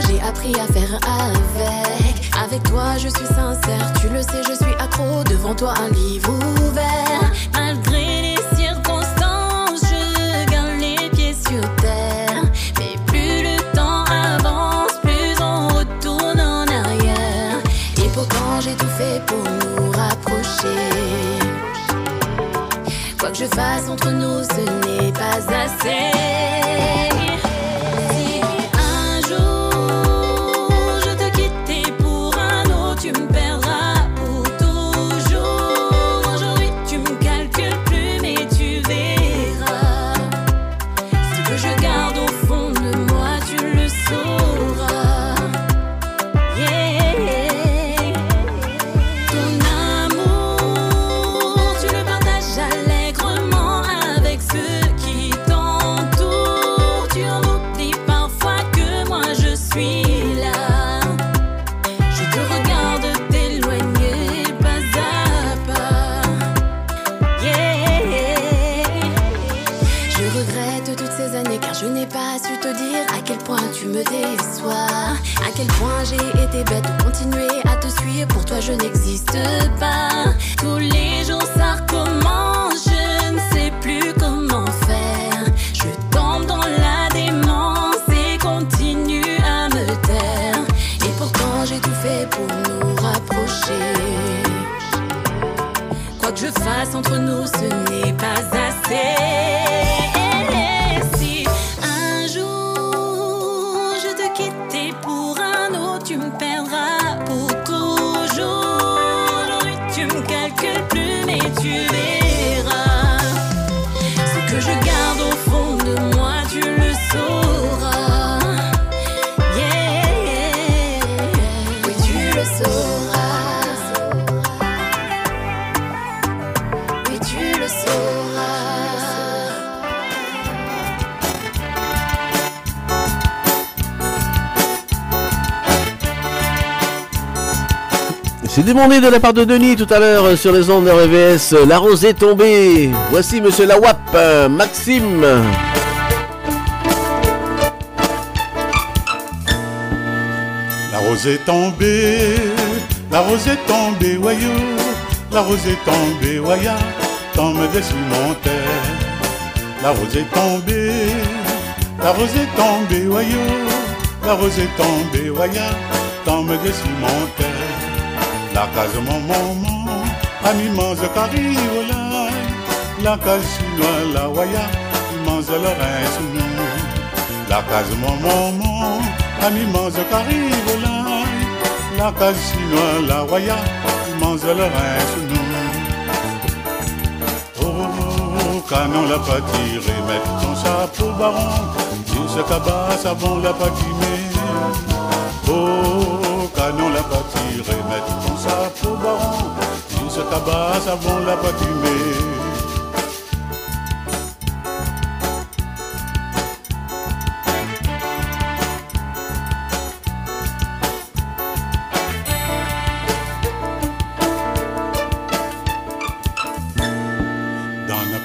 J'ai appris à faire avec. Avec toi, je suis sincère. Tu le sais, je suis accro. Devant toi, un livre ouvert. Malgré les circonstances, je garde les pieds sur terre. Mais plus le temps avance, plus on retourne en arrière. Et pourtant, j'ai tout fait pour nous rapprocher. Quoi que je fasse entre nous, ce n'est pas assez. Quel point j'ai été bête de continuer à te suivre. Pour toi, je n'existe pas. Tous les jours, ça recommence. Je ne sais plus comment faire. Je tombe dans la démence et continue à me taire. Et pourtant, j'ai tout fait pour nous rapprocher. Quoi que je fasse entre nous, ce n'est pas assez. C'est demandé de la part de Denis tout à l'heure euh, sur les ondes RVS. euh, La rose est tombée. Voici Monsieur Lawap, euh, Maxime. La rose est tombée, la rose est tombée, voyou. La rose est tombée, voya, tombe dessus mon terre. La rose est tombée, la rose est tombée, voyou. La rose est tombée, voya, tombe dessus mon terre. La case mon maman, ami mange cariola. La case chinois, la waya, mange le nous. La case mon maman, ami mange cariola. La case chinois, la waya, mange le. Oh, canon la pas tiré, mettre ton chapeau baron. Il se cabasse avant la pas Oh, canon la pas tiré, mettre ton chapeau baron. Il se cabasse avant la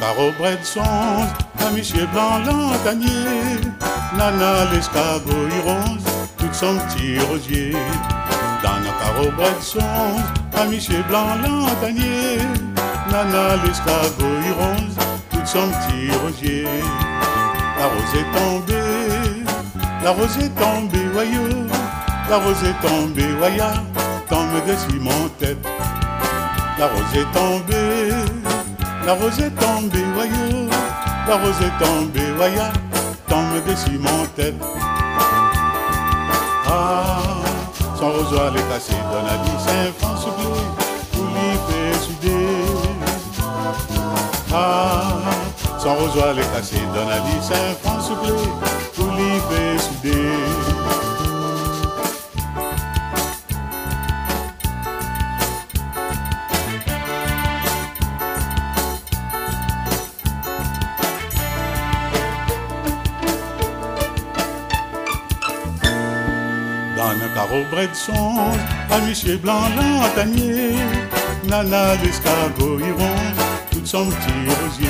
carreau bret de songe, un monsieur blanc lantanier, nana l'escargot y ronge, tout son petit rosier. Songe, un monsieur blanc lantanier, nana l'escargot y ronge, tout son petit rosier. La rose est tombée, la rose est tombée, voyou, la rose est tombée, voya, tombe dessus mon tête. La rose est tombée, la rose est tombée, voyou, la rose est tombée, voya, tombe dessus mon tête. Ah, son rosoir est cassé, donne à dix cinq francs soufflés, pour lui faire souder. Ah, son rosoir est cassé, donne à dix cinq francs soufflés, pour lui faire souder. Songe, à monsieur blanc lantanier, nana l'escargot y ronge, tout son petit rosier.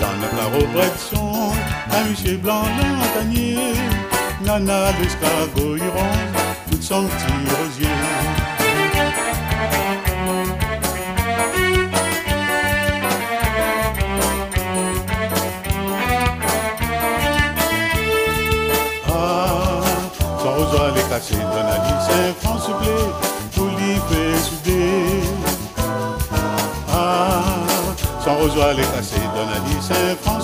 Dans le carreau bret de songe, à monsieur blanc lantanier, nana l'escargot y ronge, tout son petit rosier. Son rosoir est cassé, donne à dix cinq francs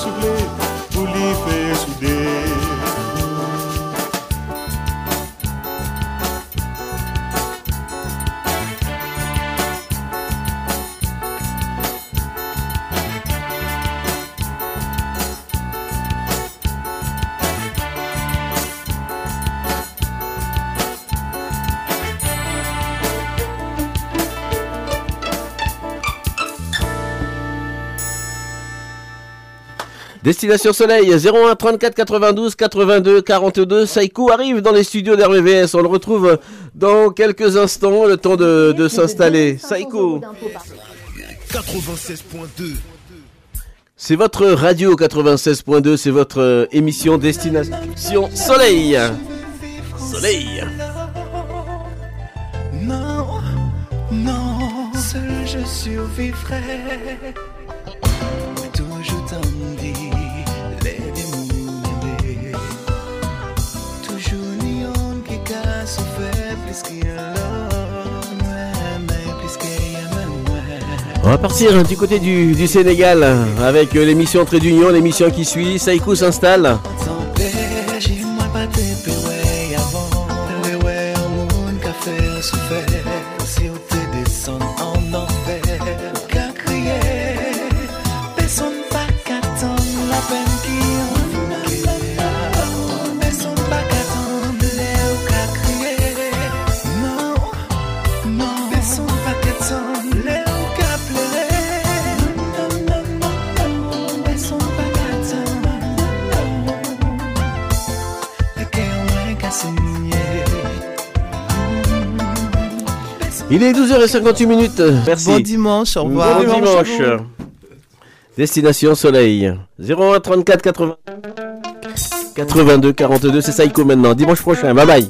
Destination Soleil 01 34 92 82 42. Saïkou arrive dans les studios d'RVVS. On le retrouve dans quelques instants, le temps de, de s'installer. Saïkou 96.2 c'est votre radio 96.2, c'est votre euh, émission Destination Soleil. Soleil. Non, non, seul je survivrai. On va partir du côté du, Sénégal avec euh, l'émission Trade d'Union, l'émission qui suit. Saïkou s'installe. Il est 12h58 Merci. Bon dimanche, au revoir. Bon dimanche. Destination Soleil. 01 34 80 82 42, c'est Psycho maintenant. Dimanche prochain, bye bye.